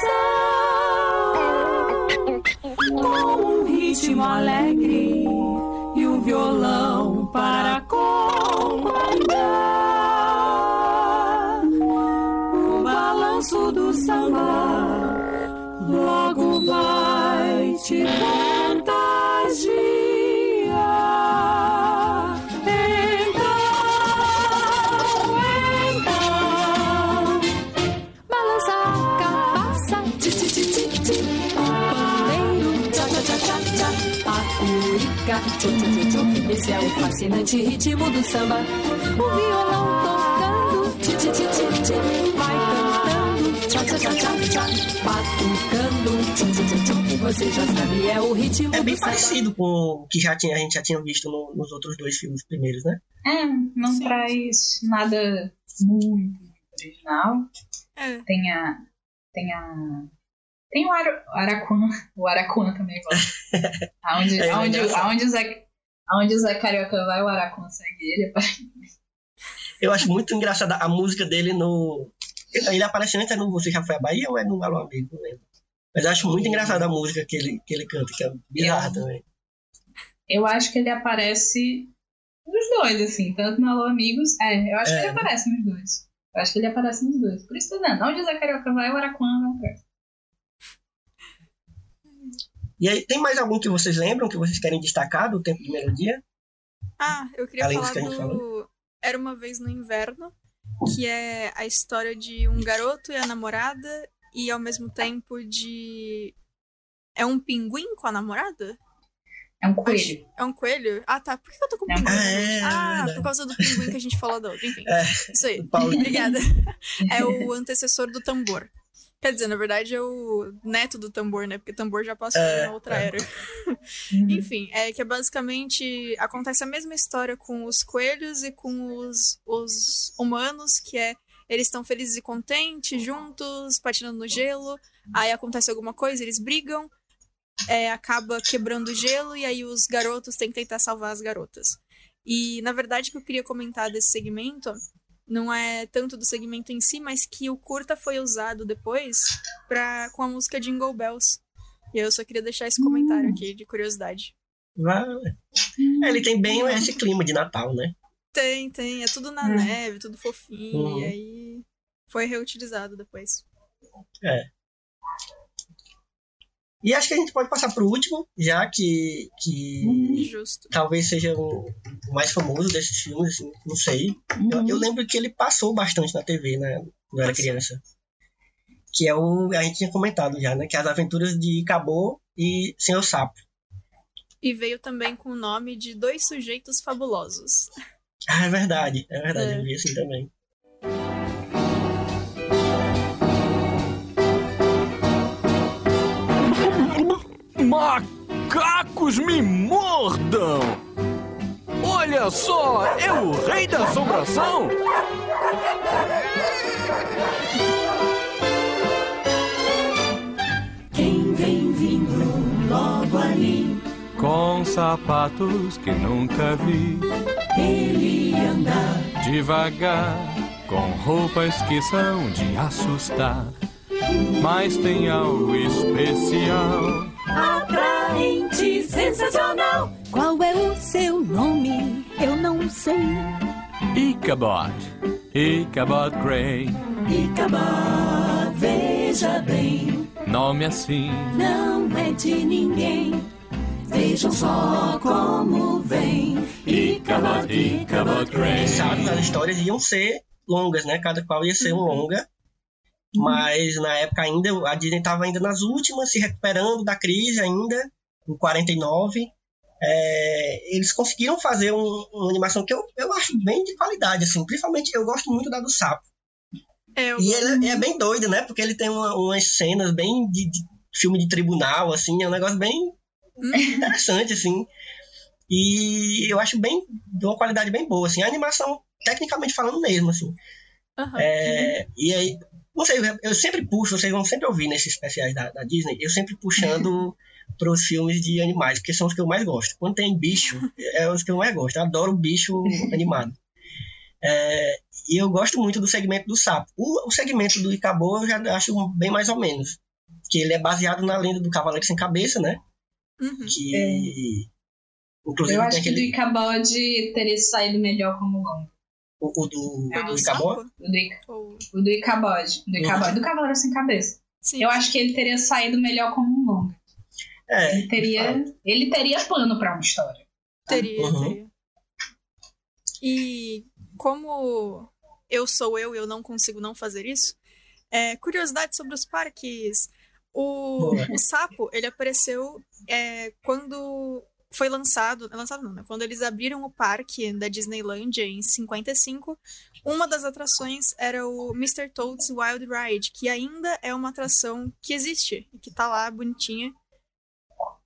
Com um ritmo alegre e um violão para acompanhar. O balanço do samba logo vai te contagiar. Tchu tchu tchu tchu. Esse é o fascinante ritmo do samba. O violão tocando, ti ti ti ti ti, vai cantando, tcha tcha tcha tcha tcha, batucando, tchu tchu tchu tchu. Você já sabe, é o ritmo É bem do samba. parecido com o que já tinha, a gente já tinha visto no- nos outros dois filmes primeiros, né? É, não Sim. traz nada muito original. É, Tem a. Tem a. Tem o Ara- Araquan. O Araquan também gosta. (laughs) Aonde, É, aonde, aonde, o Zé, aonde o Zé Carioca vai, o Araquan segue ele. (laughs) Eu acho muito engraçada a música dele no. Ele aparece antes é no Você Já Foi à Bahia ou é no Alô Amigo? Não lembro. Mas eu acho muito engraçada a música que ele, que ele canta, que é bizarra também. Eu acho que ele aparece nos dois, assim, tanto no Alô Amigos. É, eu acho É. que ele aparece nos dois. Eu acho que ele aparece nos dois. Por isso tô dizendo, onde o Zé Carioca vai, o Araquan vai atrás. E aí, tem mais algum que vocês lembram, que vocês querem destacar do tempo de melodia? Ah, eu queria Além falar que a gente do Era uma vez no inverno, que é a história de um garoto e a namorada e ao mesmo tempo de é um pinguim com a namorada? É um coelho. É um coelho? Ah, tá. Por que eu tô com É um pinguim? mente? É, ah, por causa do pinguim que a gente falou da outra. Enfim, (laughs) É, isso aí. (laughs) Obrigada. (laughs) É o antecessor do tambor. Quer dizer, na verdade é o neto do tambor, né? Porque tambor já passou É, na outra é. era. (laughs) Uhum. Enfim, é que é basicamente acontece a mesma história com os coelhos e com os, os humanos, que é eles estão felizes e contentes, juntos, patinando no gelo. Aí acontece alguma coisa, eles brigam, é, acaba quebrando o gelo, e aí os garotos têm que tentar salvar as garotas. E na verdade o que eu queria comentar desse segmento não é tanto do segmento em si, mas que o curta foi usado depois pra, com a música Jingle Bells. E eu só queria deixar esse comentário aqui de curiosidade. Vale. É, ele tem bem esse clima de Natal, né? Tem, tem. É tudo na Hum. neve, tudo fofinho. Uhum. E aí foi reutilizado depois. E acho que a gente pode passar pro último, já que, que Justo. talvez seja o o mais famoso desses filmes, assim, não sei. Eu, eu lembro que ele passou bastante na TV, né? Quando eu era Passou. criança. Que é o. A gente tinha comentado já, né? Que é as aventuras de Cabô e Senhor Sapo. E veio também com o nome de Dois Sujeitos Fabulosos. Ah, é verdade, é verdade, É. eu vi assim também. Macacos me mordam! Olha só, é o rei da assombração! Quem vem vindo logo ali, Com sapatos que nunca vi, ele anda devagar, com roupas que são de assustar. Mas tem algo especial. Atraente, sensacional. Qual é o seu nome? Eu não sei. Ichabod, Ichabod Grey, Ichabod, veja bem, nome assim. não é de ninguém. Vejam só como vem. Ichabod, Ichabod Grey. Sabe, as histórias iam ser longas, né? Cada qual ia ser um longa. Mas na época ainda, a Disney estava ainda nas últimas, se recuperando da crise ainda, em 49. É, eles conseguiram fazer um- uma animação que eu, eu acho bem de qualidade, assim. Principalmente, eu gosto muito da do Sapo. É, eu E ele é bem doido, né? Porque ele tem uma- umas cenas bem de, de filme de tribunal, assim. É um negócio bem interessante, assim. E eu acho bem de uma qualidade bem boa, assim. A animação, tecnicamente falando mesmo, assim. Aham. É, e aí, não sei, eu sempre puxo, vocês vão sempre ouvir nesses especiais da, da Disney, eu sempre puxando (laughs) pros filmes de animais, porque são os que eu mais gosto. Quando tem bicho, é os que eu mais gosto. Eu adoro bicho (laughs) animado. É, e eu gosto muito do segmento do sapo. O, o segmento do Icabô eu já acho bem mais ou menos. Que ele é baseado na lenda do Cavaleiro Sem Cabeça, né? Uhum. Que. Inclusive Eu acho que do aquele. Icabode teria saído melhor como longo. O, o do, É o do sapo? O do, Ica- Ou- o do Icabode. Do Icabode. Do Cavaleiro Sem Cabeça. Sim. Eu acho que ele teria saído melhor como um longo. É, Ele teria, ele teria pano pra uma história. Teria, Uhum. teria. E como eu sou eu e eu não consigo não fazer isso, é, curiosidade sobre os parques. O, o sapo, ele apareceu é, quando foi lançado, lançado não, né? Quando eles abriram o parque da Disneylandia em 55, uma das atrações era o Mr. Toad's Wild Ride, que ainda é uma atração que existe e que tá lá bonitinha.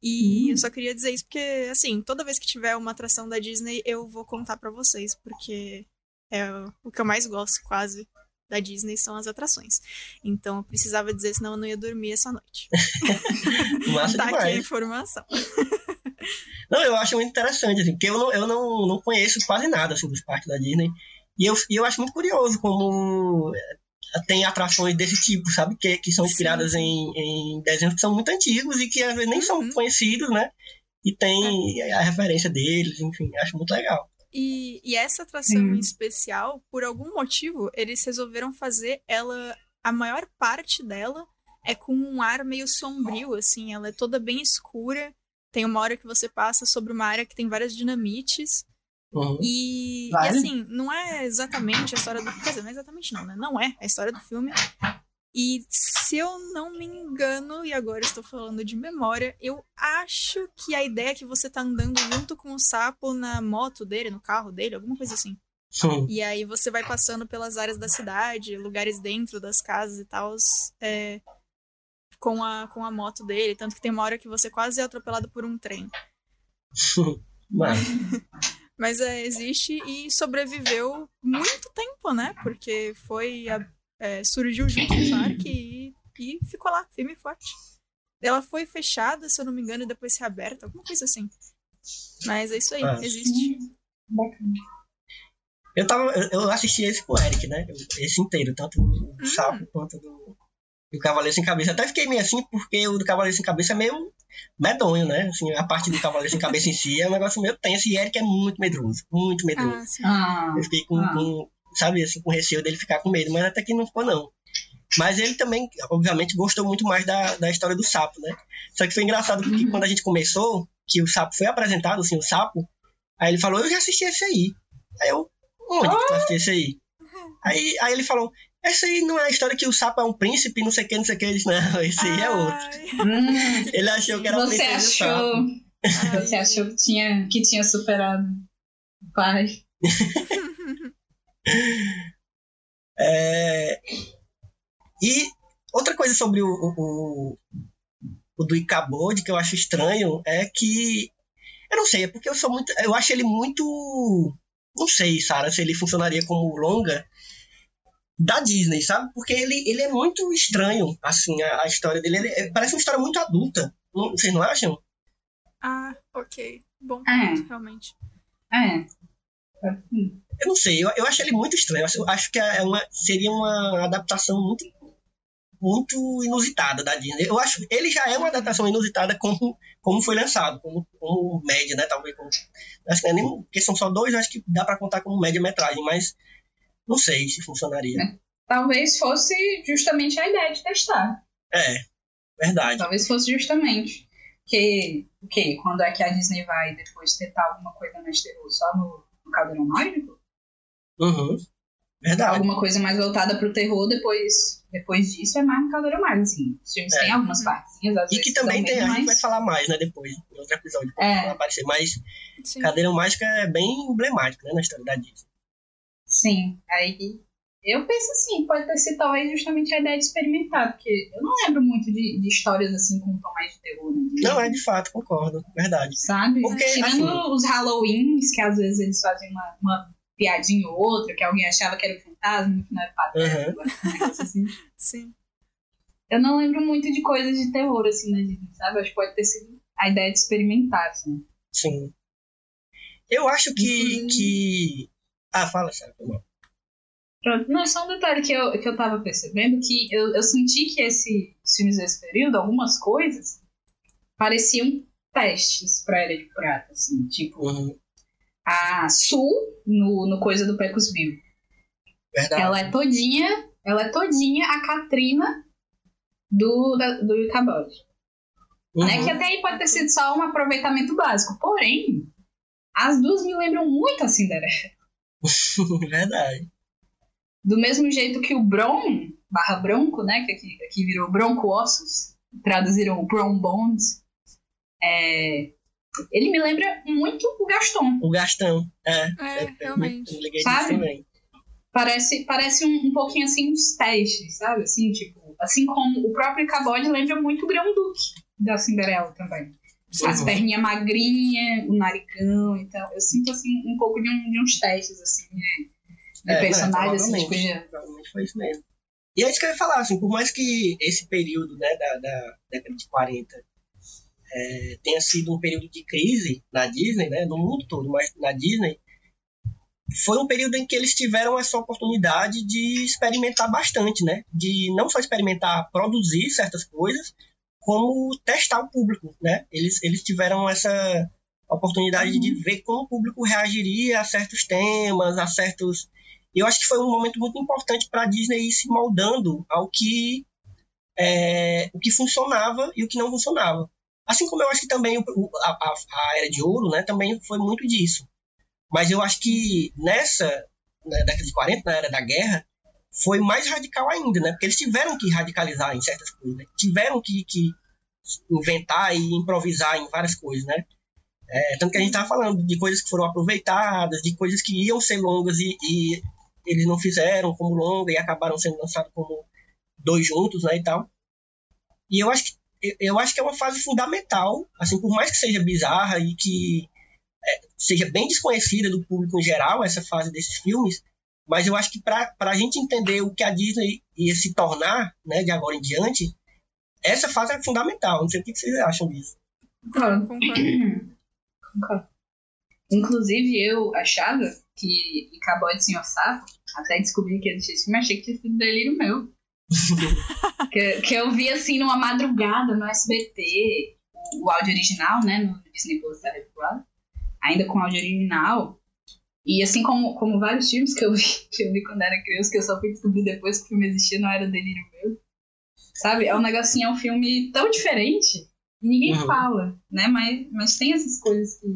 E eu só queria dizer isso porque, assim, toda vez que tiver uma atração da Disney, eu vou contar pra vocês, porque é o que eu mais gosto, quase, da Disney são as atrações. Então eu precisava dizer, senão eu não ia dormir essa noite. (laughs) Massa tá aqui a demais. informação. Não, eu acho muito interessante, assim, porque eu não, eu não, não conheço quase nada assim, dos parques da Disney. E eu, e eu acho muito curioso como eh, tem atrações desse tipo, sabe? Que, que são inspiradas em, em desenhos que são muito antigos e que às vezes nem são Uhum. conhecidos, né? E tem a referência deles, enfim, acho muito legal. E, e essa atração Hum. em especial, por algum motivo, eles resolveram fazer ela. A maior parte dela é com um ar meio sombrio, assim. Ela é toda bem escura. Tem uma hora que você passa sobre uma área que tem várias dinamites. Uhum. E, e, assim, não é exatamente a história do. Quer dizer, não é exatamente não, né? Não é a história do filme. E se eu não me engano, e agora estou falando de memória, eu acho que a ideia é que você tá andando junto com o sapo na moto dele, no carro dele, alguma coisa assim. Hum. E aí você vai passando pelas áreas da cidade, lugares dentro das casas e tal, é, com, a, com a moto dele. Tanto que tem uma hora que você quase é atropelado por um trem. (laughs) Mas, (laughs) Mas é, existe e sobreviveu muito tempo, né? Porque foi. a- é, surgiu junto com o parque e, e ficou lá, firme e forte. Ela foi fechada, se eu não me engano, e depois reaberta, alguma coisa assim. Mas é isso aí, Ah. existe. Bacana. eu, tava, eu, eu assisti esse com o Eric, né? Esse inteiro, tanto do Hum. sapo quanto do, do Cavaleiro Sem Cabeça. Até fiquei meio assim, porque o do Cavaleiro Sem Cabeça é meio medonho, né? Assim, a parte do Cavaleiro Sem Cabeça em si é um negócio meio tenso. E Eric é muito medroso, muito medroso. Ah, sim. Ah, Eu fiquei com, Ah. com, sabe, assim, com receio dele ficar com medo, mas até que não ficou, não. Mas ele também, obviamente, gostou muito mais da, da história do sapo, né? Só que foi engraçado porque quando a gente começou, que o sapo foi apresentado, assim, o sapo, aí ele falou, eu já assisti esse aí. Aí eu, onde que tu assistiu esse aí? Aí, aí ele falou, essa aí não é a história que o sapo é um príncipe, não sei o que, não sei o que. Disse, não, (laughs) esse aí é outro. Hum, Ele achou que era você princesa e sapo. achou, você achou que tinha, que tinha superado o pai. (laughs) É, E outra coisa sobre o, o, o, o do Icabod que eu acho estranho é que. Eu não sei, é porque eu sou muito. Eu acho ele muito. Não sei, Sara, se ele funcionaria como longa da Disney, sabe? Porque ele, ele é muito estranho, assim, a, a história dele. Ele é- parece uma história muito adulta. Não- Vocês não acham? Ah, ok. Bom É. ponto, realmente. É. Eu não sei, eu, eu acho ele muito estranho. Eu acho, que é uma, seria uma adaptação muito, muito inusitada da Disney. Eu acho ele já é uma adaptação inusitada como, como foi lançado, como, como média, né? Talvez como, acho que não é nem, porque são só dois, eu acho que dá pra contar como média metragem, mas não sei se funcionaria. Talvez fosse justamente a ideia de testar. É, verdade. Talvez fosse justamente. Que, o quê? Quando é que a Disney vai depois tentar alguma coisa mais terror? Só no, no Caldeirão Mágico? Uhum, verdade. Alguma coisa mais voltada pro terror, depois, depois disso é mais no Caldeirão Mágico, assim. Os filmes É. têm algumas partezinhas, às E vezes que também tem, medo, a gente vai falar mais, né, depois, em outro episódio, É. vai aparecer, mas Sim. Cadeira Mágica é bem emblemático, né, na história da Disney. Sim, aí eu penso assim, pode ter sido talvez justamente a ideia de experimentar, porque eu não lembro muito de, de histórias assim com tom mais de terror, né? Não, é de fato, concordo, verdade. Sabe? Porque, Tirando assim- os Halloweens, que às vezes eles fazem uma, uma piadinha ou outra, que alguém achava que era um fantasma, no final era pateta, Uhum. um negócio assim. (laughs) Sim. eu não lembro muito de coisas de terror, assim, na Disney, sabe? Acho que pode ter sido a ideia de experimentar, assim. Sim. Eu acho que. que... Ah, fala, Sara. foi mal. Pronto, não, só um detalhe que eu, que eu tava percebendo, que eu, eu senti que esse, os filmes desse período, algumas coisas, pareciam testes pra Era de Prata, assim, tipo, Uhum. a Sul, no, no Coisa do Pecos Bill, Verdade. ela é todinha, ela é todinha a Katrina do, da, do Icabod. Uhum. Né? Que até aí pode ter sido só um aproveitamento básico. Porém, as duas me lembram muito a Cinderela. (laughs) Verdade. Do mesmo jeito que o Bron, barra Bronco, né? Que aqui, aqui virou Bronco Ossos, traduziram o Bron Bones. É, ele me lembra muito o Gaston. O Gastão. É. É, eu realmente. Sabe? também. Parece, parece um, um pouquinho assim uns testes, sabe? Assim, tipo, assim como o próprio Cabode lembra muito o Grão Duque da Cinderela também. As Uhum. perninhas magrinhas, o naricão, então eu sinto assim um pouco de, um- de uns testes assim de, de É, personagens assim, de provavelmente. coisa. Provavelmente foi isso mesmo. E é isso que eu ia falar, assim, por mais que esse período, né, da, da década de 40 é, tenha sido um período de crise na Disney, né, no mundo todo, mas na Disney, foi um período em que eles tiveram essa oportunidade de experimentar bastante, né, de não só experimentar, produzir certas coisas, como testar o público, né, eles, eles tiveram essa oportunidade de ver como o público reagiria a certos temas, a certos eu acho que foi um momento muito importante para a Disney ir se moldando ao que é, o que funcionava e o que não funcionava. Assim como eu acho que também o- o- a, a- a Era de Ouro né, também foi muito disso. Mas eu acho que nessa na década de 40, na Era da Guerra, foi mais radical ainda, né? Porque eles tiveram que radicalizar em certas coisas, né? tiveram que, que inventar e improvisar em várias coisas, né? É, tanto que a gente estava falando de coisas que foram aproveitadas, de coisas que iam ser longas e, e eles não fizeram como longa e acabaram sendo lançados como dois juntos, né, e tal. E eu acho que eu- acho que é uma fase fundamental, assim, por mais que seja bizarra e que é, seja bem desconhecida do público em geral essa fase desses filmes, mas eu acho que para a gente entender o que a Disney ia se tornar, né, de agora em diante, essa fase é fundamental. Não sei o que vocês acham disso. Concordo. Concordo. Concordo. Inclusive, eu achava que Cowboy de Senhor Sapo, até descobri que existia esse filme, achei que tinha sido delírio meu. (laughs) que, que eu vi assim numa madrugada no SBT, o, o áudio original, né, no Disney Plus da ainda com áudio original. E assim como, como vários filmes que eu, vi, (laughs) que eu vi quando era criança, que eu só fui descobrir depois que o filme existia, não era delírio meu. Sabe? É um negocinho, é um filme tão diferente e ninguém Uhum. fala, né? Mas, mas tem essas coisas que,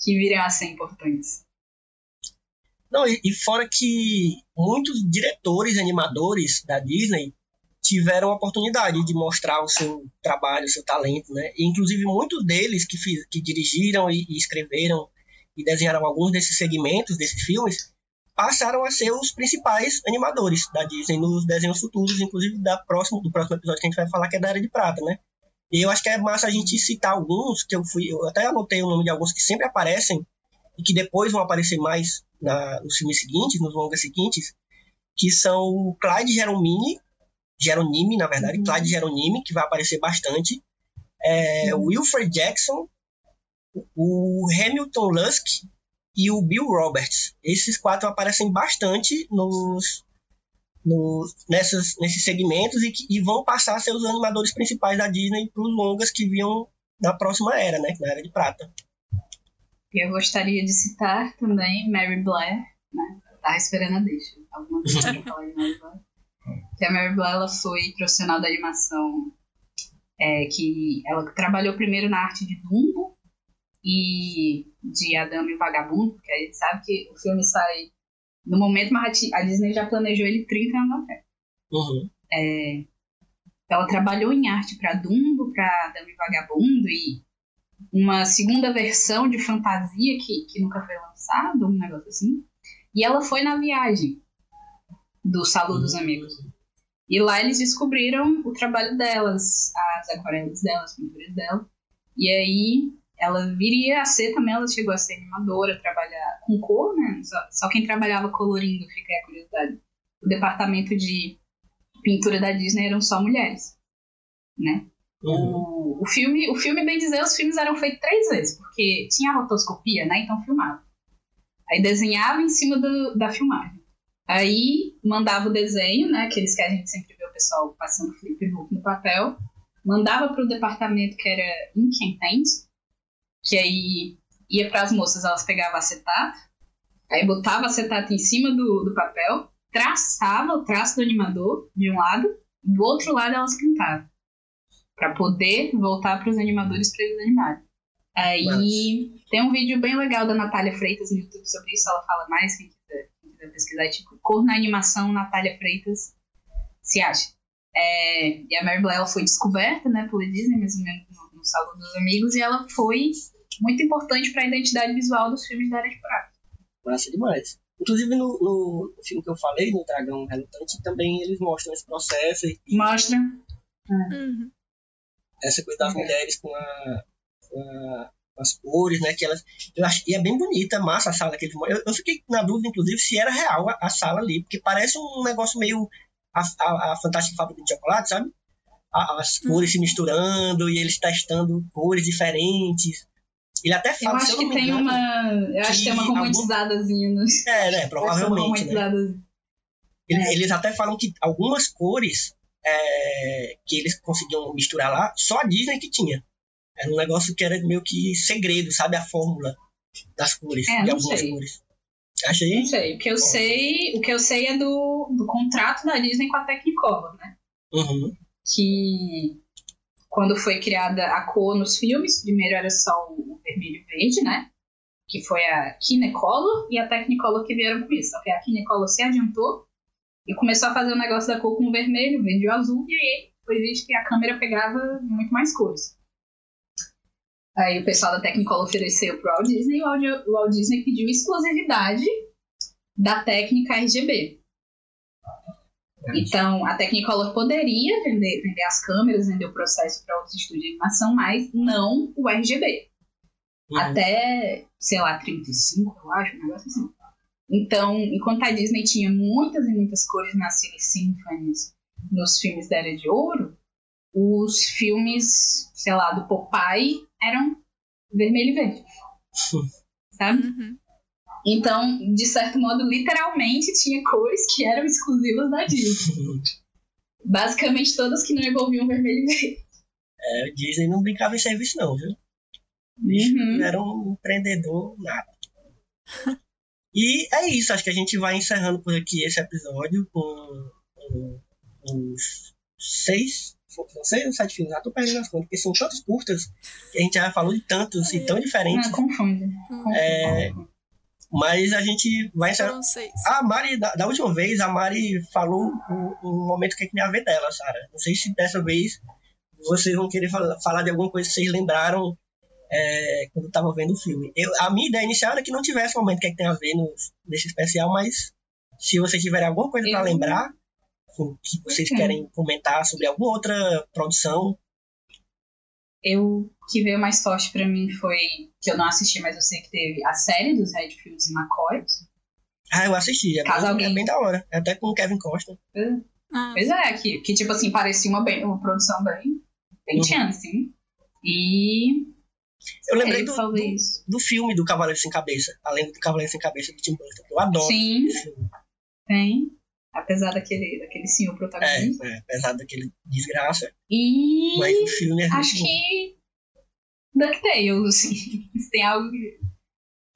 que viram a ser importantes. Não, e, e fora que muitos diretores e animadores da Disney tiveram a oportunidade de mostrar o seu trabalho, o seu talento, né? E, inclusive muitos deles que, fiz, que dirigiram e, e escreveram e desenharam alguns desses segmentos desses filmes passaram a ser os principais animadores da Disney nos desenhos futuros, inclusive da próximo, do próximo episódio que a gente vai falar que é da Era de Prata, né? E eu acho que é massa a gente citar alguns, que eu fui, eu até anotei o nome de alguns que sempre aparecem e que depois vão aparecer mais na, nos filmes seguintes, nos longas seguintes, que são o Clyde Geronimi, Geronimi, na verdade, Clyde Geronimi, que vai aparecer bastante, é, o Wilfred Jackson, o Hamilton Lusk e o Bill Roberts. Esses quatro aparecem bastante nos, nos, nessas, nesses segmentos e, e vão passar a ser os animadores principais da Disney para os longas que vinham na próxima era, né, na Era de Prata. Eu gostaria de citar também Mary Blair, né? Eu esperando a deixa. Alguma coisa falar de Mary Blair. Que a Mary Blair ela foi profissional da animação é, que ela trabalhou primeiro na arte de Dumbo e de Adamo e o Vagabundo, porque a gente sabe que o filme sai no momento, mas a Disney já planejou ele 30 anos atrás. Uhum. É, ela trabalhou em arte para Dumbo, para Dama e Vagabundo e uma segunda versão de fantasia que, que nunca foi lançada, um negócio assim. E ela foi na viagem do Saludo dos Amigos. E lá eles descobriram o trabalho delas, as aquarelas delas, as pinturas dela. E aí ela viria a ser também, ela chegou a ser animadora, trabalhar com cor, né? Só, só quem trabalhava colorindo, fica a curiosidade. O departamento de pintura da Disney eram só mulheres, né? O, o filme, o filme, bem dizer, os filmes eram feitos três vezes, porque tinha a rotoscopia, né? Então filmava. Aí desenhava em cima do, da filmagem. Aí mandava o desenho, né? Aqueles que a gente sempre vê o pessoal passando flipbook no papel. Mandava para o departamento que era Paint, que aí ia para as moças, elas pegavam acetato, aí botava acetato em cima do, do papel, traçava o traço do animador de um lado, do outro lado elas pintavam. Para poder voltar para os animadores para eles animarem. Aí tem um vídeo bem legal da Natália Freitas no YouTube sobre isso, ela fala mais, quem quiser, quem quiser pesquisar, tipo, cor na animação, Natália Freitas se acha. É, e a Mary Blair ela foi descoberta, né, pela Disney, mais ou menos no, no Salão dos Amigos, e ela foi muito importante para a identidade visual dos filmes da Era de Prata. Massa demais. Inclusive no, no filme que eu falei, no Dragão Relutante, também eles mostram esse processo. E Mostra. Uhum. essa coisa das mulheres com, a, com, a- com as cores, né? Que elas, eu acho, e é bem bonita, massa a sala que eles eu, eu fiquei na dúvida, inclusive, se era real a, a sala ali, porque parece um negócio meio a, a, a Fantástica Fábrica de Chocolate, sabe? A- as cores se misturando e eles testando cores diferentes. Ele até Eu fala, se acho eu que tem engano, uma. Eu acho que tem uma algum- romantizadazinha. É, né? (laughs) Provavelmente. Né? romantizadazinha. Ele- Eles até falam que algumas cores é, que eles conseguiam misturar lá, só a Disney que tinha. Era um negócio que era meio que segredo, sabe? A fórmula das cores, É, de algumas sei. cores. Achei. Não sei. O que eu sei, o que eu sei é do, do contrato da Disney com a Technicolor, né? Uhum. Que quando foi criada a cor nos filmes, primeiro era só o vermelho e verde, né? Que foi a Kinecolor e a Technicolor que vieram com isso. Que a Kinecolor se adiantou e começou a fazer o negócio da cor com o vermelho, o verde e o azul, e aí foi visto que a câmera pegava muito mais cores. Aí o pessoal da Technicolor ofereceu pro Walt Disney e o o Walt Disney pediu exclusividade da técnica RGB. Então, a Technicolor poderia vender, vender as câmeras, vender o processo para outros estúdios de animação, mas não o RGB. Uhum. Até, sei lá, 35, eu acho, um negócio assim. Então, enquanto a Disney tinha muitas e muitas cores nas Silly Symphonies, nos filmes da Era de Ouro, os filmes, sei lá, do Popeye eram vermelho e verde. (laughs) Sabe? Uhum. Então, de certo modo, literalmente tinha cores que eram exclusivas da Disney. (laughs) Basicamente todas que não envolviam vermelho e verde. É, o Disney não brincava em serviço, não, viu? Uhum. era um empreendedor nada. E é isso, acho que a gente vai encerrando por aqui esse episódio com, com os seis, são seis ou sete filmes, já tô perdendo as contas, porque são tantos curtas que a gente já falou de tantos e tão diferentes. Ah, confunde. É, mas a gente vai encerrar. Foram seis. A Mari, da, da última vez, a Mari falou um, um momento que eu queria ver dela, Sara. Não sei se dessa vez vocês vão querer falar, falar de alguma coisa que vocês lembraram é, quando estavam vendo o filme. Eu, a minha ideia inicial era que não tivesse um momento que, é que tem a ver no, nesse especial, mas se vocês tiverem alguma coisa para lembrar, que vocês Uhum. querem comentar sobre alguma outra produção, Eu, o que veio mais forte pra mim foi, que eu não assisti, mas eu sei que teve a série dos Redfields e McCoys. ah, eu assisti. É, Caso bem, alguém- é bem da hora. É Até com o Kevin Costa. Ah, Pois é, que, que tipo assim, parecia uma, bem- uma produção bem, bem Uhum. tchan, assim. E... Eu lembrei sei, do, do, do filme do Cavaleiro Sem Cabeça, além do Cavaleiro Sem Cabeça do Tim Burton. que Eu adoro Sim. esse filme. Tem. Apesar daquele, daquele senhor protagonista. É, é, apesar daquele desgraça. E Mas o filme é acho muito bom. que DuckTales, assim. (laughs) Tem algo que,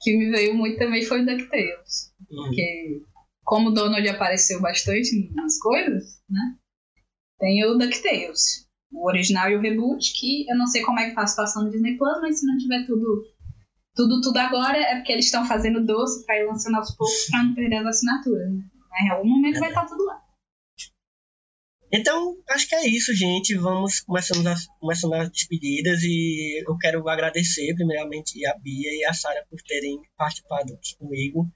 que me veio muito também foi DuckTales. Uhum. Porque como o Donald apareceu bastante nas coisas, né? Tem o DuckTales. O original e o reboot, que eu não sei como é que tá a situação no Disney Plus, mas se não tiver tudo tudo, tudo agora, é porque eles estão fazendo doce pra ir lançando aos poucos pra não perder as assinaturas, né? Mas em algum momento vai estar tudo lá. Então, acho que é isso, gente. Vamos começando as, começando as despedidas e eu quero agradecer primeiramente a Bia e a Sara por terem participado aqui comigo.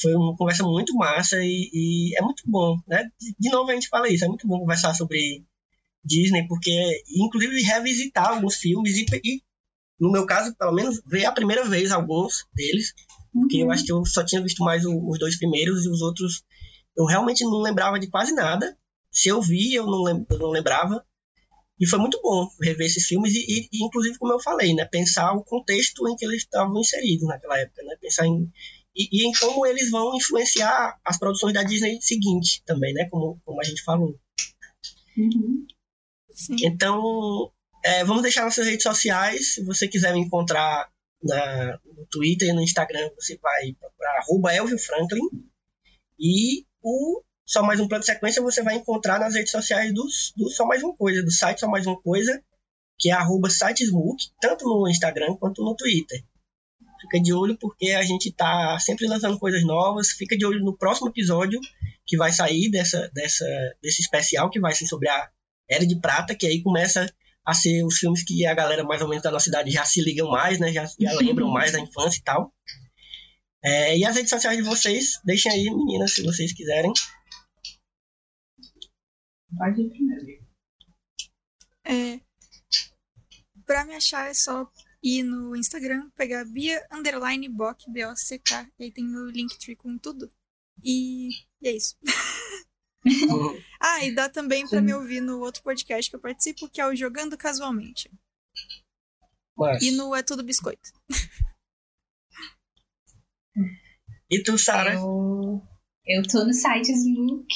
Foi uma conversa muito massa e, e é muito bom, né? De, de novo a gente fala isso, é muito bom conversar sobre Disney, porque inclusive revisitar alguns filmes e, e no meu caso, pelo menos, ver a primeira vez alguns deles, porque eu acho que eu só tinha visto mais o- os dois primeiros e os outros eu realmente não lembrava de quase nada. se eu vi, eu não, lem- eu não lembrava. E foi muito bom rever esses filmes e, e- inclusive, como eu falei, né? Pensar o contexto em que eles estavam inseridos naquela época, né? Pensar em... E, e em como eles vão influenciar as produções da Disney seguinte também, né? Como, como a gente falou. Então, é, vamos deixar nossas redes sociais. Se você quiser me encontrar na- no Twitter e no Instagram, você vai procurar arroba Elvio Franklin. E o Só Mais Um Plano de Sequência você vai encontrar nas redes sociais do, do Só Mais Uma Coisa, do site Só Mais Uma Coisa, que é arroba sitesmook, tanto no Instagram quanto no Twitter. Fica de olho porque a gente tá sempre lançando coisas novas. Fica de olho no próximo episódio que vai sair dessa, dessa, desse especial, que vai ser sobre a Era de Prata, que aí começa a ser os filmes que a galera mais ou menos da nossa cidade já se ligam mais, né? Já, já lembram mais da infância e tal. É, e as redes sociais de vocês, deixem aí, meninas, se vocês quiserem. Ir primeiro. É, pra me achar é só ir no Instagram, pegar Bia Underline Bock, B-O-C-K, e aí tem meu Linktree com tudo. E, e é isso. (laughs) (laughs) ah, e dá também pra me ouvir no outro podcast que eu participo, que é o Jogando Casualmente. Mas... E no É Tudo Biscoito. E tu, Sara? Eu, eu tô no site Smook.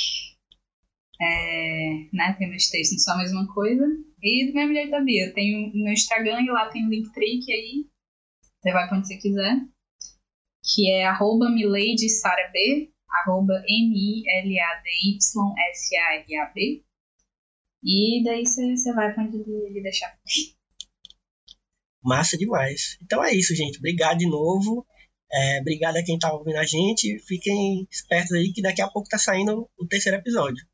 É, né, tem meus textos só mais uma coisa. E do mesmo jeito da Bia, eu tenho meu Instagram e lá tem o Linktree, que aí você vai pra onde você quiser. Que é arroba miladysarab, arroba M-I-L-A-D-Y-S-A-R-A-B. E daí você vai pra onde ele deixar. Massa demais. Então é isso, gente. Obrigado de novo. É, obrigado a quem tá ouvindo a gente. Fiquem espertos aí que daqui a pouco tá saindo o terceiro episódio.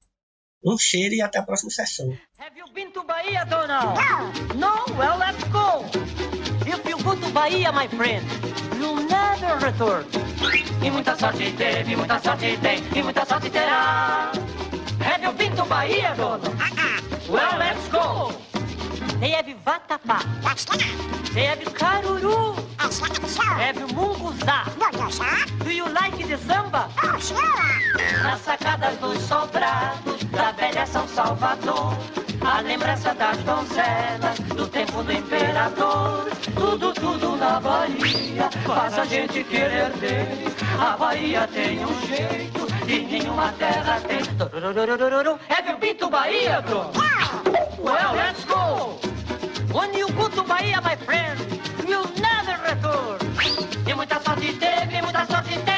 Um cheiro e até a próxima sessão. Have you been to Bahia, Donald? No? Well, let's go. If you go to Bahia, my friend, you'll never return. E muita sorte teve, muita sorte tem, e muita sorte terá. Have you been to Bahia, Donald? Well, let's go. They have vatapá. They have caruru. Have munguzá. Do you like the samba? Nas sacadas dos sobrados da velha São Salvador a lembrança das donzelas, do tempo do imperador. Tudo, tudo na Bahia faz a gente querer ver. A Bahia tem um jeito e nenhuma terra tem. É meu pinto Bahia, bro? Well, let's go. When you go to Bahia, my friend, you'll never return. E muita sorte teve, muita sorte teve.